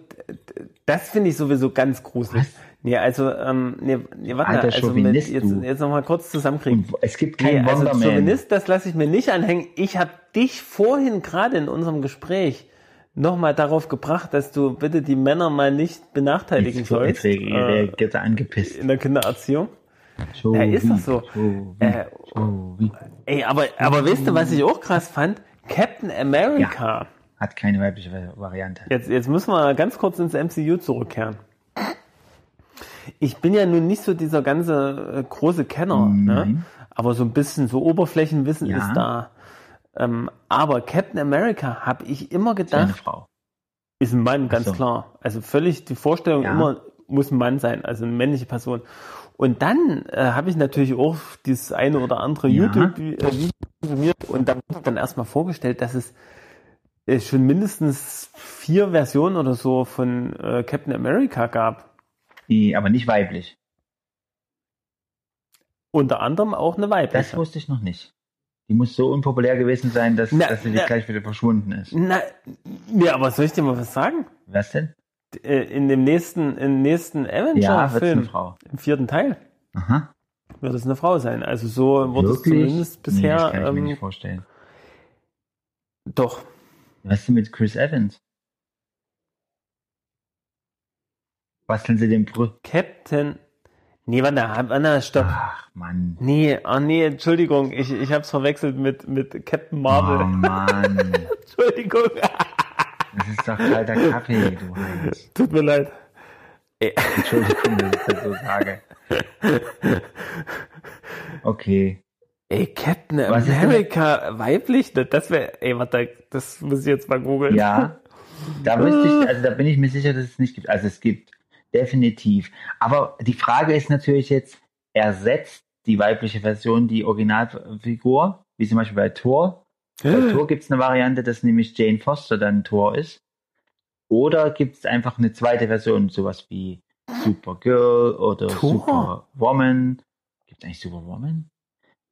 das finde ich sowieso ganz gruselig. Nee, also, ähm, nee, nee warte mal, Alter also mit, jetzt, jetzt nochmal kurz zusammenkriegen. Und es gibt Nee, keinen also Wonderman. Chauvinist, das lasse ich mir nicht anhängen. Ich habe dich vorhin gerade in unserem Gespräch nochmal darauf gebracht, dass du bitte die Männer mal nicht benachteiligen Jetzt sollst re- äh, er angepisst. in der Kindererziehung. So Ja, ist doch so. so Äh, so. Ey, aber, aber weißt du, was ich auch krass fand? Captain America. Hat keine weibliche Variante. Jetzt, jetzt müssen wir ganz kurz ins MCU zurückkehren. Ich bin ja nun nicht so dieser ganze äh, große Kenner, ne? Aber so ein bisschen so Oberflächenwissen Ja. ist da. Ähm, aber Captain America habe ich immer gedacht. Ist ein Mann, ganz so. klar. Also völlig die Vorstellung Ja. immer muss ein Mann sein, also eine männliche Person. Und dann äh, habe ich natürlich auch dieses eine oder andere Ja. YouTube-Video konsumiert und dann wurde dann erstmal vorgestellt, dass es äh, schon mindestens vier Versionen oder so von äh, Captain America gab. Die, aber nicht weiblich. Unter anderem auch eine Das weibliche. wusste ich noch nicht. Die muss so unpopulär gewesen sein, dass, Na, dass sie na. gleich wieder verschwunden ist. Na, ja, aber soll ich dir mal was sagen? Was denn? Äh, In dem nächsten, im nächsten Ja, Avenger-Film, Frau. im vierten Teil, Aha. wird es eine Frau sein. Also so wurde es zumindest Nee, bisher. das kann ich mir ähm, nicht vorstellen. doch. Was ist denn mit Chris Evans? Basteln sie den Brü... Captain. Nee, warte, Anna, stopp. Ach, Mann. Nee, oh nee, Entschuldigung, ich, ich hab's verwechselt mit, mit Captain Marvel. Oh, Mann. [laughs] Entschuldigung, Das ist doch kalter Kaffee, du Heinz. tut mir leid. Entschuldigung, dass ich das so sage. Okay. Ey, Captain Was America weiblich? Das- Das wäre, ey, warte, das muss ich jetzt mal googeln. Ja, da wüsste ich, [laughs] also da bin ich mir sicher, dass es nicht gibt. Also es gibt definitiv. Aber die Frage ist natürlich jetzt, ersetzt die weibliche Version die Originalfigur, wie zum Beispiel bei Thor? Bei Thor gibt es eine Variante, dass nämlich Jane Foster dann Thor ist. Oder gibt es einfach eine zweite Version, sowas wie Supergirl oder Thor? Superwoman? Gibt es eigentlich Superwoman?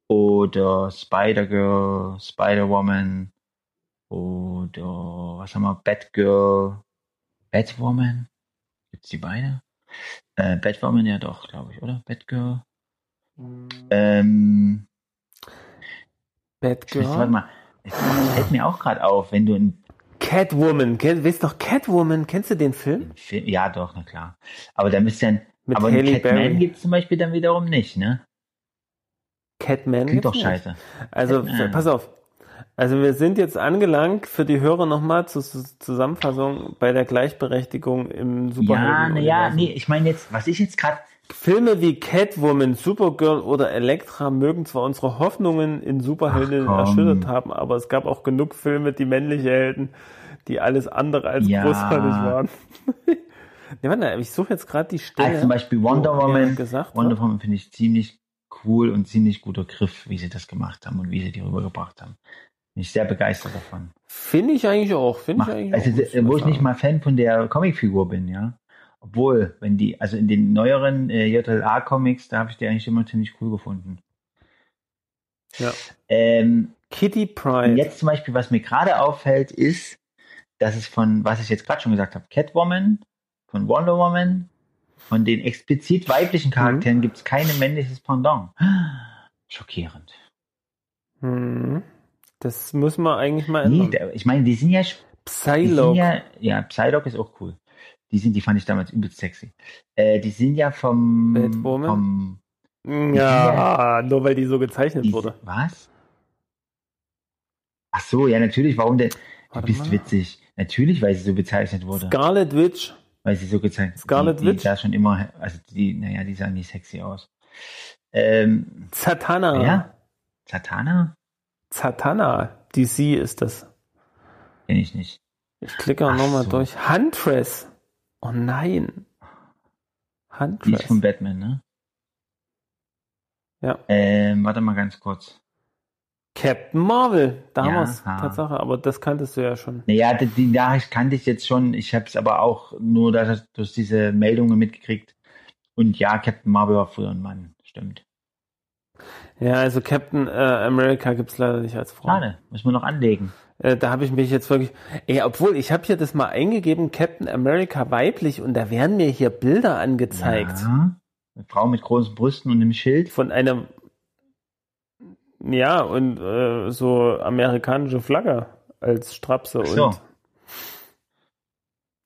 Oder Spider-Girl, Spider-Woman oder was haben wir? Batgirl, Batwoman? Gibt's die beide? Äh, Batwoman ja doch, glaube ich, oder? Batgirl. Ähm, Batgirl. warte mal, es fällt mir auch gerade auf, wenn du ein Catwoman, kenn, weißt doch Catwoman, kennst du den Film? Film, ja doch, na klar. Aber da müsste dann, Mit aber einen Catman Berry. gibt's zum Beispiel dann wiederum nicht, ne? Catman Klingt doch nicht. scheiße. Also, Catman. pass auf. Also wir sind jetzt angelangt für die Hörer nochmal zur Zus- Zusammenfassung bei der Gleichberechtigung im Ja, Superhelden. ja, nee, ich meine jetzt, was ich jetzt gerade, Filme wie Catwoman, Supergirl oder Elektra mögen zwar unsere Hoffnungen in komm. erschüttert haben, aber es gab auch genug Filme, die männliche Helden, die alles andere als Ja. großartig waren. [laughs] nee, warte, ich suche jetzt gerade die Stelle. als zum Beispiel Wonder Woman, gesagt Wonder. Woman finde ich ziemlich cool und ziemlich guter Griff, wie sie das gemacht haben und wie sie die rübergebracht haben. Bin ich sehr begeistert davon. Finde ich eigentlich auch. Finde ich eigentlich also, auch. wo ich nicht mal Fan von der Comicfigur bin, ja. Obwohl, wenn die, also in den neueren äh, JLA-Comics, da habe ich die eigentlich immer ziemlich cool gefunden. Ja. Ähm, Kitty und Pride. jetzt zum Beispiel, was mir gerade auffällt, ist, dass es von, was ich jetzt gerade schon gesagt habe, Catwoman, von Wonder Woman, von den explizit weiblichen Charakteren gibt es keine männliches Pendant. [gasps] Schockierend. Hm. Das muss man eigentlich mal Nee, ändern. der, ich meine, die sind ja Die Psylocke. ja, ja, Psylocke ist auch cool. Die sind, die fand ich damals übelst sexy. Äh, die sind ja vom, Batwoman? vom Ja, nur weil die so gezeichnet die, wurde. was? Ach so, ja, natürlich. Warum denn? Du bist mal. witzig. Natürlich, weil sie so bezeichnet wurde. Scarlet Witch. weil sie so gezeichnet Scarlet die, die Witch? sah schon immer, also die, naja, die sah nicht sexy aus. Ähm, Zatanna. ja? Satana? Zatanna. DC ist das. Kenn ich nicht. Ich klicke auch nochmal so. durch. Huntress. Oh nein. Die ist Huntress. von Batman, ne? Ja. Ähm, warte mal ganz kurz. Captain Marvel. Da haben Ja. Tatsache. Aber das kanntest du ja schon. Naja, die, die Nachricht kannte ich jetzt schon. Ich habe es aber auch nur durch, durch diese Meldungen mitgekriegt. Und ja, Captain Marvel war früher ein Mann. Stimmt. Ja, also Captain äh, America gibt's leider nicht als Frau. Schade. Müssen wir noch anlegen. Äh, da habe ich mich jetzt wirklich. Ey, obwohl, ich habe hier das mal eingegeben, Captain America weiblich, und da werden mir hier Bilder angezeigt. Ja. Eine Frau mit großen Brüsten und einem Schild. Von einer. Ja, und äh, so amerikanische Flagge als Strapse. Ach so. Und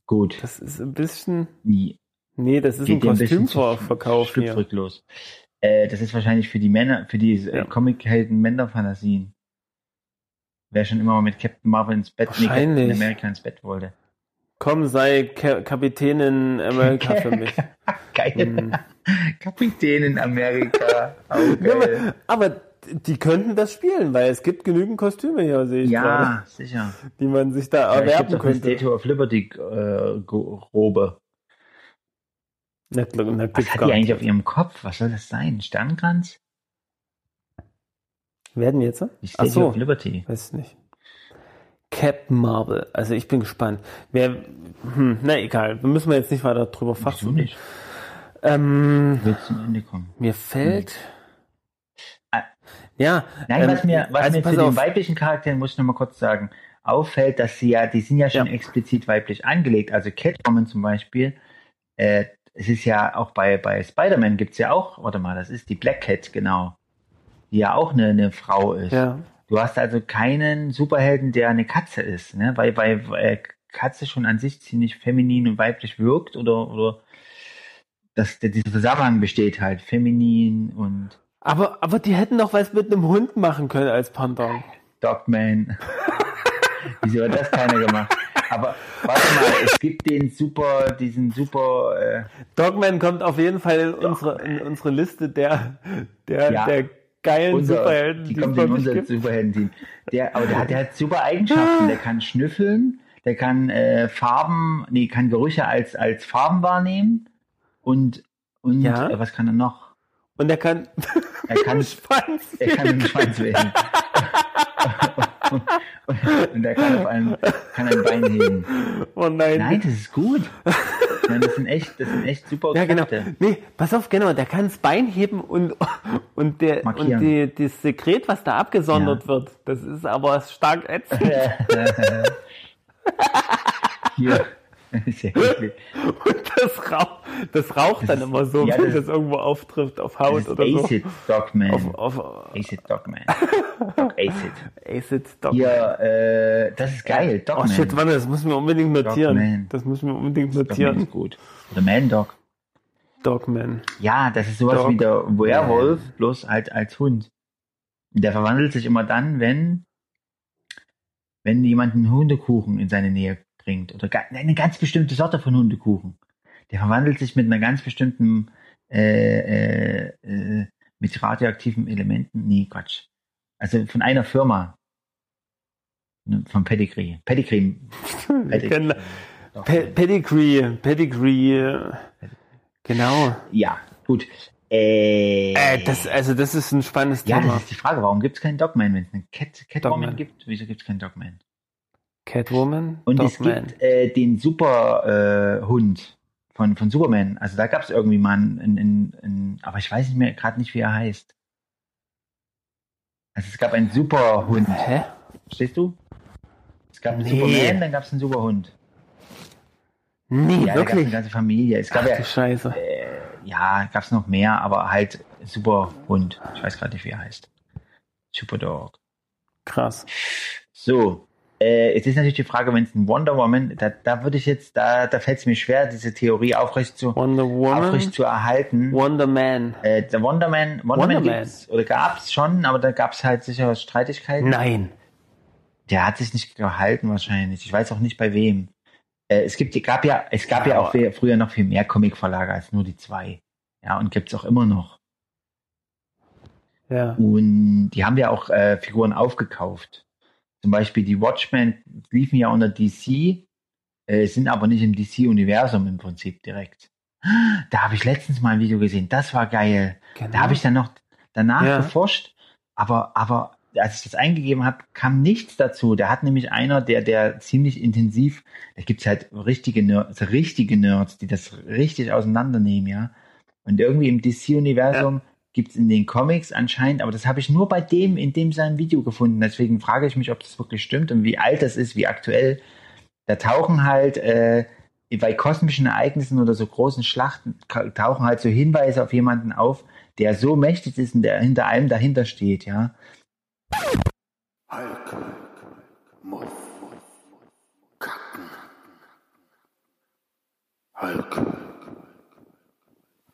Gut. das ist ein bisschen. Nie. Nee, das ist ein Geht ein Kostümverkauf hier. schlüpfrig Äh, das ist wahrscheinlich für die Männer, für die Ja. äh, Comic-Helden Männerfantasien. Wer schon immer mal mit Captain Marvel ins Bett, nee. Captain America ins Bett wollte. Komm, sei Ka Kapitänin America für mich. [laughs] Geil. Hm. Kapitän in Amerika. [laughs] Auch Ja, aber, die könnten das spielen, weil es gibt genügend Kostüme hier, sehe ich Ja, gerade, sicher. die man sich da Ja, erwerben könnte. Statue of Liberty äh, Robe. Na, na, Was hat die eigentlich nicht. auf ihrem Kopf? Was soll das sein? Ein Sternkranz? Werden jetzt? Die Ach so, of Liberty. weiß nicht. Captain Marvel. Also ich bin gespannt. Wer, hm, na egal, wir müssen wir jetzt nicht weiter drüber fassen. nicht? Ähm, Will zum Ende kommen. mir fällt. Ah. Ja. Nein, ähm, was mir, was also mir zu den auf. weiblichen Charakteren, muss ich noch mal kurz sagen, auffällt, dass sie ja, die sind ja schon Ja. explizit weiblich angelegt. Also Catwoman zum Beispiel, äh, es ist ja auch bei, bei Spider-Man gibt's ja auch, warte mal, das ist die Black Cat, genau. Die ja auch eine, eine Frau ist. Ja. Du hast also keinen Superhelden, der eine Katze ist, ne? Weil, weil äh, Katze schon an sich ziemlich feminin und weiblich wirkt oder, oder dass der, dieser Zusammenhang besteht halt, feminin und Aber, aber die hätten doch was mit einem Hund machen können als Pendant. Dogman. [laughs] Wieso hat das keiner gemacht? Aber warte mal, es gibt den super, diesen super, äh, Dogman kommt auf jeden Fall in unsere, in unsere Liste der, der, Ja. der geilen unser, Superhelden, die es kommt in unser. Superhelden-Team. Der, aber der hat, der hat super Eigenschaften. Der kann schnüffeln, der kann äh, Farben, nee, kann Gerüche als, als Farben wahrnehmen und, und Ja. äh, was kann er noch? Und er kann, Er kann, [laughs] er kann den Schwanz wählen. [laughs] und er kann auf einem, kann ein Bein heben. Oh nein. Nein, das ist gut. Nein, das sind echt, das sind echt super Ja, genau. Kräfte. Nee, pass auf, genau, der kann das Bein heben und, und, der, und die, das Sekret, was da abgesondert Ja. wird, das ist aber stark ätzend. [laughs] Hier. [laughs] Ja eklig. Und das, Rauch, das raucht dann immer so, ja, wenn das- das irgendwo auftrifft auf Das Haut ist oder so. Acid Dogman. Auf, auf Acid Dogman. [laughs] Dog Acid. Acid Dog. Hier, äh, das ist geil. Oh Dogman. shit, warte, das müssen wir unbedingt notieren. Dogman. Das müssen wir unbedingt Dogman notieren. ist gut. Oder Man Dog. Dogman. Ja, das ist sowas Dog- wie der Werwolf, bloß halt als Hund. Der verwandelt sich immer dann, wenn, wenn jemand einen Hundekuchen in seine Nähe bringt. Oder eine ganz bestimmte Sorte von Hundekuchen. Der verwandelt sich mit einer ganz bestimmten, äh, äh, äh, mit radioaktiven Elementen. Nee, Quatsch. Also von einer Firma. Ne, Von Pedigree. Pedigree. [laughs] Kennen Doch. Pe Pedigree. Pedigree. Genau. Ja, gut. Äh, Äh, das, also das ist ein spannendes ja, Thema. das ist die Frage. Warum gibt es keinen Dogman, wenn es einen Cat, Catwoman Dogman. gibt? Wieso gibt es keinen Dogman? Catwoman, Und Dogman. es gibt äh, den Superhund äh, von, von Superman. Also da gab es irgendwie mal einen, einen, einen, aber ich weiß nicht mehr gerade nicht, wie er heißt. Also es gab einen Superhund. Hä? Verstehst du? Es gab einen Nee. Superman, dann gab es einen Superhund. Nee, Ja, es eine wirklich. ganze Familie. Es gab Ach ja, Scheiße. äh, ja, gab es noch mehr, aber halt Superhund. Ich weiß gerade nicht, wie er heißt. Superdog. Krass. So, äh, jetzt ist natürlich die Frage, wenn es ein Wonder Woman, da, da würde ich jetzt, da, da fällt es mir schwer, diese Theorie aufrecht zu, Wonder Woman, aufrecht zu erhalten. Wonder Man. Äh, der Wonder Man, Wonder, Wonder Man Man. oder gab's schon, aber da gab's halt sicher Streitigkeiten. Nein. Der hat sich nicht gehalten wahrscheinlich. Ich weiß auch nicht bei wem. Äh, es gibt, gab ja, es gab ja, Ja, auch viel, früher noch viel mehr Comicverlage als nur die zwei. Ja, und gibt's auch immer noch. Ja. Und die haben ja auch äh, Figuren aufgekauft. Zum Beispiel die Watchmen liefen ja unter DC, äh, sind aber nicht im DC-Universum im Prinzip direkt. Da habe ich letztens mal ein Video gesehen, das war geil. Genau. Da habe ich dann noch danach Ja. geforscht, aber, aber als ich das eingegeben habe, kam nichts dazu. Da hat nämlich einer, der, der ziemlich intensiv, da gibt's halt richtige Nerds, richtige Nerds, die das richtig auseinandernehmen, ja. Und irgendwie im DC-Universum gibt's in den Comics anscheinend, aber das habe ich nur bei dem, in dem seinem Video gefunden. Deswegen frage ich mich, ob das wirklich stimmt und wie alt das ist, wie aktuell. Da tauchen halt äh, bei kosmischen Ereignissen oder so großen Schlachten tauchen halt so Hinweise auf jemanden auf, der so mächtig ist und der hinter allem dahinter steht, ja. Hulk muss kacken.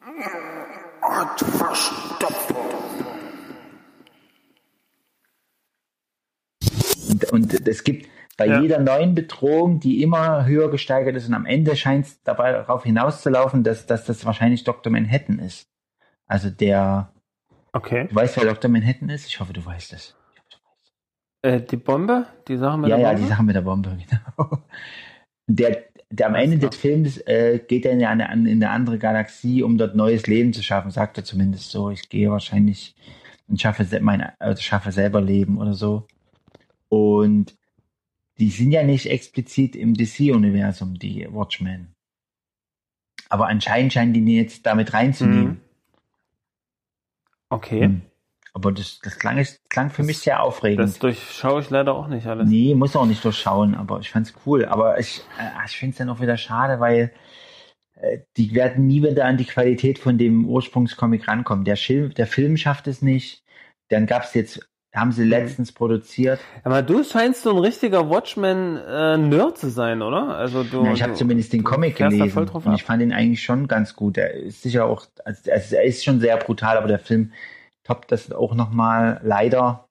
Verstopfung. Und, und es gibt bei Ja. jeder neuen Bedrohung, die immer höher gesteigert ist und am Ende scheint es dabei darauf hinauszulaufen, dass, dass das wahrscheinlich Dr. Manhattan ist. Also der, Okay. Du weißt, wer Dr. Manhattan ist? Ich hoffe, du weißt es. Äh, die Bombe? Die Sache mit Ja, der ja, Bombe? die Sache mit der Bombe, [laughs] genau. Der, der am Ende des Films äh, geht er in eine, in eine andere Galaxie, um dort neues Leben zu schaffen, sagt er zumindest so. Ich gehe wahrscheinlich und schaffe, mein, also schaffe selber Leben oder so. Und die sind ja nicht explizit im DC-Universum, die Watchmen. Aber anscheinend scheinen die jetzt damit reinzunehmen. Mhm. Okay. Hm. Aber das, das, klang, das klang für mich sehr aufregend. Das durchschaue ich leider auch nicht alles. Nee, muss auch nicht durchschauen, aber ich fand's cool. Aber ich, äh, ich finde es dann auch wieder schade, weil äh, die werden nie wieder an die Qualität von dem Ursprungscomic rankommen. Der, Schil der Film schafft es nicht. Dann gab's jetzt, haben Mhm. sie letztens produziert. Aber du scheinst so ein richtiger Watchmen-Nerd zu sein, oder? Also du. Ja, ich habe zumindest den Comic gelesen und ich fand ihn eigentlich schon ganz gut. Er ist sicher auch, also, also er ist schon sehr brutal, aber der Film toppt das auch nochmal leider,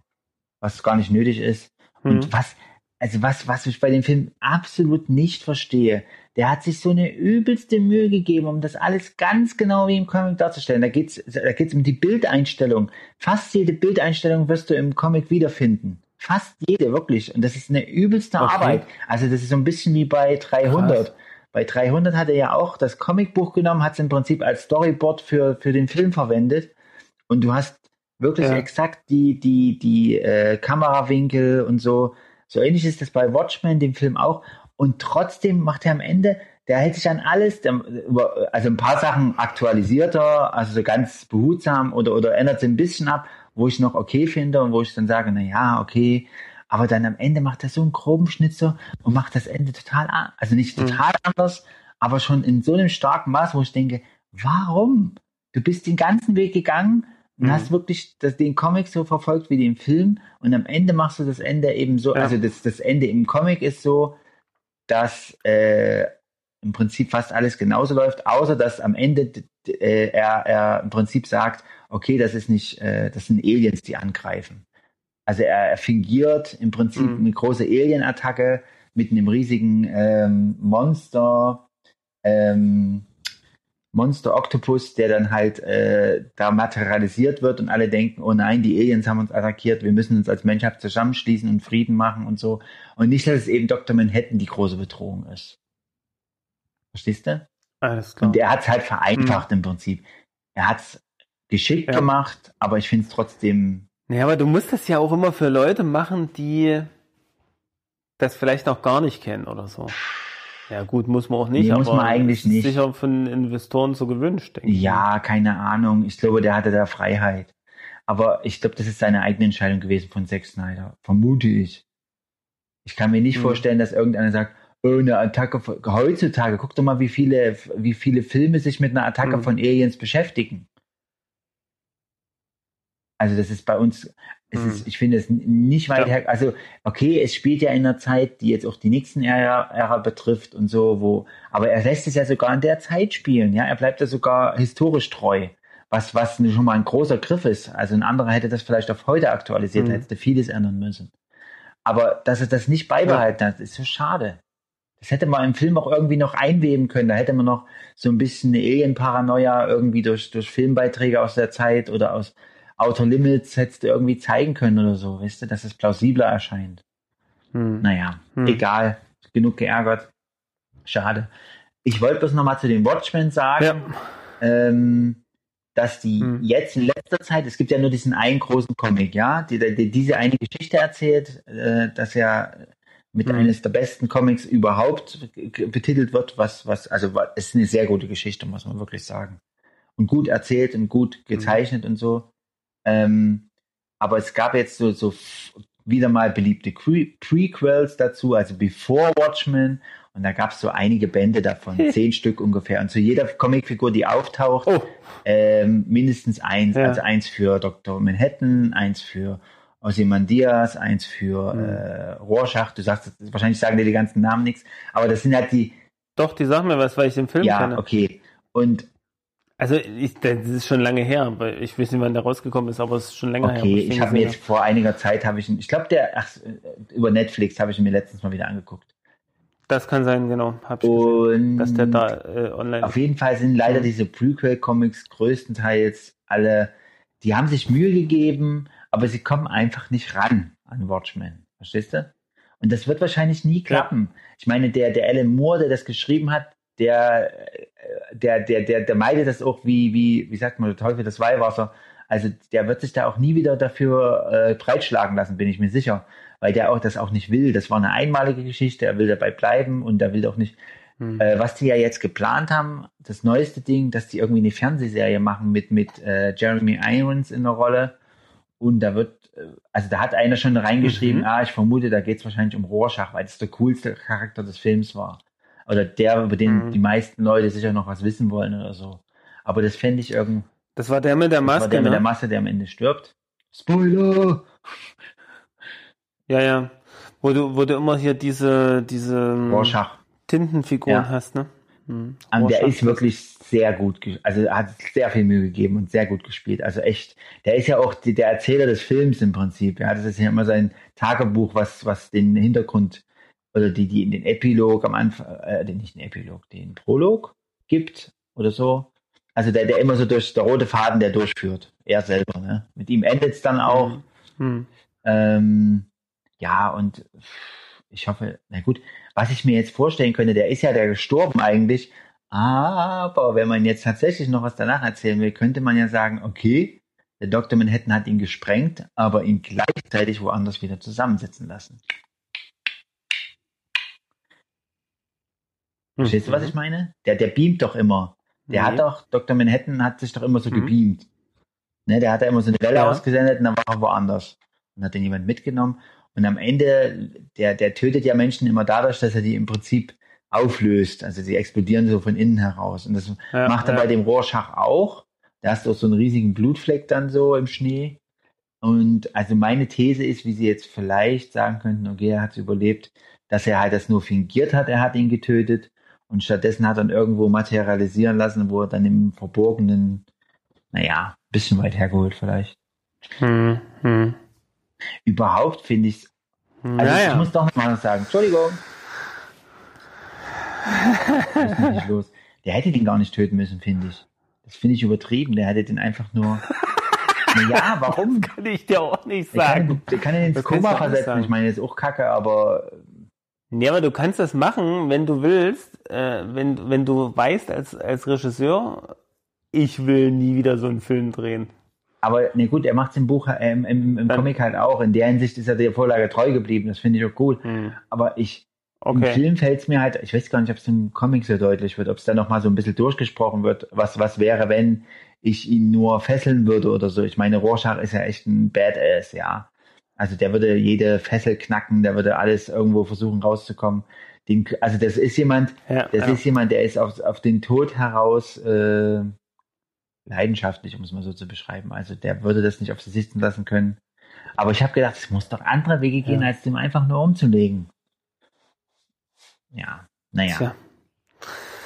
was gar nicht nötig ist. Mhm. Und was, also was, was ich bei dem Film absolut nicht verstehe, der hat sich so eine übelste Mühe gegeben, um das alles ganz genau wie im Comic darzustellen. Da geht's, da geht's um die Bildeinstellung. Fast jede Bildeinstellung wirst du im Comic wiederfinden. Fast jede, wirklich. Und das ist eine übelste Okay. Arbeit. Also das ist so ein bisschen wie bei 300. Krass. Bei 300 hat er ja auch das Comicbuch genommen, hat es im Prinzip als Storyboard für, für den Film verwendet. Und du hast wirklich Ja. exakt die, die, die äh, Kamerawinkel und so. So ähnlich ist das bei Watchmen, dem Film auch. Und trotzdem macht er am Ende, der hält sich an alles, der, also ein paar Sachen aktualisierter, also so ganz behutsam oder, oder ändert sie ein bisschen ab, wo ich noch okay finde und wo ich dann sage, na ja, okay. Aber dann am Ende macht er so einen groben Schnitzer und macht das Ende total, an, also nicht Mhm. total anders, aber schon in so einem starken Maß, wo ich denke, warum? Du bist den ganzen Weg gegangen und Mhm. hast wirklich das, den Comic so verfolgt wie den Film und am Ende machst du das Ende eben so, Ja. also das, das Ende im Comic ist so, dass äh, im Prinzip fast alles genauso läuft, außer dass am Ende äh, er, er im Prinzip sagt, okay, das ist nicht, äh, das sind Aliens, die angreifen. Also er, er fingiert im Prinzip Mhm. eine große Alien-Attacke mit einem riesigen ähm, Monster, ähm, Monster Octopus, der dann halt äh, da materialisiert wird und alle denken, oh nein, die Aliens haben uns attackiert, wir müssen uns als Menschheit zusammenschließen und Frieden machen und so. Und nicht, dass es eben Dr. Manhattan die große Bedrohung ist. Verstehst du? Alles klar. Und er hat es halt vereinfacht im Prinzip. Er hat es geschickt Ja. gemacht, aber ich finde es trotzdem. Ja, aber du musst das ja auch immer für Leute machen, die das vielleicht noch gar nicht kennen oder so. Ja, gut, muss man auch nicht, Nee, aber muss man eigentlich ist nicht. sicher von Investoren so gewünscht, denke ich. Ja, keine Ahnung. Ich glaube, der hatte da Freiheit. Aber ich glaube, das ist seine eigene Entscheidung gewesen von Zack Snyder. Vermute ich. Ich kann mir nicht Mhm. vorstellen, dass irgendeiner sagt, oh, eine Attacke von, heutzutage, guck doch mal, wie viele, wie viele Filme sich mit einer Attacke Mhm. von Aliens beschäftigen. Also das ist bei uns, es Mhm. ist, ich finde es nicht weit Ja. her. Also okay, es spielt ja in einer Zeit, die jetzt auch die Nixon-Ära Ära betrifft und so, wo, aber er lässt es ja sogar in der Zeit spielen. Ja, er bleibt ja sogar historisch treu, was was schon mal ein großer Griff ist. Also ein anderer hätte das vielleicht auf heute aktualisiert, Mhm. hätte vieles ändern müssen. Aber dass er das nicht beibehalten hat, ist so schade. Das hätte man im Film auch irgendwie noch einweben können. Da hätte man noch so ein bisschen eine Alien-Paranoia irgendwie durch, durch Filmbeiträge aus der Zeit oder aus Outer Limits hättest du irgendwie zeigen können oder so, weißt du, dass es plausibler erscheint. Hm. Naja, Hm. egal. Genug geärgert. Schade. Ich wollte bloß nochmal zu den Watchmen sagen, Ja. ähm, dass die Hm. jetzt in letzter Zeit, es gibt ja nur diesen einen großen Comic, ja, die, die diese eine Geschichte erzählt, äh, dass ja mit Hm. eines der besten Comics überhaupt betitelt wird, was, was, also es ist eine sehr gute Geschichte, muss man wirklich sagen. Und gut erzählt und gut gezeichnet und so. Ähm, aber es gab jetzt so, so wieder mal beliebte Pre Prequels dazu, also Before Watchmen. Und da gab es so einige Bände davon, [laughs] zehn Stück ungefähr. Und zu jeder Comicfigur, die auftaucht, Oh, ähm, mindestens eins. Ja. Also eins für Dr. Manhattan, eins für Ozymandias, eins für Mhm. äh, Rorschach. Du sagst, wahrscheinlich sagen dir die ganzen Namen nichts. Aber das sind halt die, doch, die sagen mir was, weil ich den Film ja, kenne. okay. Und Also, ich, das ist schon lange her, weil ich weiß nicht, wann der rausgekommen ist, aber es ist schon länger her. wo okay, ich habe mir gesehen jetzt vor einiger Zeit, habe ich, ich glaube, der, ach, äh, über Netflix habe ich ihn mir letztens mal wieder angeguckt. Das kann sein, genau. Hab ich gesehen, Und dass der da äh, online Auf jeden Fall sind leider diese Prequel-Comics größtenteils alle die haben sich Mühe gegeben, aber sie kommen einfach nicht ran an Watchmen. Verstehst du? Und das wird wahrscheinlich nie klappen. Ich meine, der, der Alan Moore, der das geschrieben hat, der, äh, der, der, der, der meidet das auch wie, wie, wie sagt man, der Teufel das Weihwasser. Also der wird sich da auch nie wieder dafür äh, breitschlagen lassen, bin ich mir sicher. Weil der auch das auch nicht will. Das war eine einmalige Geschichte, er will dabei bleiben und er will doch nicht. Hm. Äh, was die ja jetzt geplant haben, das neueste Ding, dass die irgendwie eine Fernsehserie machen mit, mit äh, Jeremy Irons in der Rolle. Und da wird, äh, also da hat einer schon reingeschrieben, Mhm. ah, ich vermute, da geht es wahrscheinlich um Rorschach, weil das der coolste Charakter des Films war. Oder der, über den Mhm. die meisten Leute sicher noch was wissen wollen oder so. Aber das fände ich irgendwie, Das war der mit der das war Maske, der mit der ne? Masse, der am Ende stirbt. Spoiler! Ja, ja. Wo du, wo du immer hier diese, diese ähm, Rorschach. Tintenfiguren Ja. hast, ne? Hm. Und der ist wirklich sehr gut, also er hat sehr viel Mühe gegeben und sehr gut gespielt. Also echt, der ist ja auch die, der Erzähler des Films im Prinzip. Ja, das ist ja immer sein Tagebuch, was, was den Hintergrund oder die, die in den Epilog am Anfang, äh, den, nicht den Epilog, den Prolog gibt oder so. Also der, der immer so durch der rote Faden, der durchführt. Er selber, ne? Mit ihm endet es dann auch. Hm. Ähm, ja, und ich hoffe, na gut, was ich mir jetzt vorstellen könnte, der ist ja der gestorben eigentlich, aber wenn man jetzt tatsächlich noch was danach erzählen will, könnte man ja sagen, okay, der Dr. Manhattan hat ihn gesprengt, aber ihn gleichzeitig woanders wieder zusammensetzen lassen. Verstehst du, was ich meine? Der, der beamt doch immer. Der Nee. hat doch, Dr. Manhattan hat sich doch immer so Mhm. gebeamt. Ne, der hat da immer so eine Welle Ja. ausgesendet und dann war er woanders. Und hat den jemand mitgenommen. Und am Ende, der, der tötet ja Menschen immer dadurch, dass er die im Prinzip auflöst. Also sie explodieren so von innen heraus. Und das Ja, macht er ja. bei dem Rorschach auch. Da hast du auch so einen riesigen Blutfleck dann so im Schnee. Und also meine These ist, wie sie jetzt vielleicht sagen könnten, okay, er hat es überlebt, dass er halt das nur fingiert hat, er hat ihn getötet. Und stattdessen hat er ihn irgendwo materialisieren lassen, wo er dann im Verborgenen, naja, ein bisschen weit hergeholt vielleicht. Hm. Hm. Überhaupt finde ich Also naja. ich muss doch noch mal was sagen. Entschuldigung. Was ist denn nicht los? Der hätte den gar nicht töten müssen, finde ich. Das finde ich übertrieben. Der hätte den einfach nur. Ja, [laughs] warum? kann ich dir auch nicht Der kann, sagen. der kann ihn ins Das Koma versetzen. sagen. Ich meine, das ist auch kacke, aber Ja, aber du kannst das machen, wenn du willst, äh, wenn, wenn du weißt als, als Regisseur, ich will nie wieder so einen Film drehen. Aber ne gut, er macht es im Buch, äh, im, im, im Comic halt auch. In der Hinsicht ist er der Vorlage treu geblieben. Das finde ich auch gut. Hm. Aber ich, im Okay. Film fällt es mir halt, ich weiß gar nicht, ob es im Comic so deutlich wird, ob es da nochmal so ein bisschen durchgesprochen wird, was, was wäre, wenn ich ihn nur fesseln würde oder so. Ich meine, Rorschach ist ja echt ein Badass, ja. Also der würde jede Fessel knacken, der würde alles irgendwo versuchen rauszukommen. Den, also das ist jemand, Ja, das ja. ist jemand, der ist auf, auf den Tod heraus äh, leidenschaftlich, um es mal so zu beschreiben. Also der würde das nicht auf sich sitzen lassen können. Aber ich habe gedacht, es muss doch andere Wege gehen, Ja. als dem einfach nur umzulegen. Ja, naja, Tja.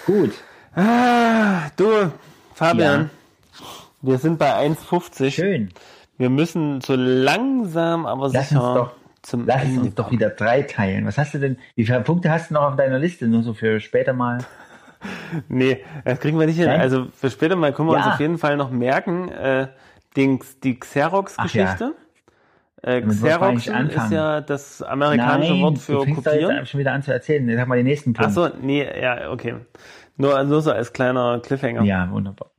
gut. Ah, du, Fabian, wir sind bei 1,50. Schön. Wir müssen so langsam, aber Lass sicher uns doch- zum Lass Ende uns doch kommen. wieder drei teilen. Was hast du denn? Wie viele Punkte hast du noch auf deiner Liste? Nur so für später mal. [laughs] Nee, das kriegen wir nicht hin. Nein? Also für später mal können wir uns Ja. auf jeden Fall noch merken, äh, den, die Xerox-Geschichte. Äh, Xeroxen ist ja das amerikanische Wort für du fängst da jetzt kopieren. schon wieder an zu erzählen. Jetzt haben wir den nächsten Punkt. Ach so, nee, ja, okay. Nur, nur so als kleiner Cliffhanger. Ja, wunderbar.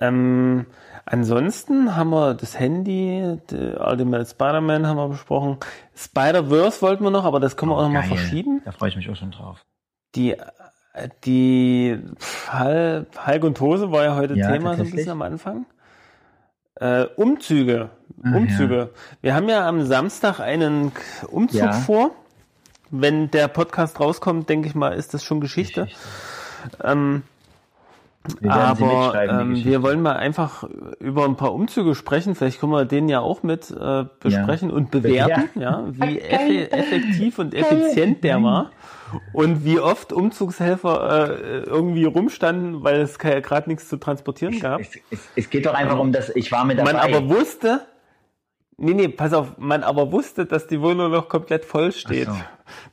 Ähm, ansonsten haben wir das Handy, die Ultimate Spider-Man haben wir besprochen. Spider-Verse wollten wir noch, aber das können wir auch noch mal Geil. verschieben. Da freue ich mich auch schon drauf. Die, die Hal- Hulk und Hose war ja heute Ja, Thema so ein bisschen am Anfang. Äh, Umzüge. Ah, Umzüge. Wir haben ja am Samstag einen Umzug Ja. vor. Wenn der Podcast rauskommt, denke ich mal, ist das schon Geschichte. Ähm, Wir aber ähm, wir wollen mal einfach über ein paar Umzüge sprechen. Vielleicht können wir den ja auch mit äh, besprechen und bewerten, ja, wie [laughs] effe effektiv und effizient der war und wie oft Umzugshelfer äh, irgendwie rumstanden, weil es gerade nichts zu transportieren gab. Es, es, es geht doch einfach um das, ich war mit dabei. Man aber wusste, nee, nee, pass auf, man aber wusste, dass die Wohnung noch komplett voll steht. So.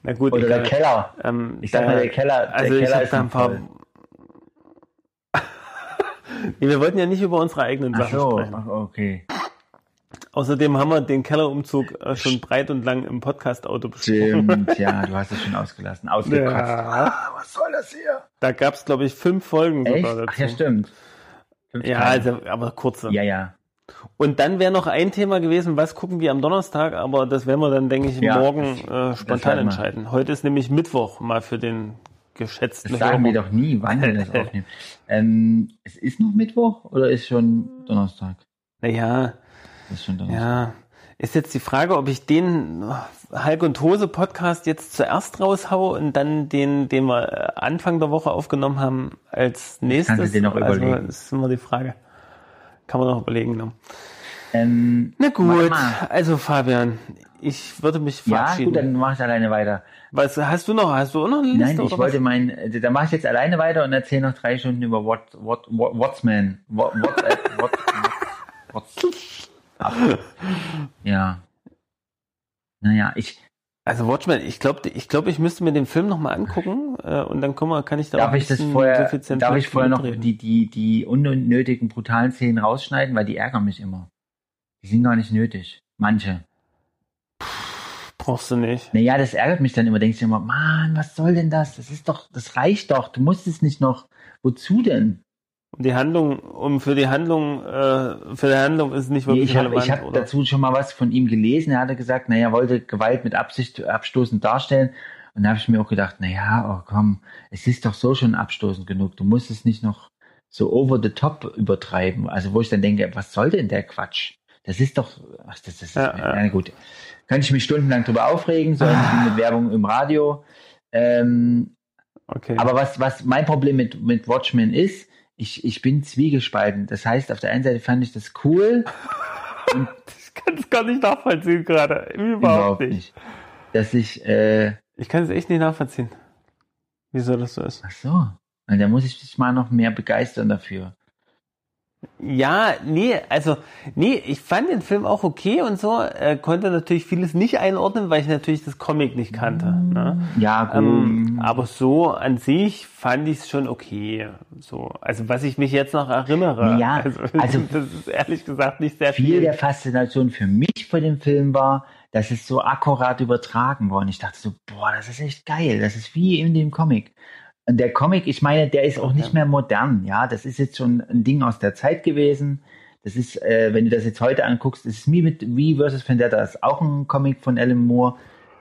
Na gut, Oder der egal. Keller. Ähm, Ich sag mal, der Keller, der also ich Keller habe ist da ein paar. voll. Wir wollten ja nicht über unsere eigenen Ach Sachen so, sprechen. ach, okay. Außerdem haben wir den Kellerumzug äh, schon breit und lang im Podcast-Auto besprochen. Stimmt, [laughs] ja, du hast es schon ausgelassen, ausgekratzt. Ja, Was soll das hier? da gab es, glaube ich, fünf Folgen Echt? sogar dazu. Ach ja, stimmt. Fünf Ja, also, aber kurze. ja, ja. Und dann wäre noch ein Thema gewesen, was gucken wir am Donnerstag, aber das werden wir dann, denke ich, Ja, morgen äh, spontan wir. entscheiden. Heute ist nämlich Mittwoch, mal für den geschätzten Das sagen wir Hörer. doch nie, wann wir das [laughs] aufnehmen. Ähm, es ist noch Mittwoch oder ist schon Donnerstag? Naja, ist schon Donnerstag. ja. Ist jetzt die Frage, ob ich den Hulk und Hose Podcast jetzt zuerst raushaue und dann den, den wir äh, Anfang der Woche aufgenommen haben, als nächstes. Kannst du dir noch also, überlegen. das ist immer die Frage. Kann man noch überlegen. Ne? Ähm, Na gut, also Fabian, ich würde mich Ja, verabschieden. gut, dann mach ich alleine weiter. Was hast du noch? Hast du auch noch eine Liste? Nein, ich oder wollte was? mein, äh, da mache ich jetzt alleine weiter und erzähle noch drei Stunden über What, What, What, Whatsman. What, WhatsApp, What, What's, What's, ja. Naja, ich, Also Watchmen, ich glaube, ich, glaub, ich müsste mir den Film nochmal angucken äh, und dann guck mal, kann ich da darf ein ich das bisschen vorher, darf ich vorher noch die, die, die unnötigen, brutalen Szenen rausschneiden, weil die ärgern mich immer. Die sind gar nicht nötig. Manche. Brauchst du nicht. Naja, das ärgert mich dann immer. Denkst du immer, Mann, was soll denn das? Das ist doch, das reicht doch. Du musst es nicht noch. Wozu denn? Um die Handlung, um für die Handlung, äh, für die Handlung ist es nicht Nee, wirklich ich habe relevant, ich hab dazu schon mal was von ihm gelesen. Er hatte gesagt, naja, wollte Gewalt mit Absicht abstoßend darstellen. Und da habe ich mir auch gedacht, naja, oh komm, es ist doch so schon abstoßend genug. Du musst es nicht noch so over the top übertreiben. Also wo ich dann denke, was soll denn der Quatsch? Das ist doch, ach, das ist, ja, ja. gut. Kann ich mich stundenlang drüber aufregen, so wie mit Werbung im Radio. Ähm, Okay. aber was, was mein Problem mit, mit Watchmen ist, ich, ich bin zwiegespalten. Das heißt, auf der einen Seite fand ich das cool, [laughs] ich kann es gar nicht nachvollziehen gerade. Überhaupt, nicht. nicht. Dass ich, äh, Ich kann es echt nicht nachvollziehen. Wieso das so ist. ach so, da muss ich dich mal noch mehr begeistern dafür. Ja, nee, also, nee, ich fand den Film auch okay und so, äh, konnte natürlich vieles nicht einordnen, weil ich natürlich das Comic nicht kannte. Ne? Ja, gut. Ähm, aber so an sich fand ich es schon okay. So, also was ich mich jetzt noch erinnere. Ja, also, [laughs] also das ist ehrlich gesagt nicht sehr viel viel. der Faszination für mich vor dem Film war, dass es so akkurat übertragen. Und ich dachte so, boah, das ist echt geil. Das ist wie in dem Comic. Und der Comic, ich meine, der ist auch nicht mehr modern. Ja, das ist jetzt schon ein Ding aus der Zeit gewesen. Das ist, äh, wenn du das jetzt heute anguckst, ist es wie mit wie versus Vendetta, ist auch ein Comic von Alan Moore.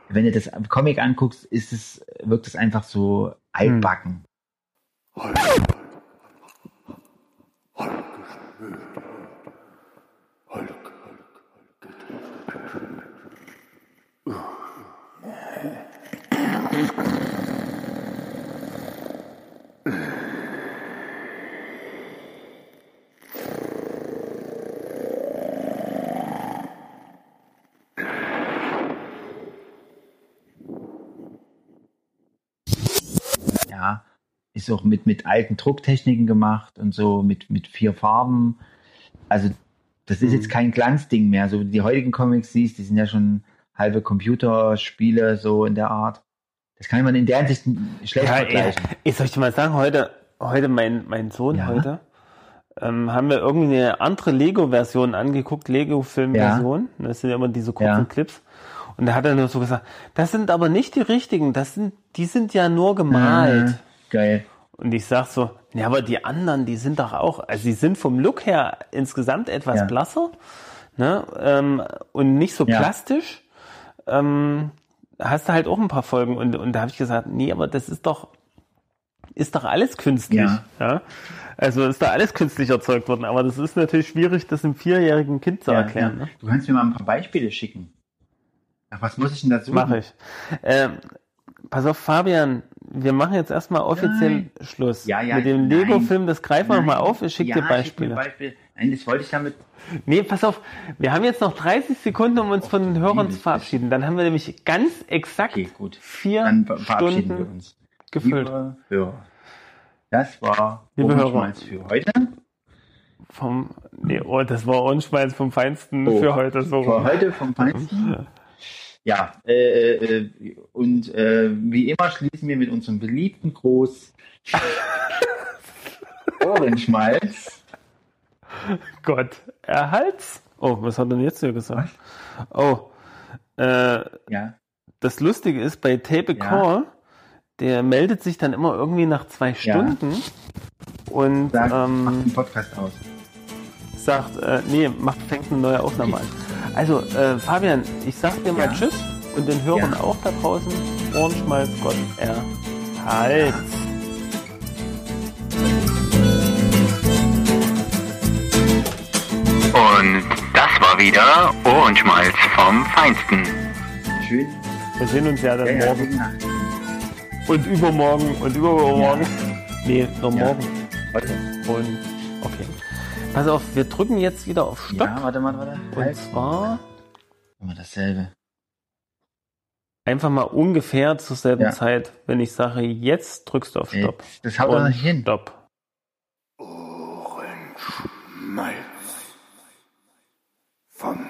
Wenn du das Comic anguckst, ist es, wirkt es einfach so altbacken. ja, ist auch mit, mit alten Drucktechniken gemacht und so, mit, mit vier Farben. Also, das ist jetzt kein Glanzding mehr. So die heutigen Comics siehst, die sind ja schon halbe Computerspiele, so in der Art. Das kann man in der Hinsicht schlecht Ja, ey, vergleichen. ich soll ich dir mal sagen, heute, heute mein, mein Sohn Ja. heute, ähm, haben wir irgendwie eine andere Lego-Version angeguckt, Lego-Film-Version. Das sind ja immer diese kurzen Ja. Clips. Und da hat er nur so gesagt, das sind aber nicht die richtigen, das sind, die sind ja nur gemalt. Geil. Und ich sag so, ja, aber die anderen, die sind doch auch, also die sind vom Look her insgesamt etwas Ja. blasser, ne, ähm, und nicht so Ja. plastisch. Ähm, hast du halt auch ein paar Folgen und, und da habe ich gesagt, nee, aber das ist doch, ist doch alles künstlich, Ja. ja. Also ist da alles künstlich erzeugt worden, aber das ist natürlich schwierig, das einem vierjährigen Kind zu erklären. Ne? Du kannst mir mal ein paar Beispiele schicken. Ach, was muss ich denn dazu Mache ich. Ähm, pass auf, Fabian, wir machen jetzt erstmal offiziell Nein. Schluss. Ja, ja, Mit dem. Lego-Film, das greifen wir nochmal auf, ich schicke ja, dir Beispiele. Beispiele. Nein, das wollte ich damit. Nee, pass auf, wir haben jetzt noch 30 Sekunden, um uns von den Hörern zu verabschieden. Dann haben wir nämlich ganz exakt Okay, gut. vier Dann ver- verabschieden wir Stunden uns. gefüllt. Liebe Hörer. Das war Liebe Hörer. Für heute. Vom, nee, oh, das war Ohrenschmalz vom Feinsten Oh. für heute. So. Für heute vom Feinsten. Ja, äh, äh, und äh, wie immer schließen wir mit unserem beliebten Groß [laughs] Ohrenschmalz. Gott, erhalt's. Oh, was hat er denn jetzt hier gesagt? Oh, äh, Ja. das Lustige ist, bei Tape Ja. Call, der meldet sich dann immer irgendwie nach zwei Ja. Stunden und Sag, mach ähm, den Podcast aus. sagt, äh, nee, macht, fängt eine neue Aufnahme an. Also, äh, Fabian, ich sag dir mal Ja. Tschüss und den Hörern Ja. auch da draußen. Ohrenschmalz Gott erhalt. Und das war wieder Ohrenschmalz vom Feinsten. Schön. Wir sehen uns ja dann Ja, ja, morgen. Und übermorgen und übermorgen. Nee, nur Ja. morgen. Heute. Und okay. Pass auf, wir drücken jetzt wieder auf Stopp. Ja, warte mal, warte. Und halt. zwar. Immer dasselbe. Einfach mal ungefähr zur selben ja. Zeit, wenn ich sage, jetzt drückst du auf Stopp. Ey, das haut doch nicht hin. Stopp. Ohrenschmalz vom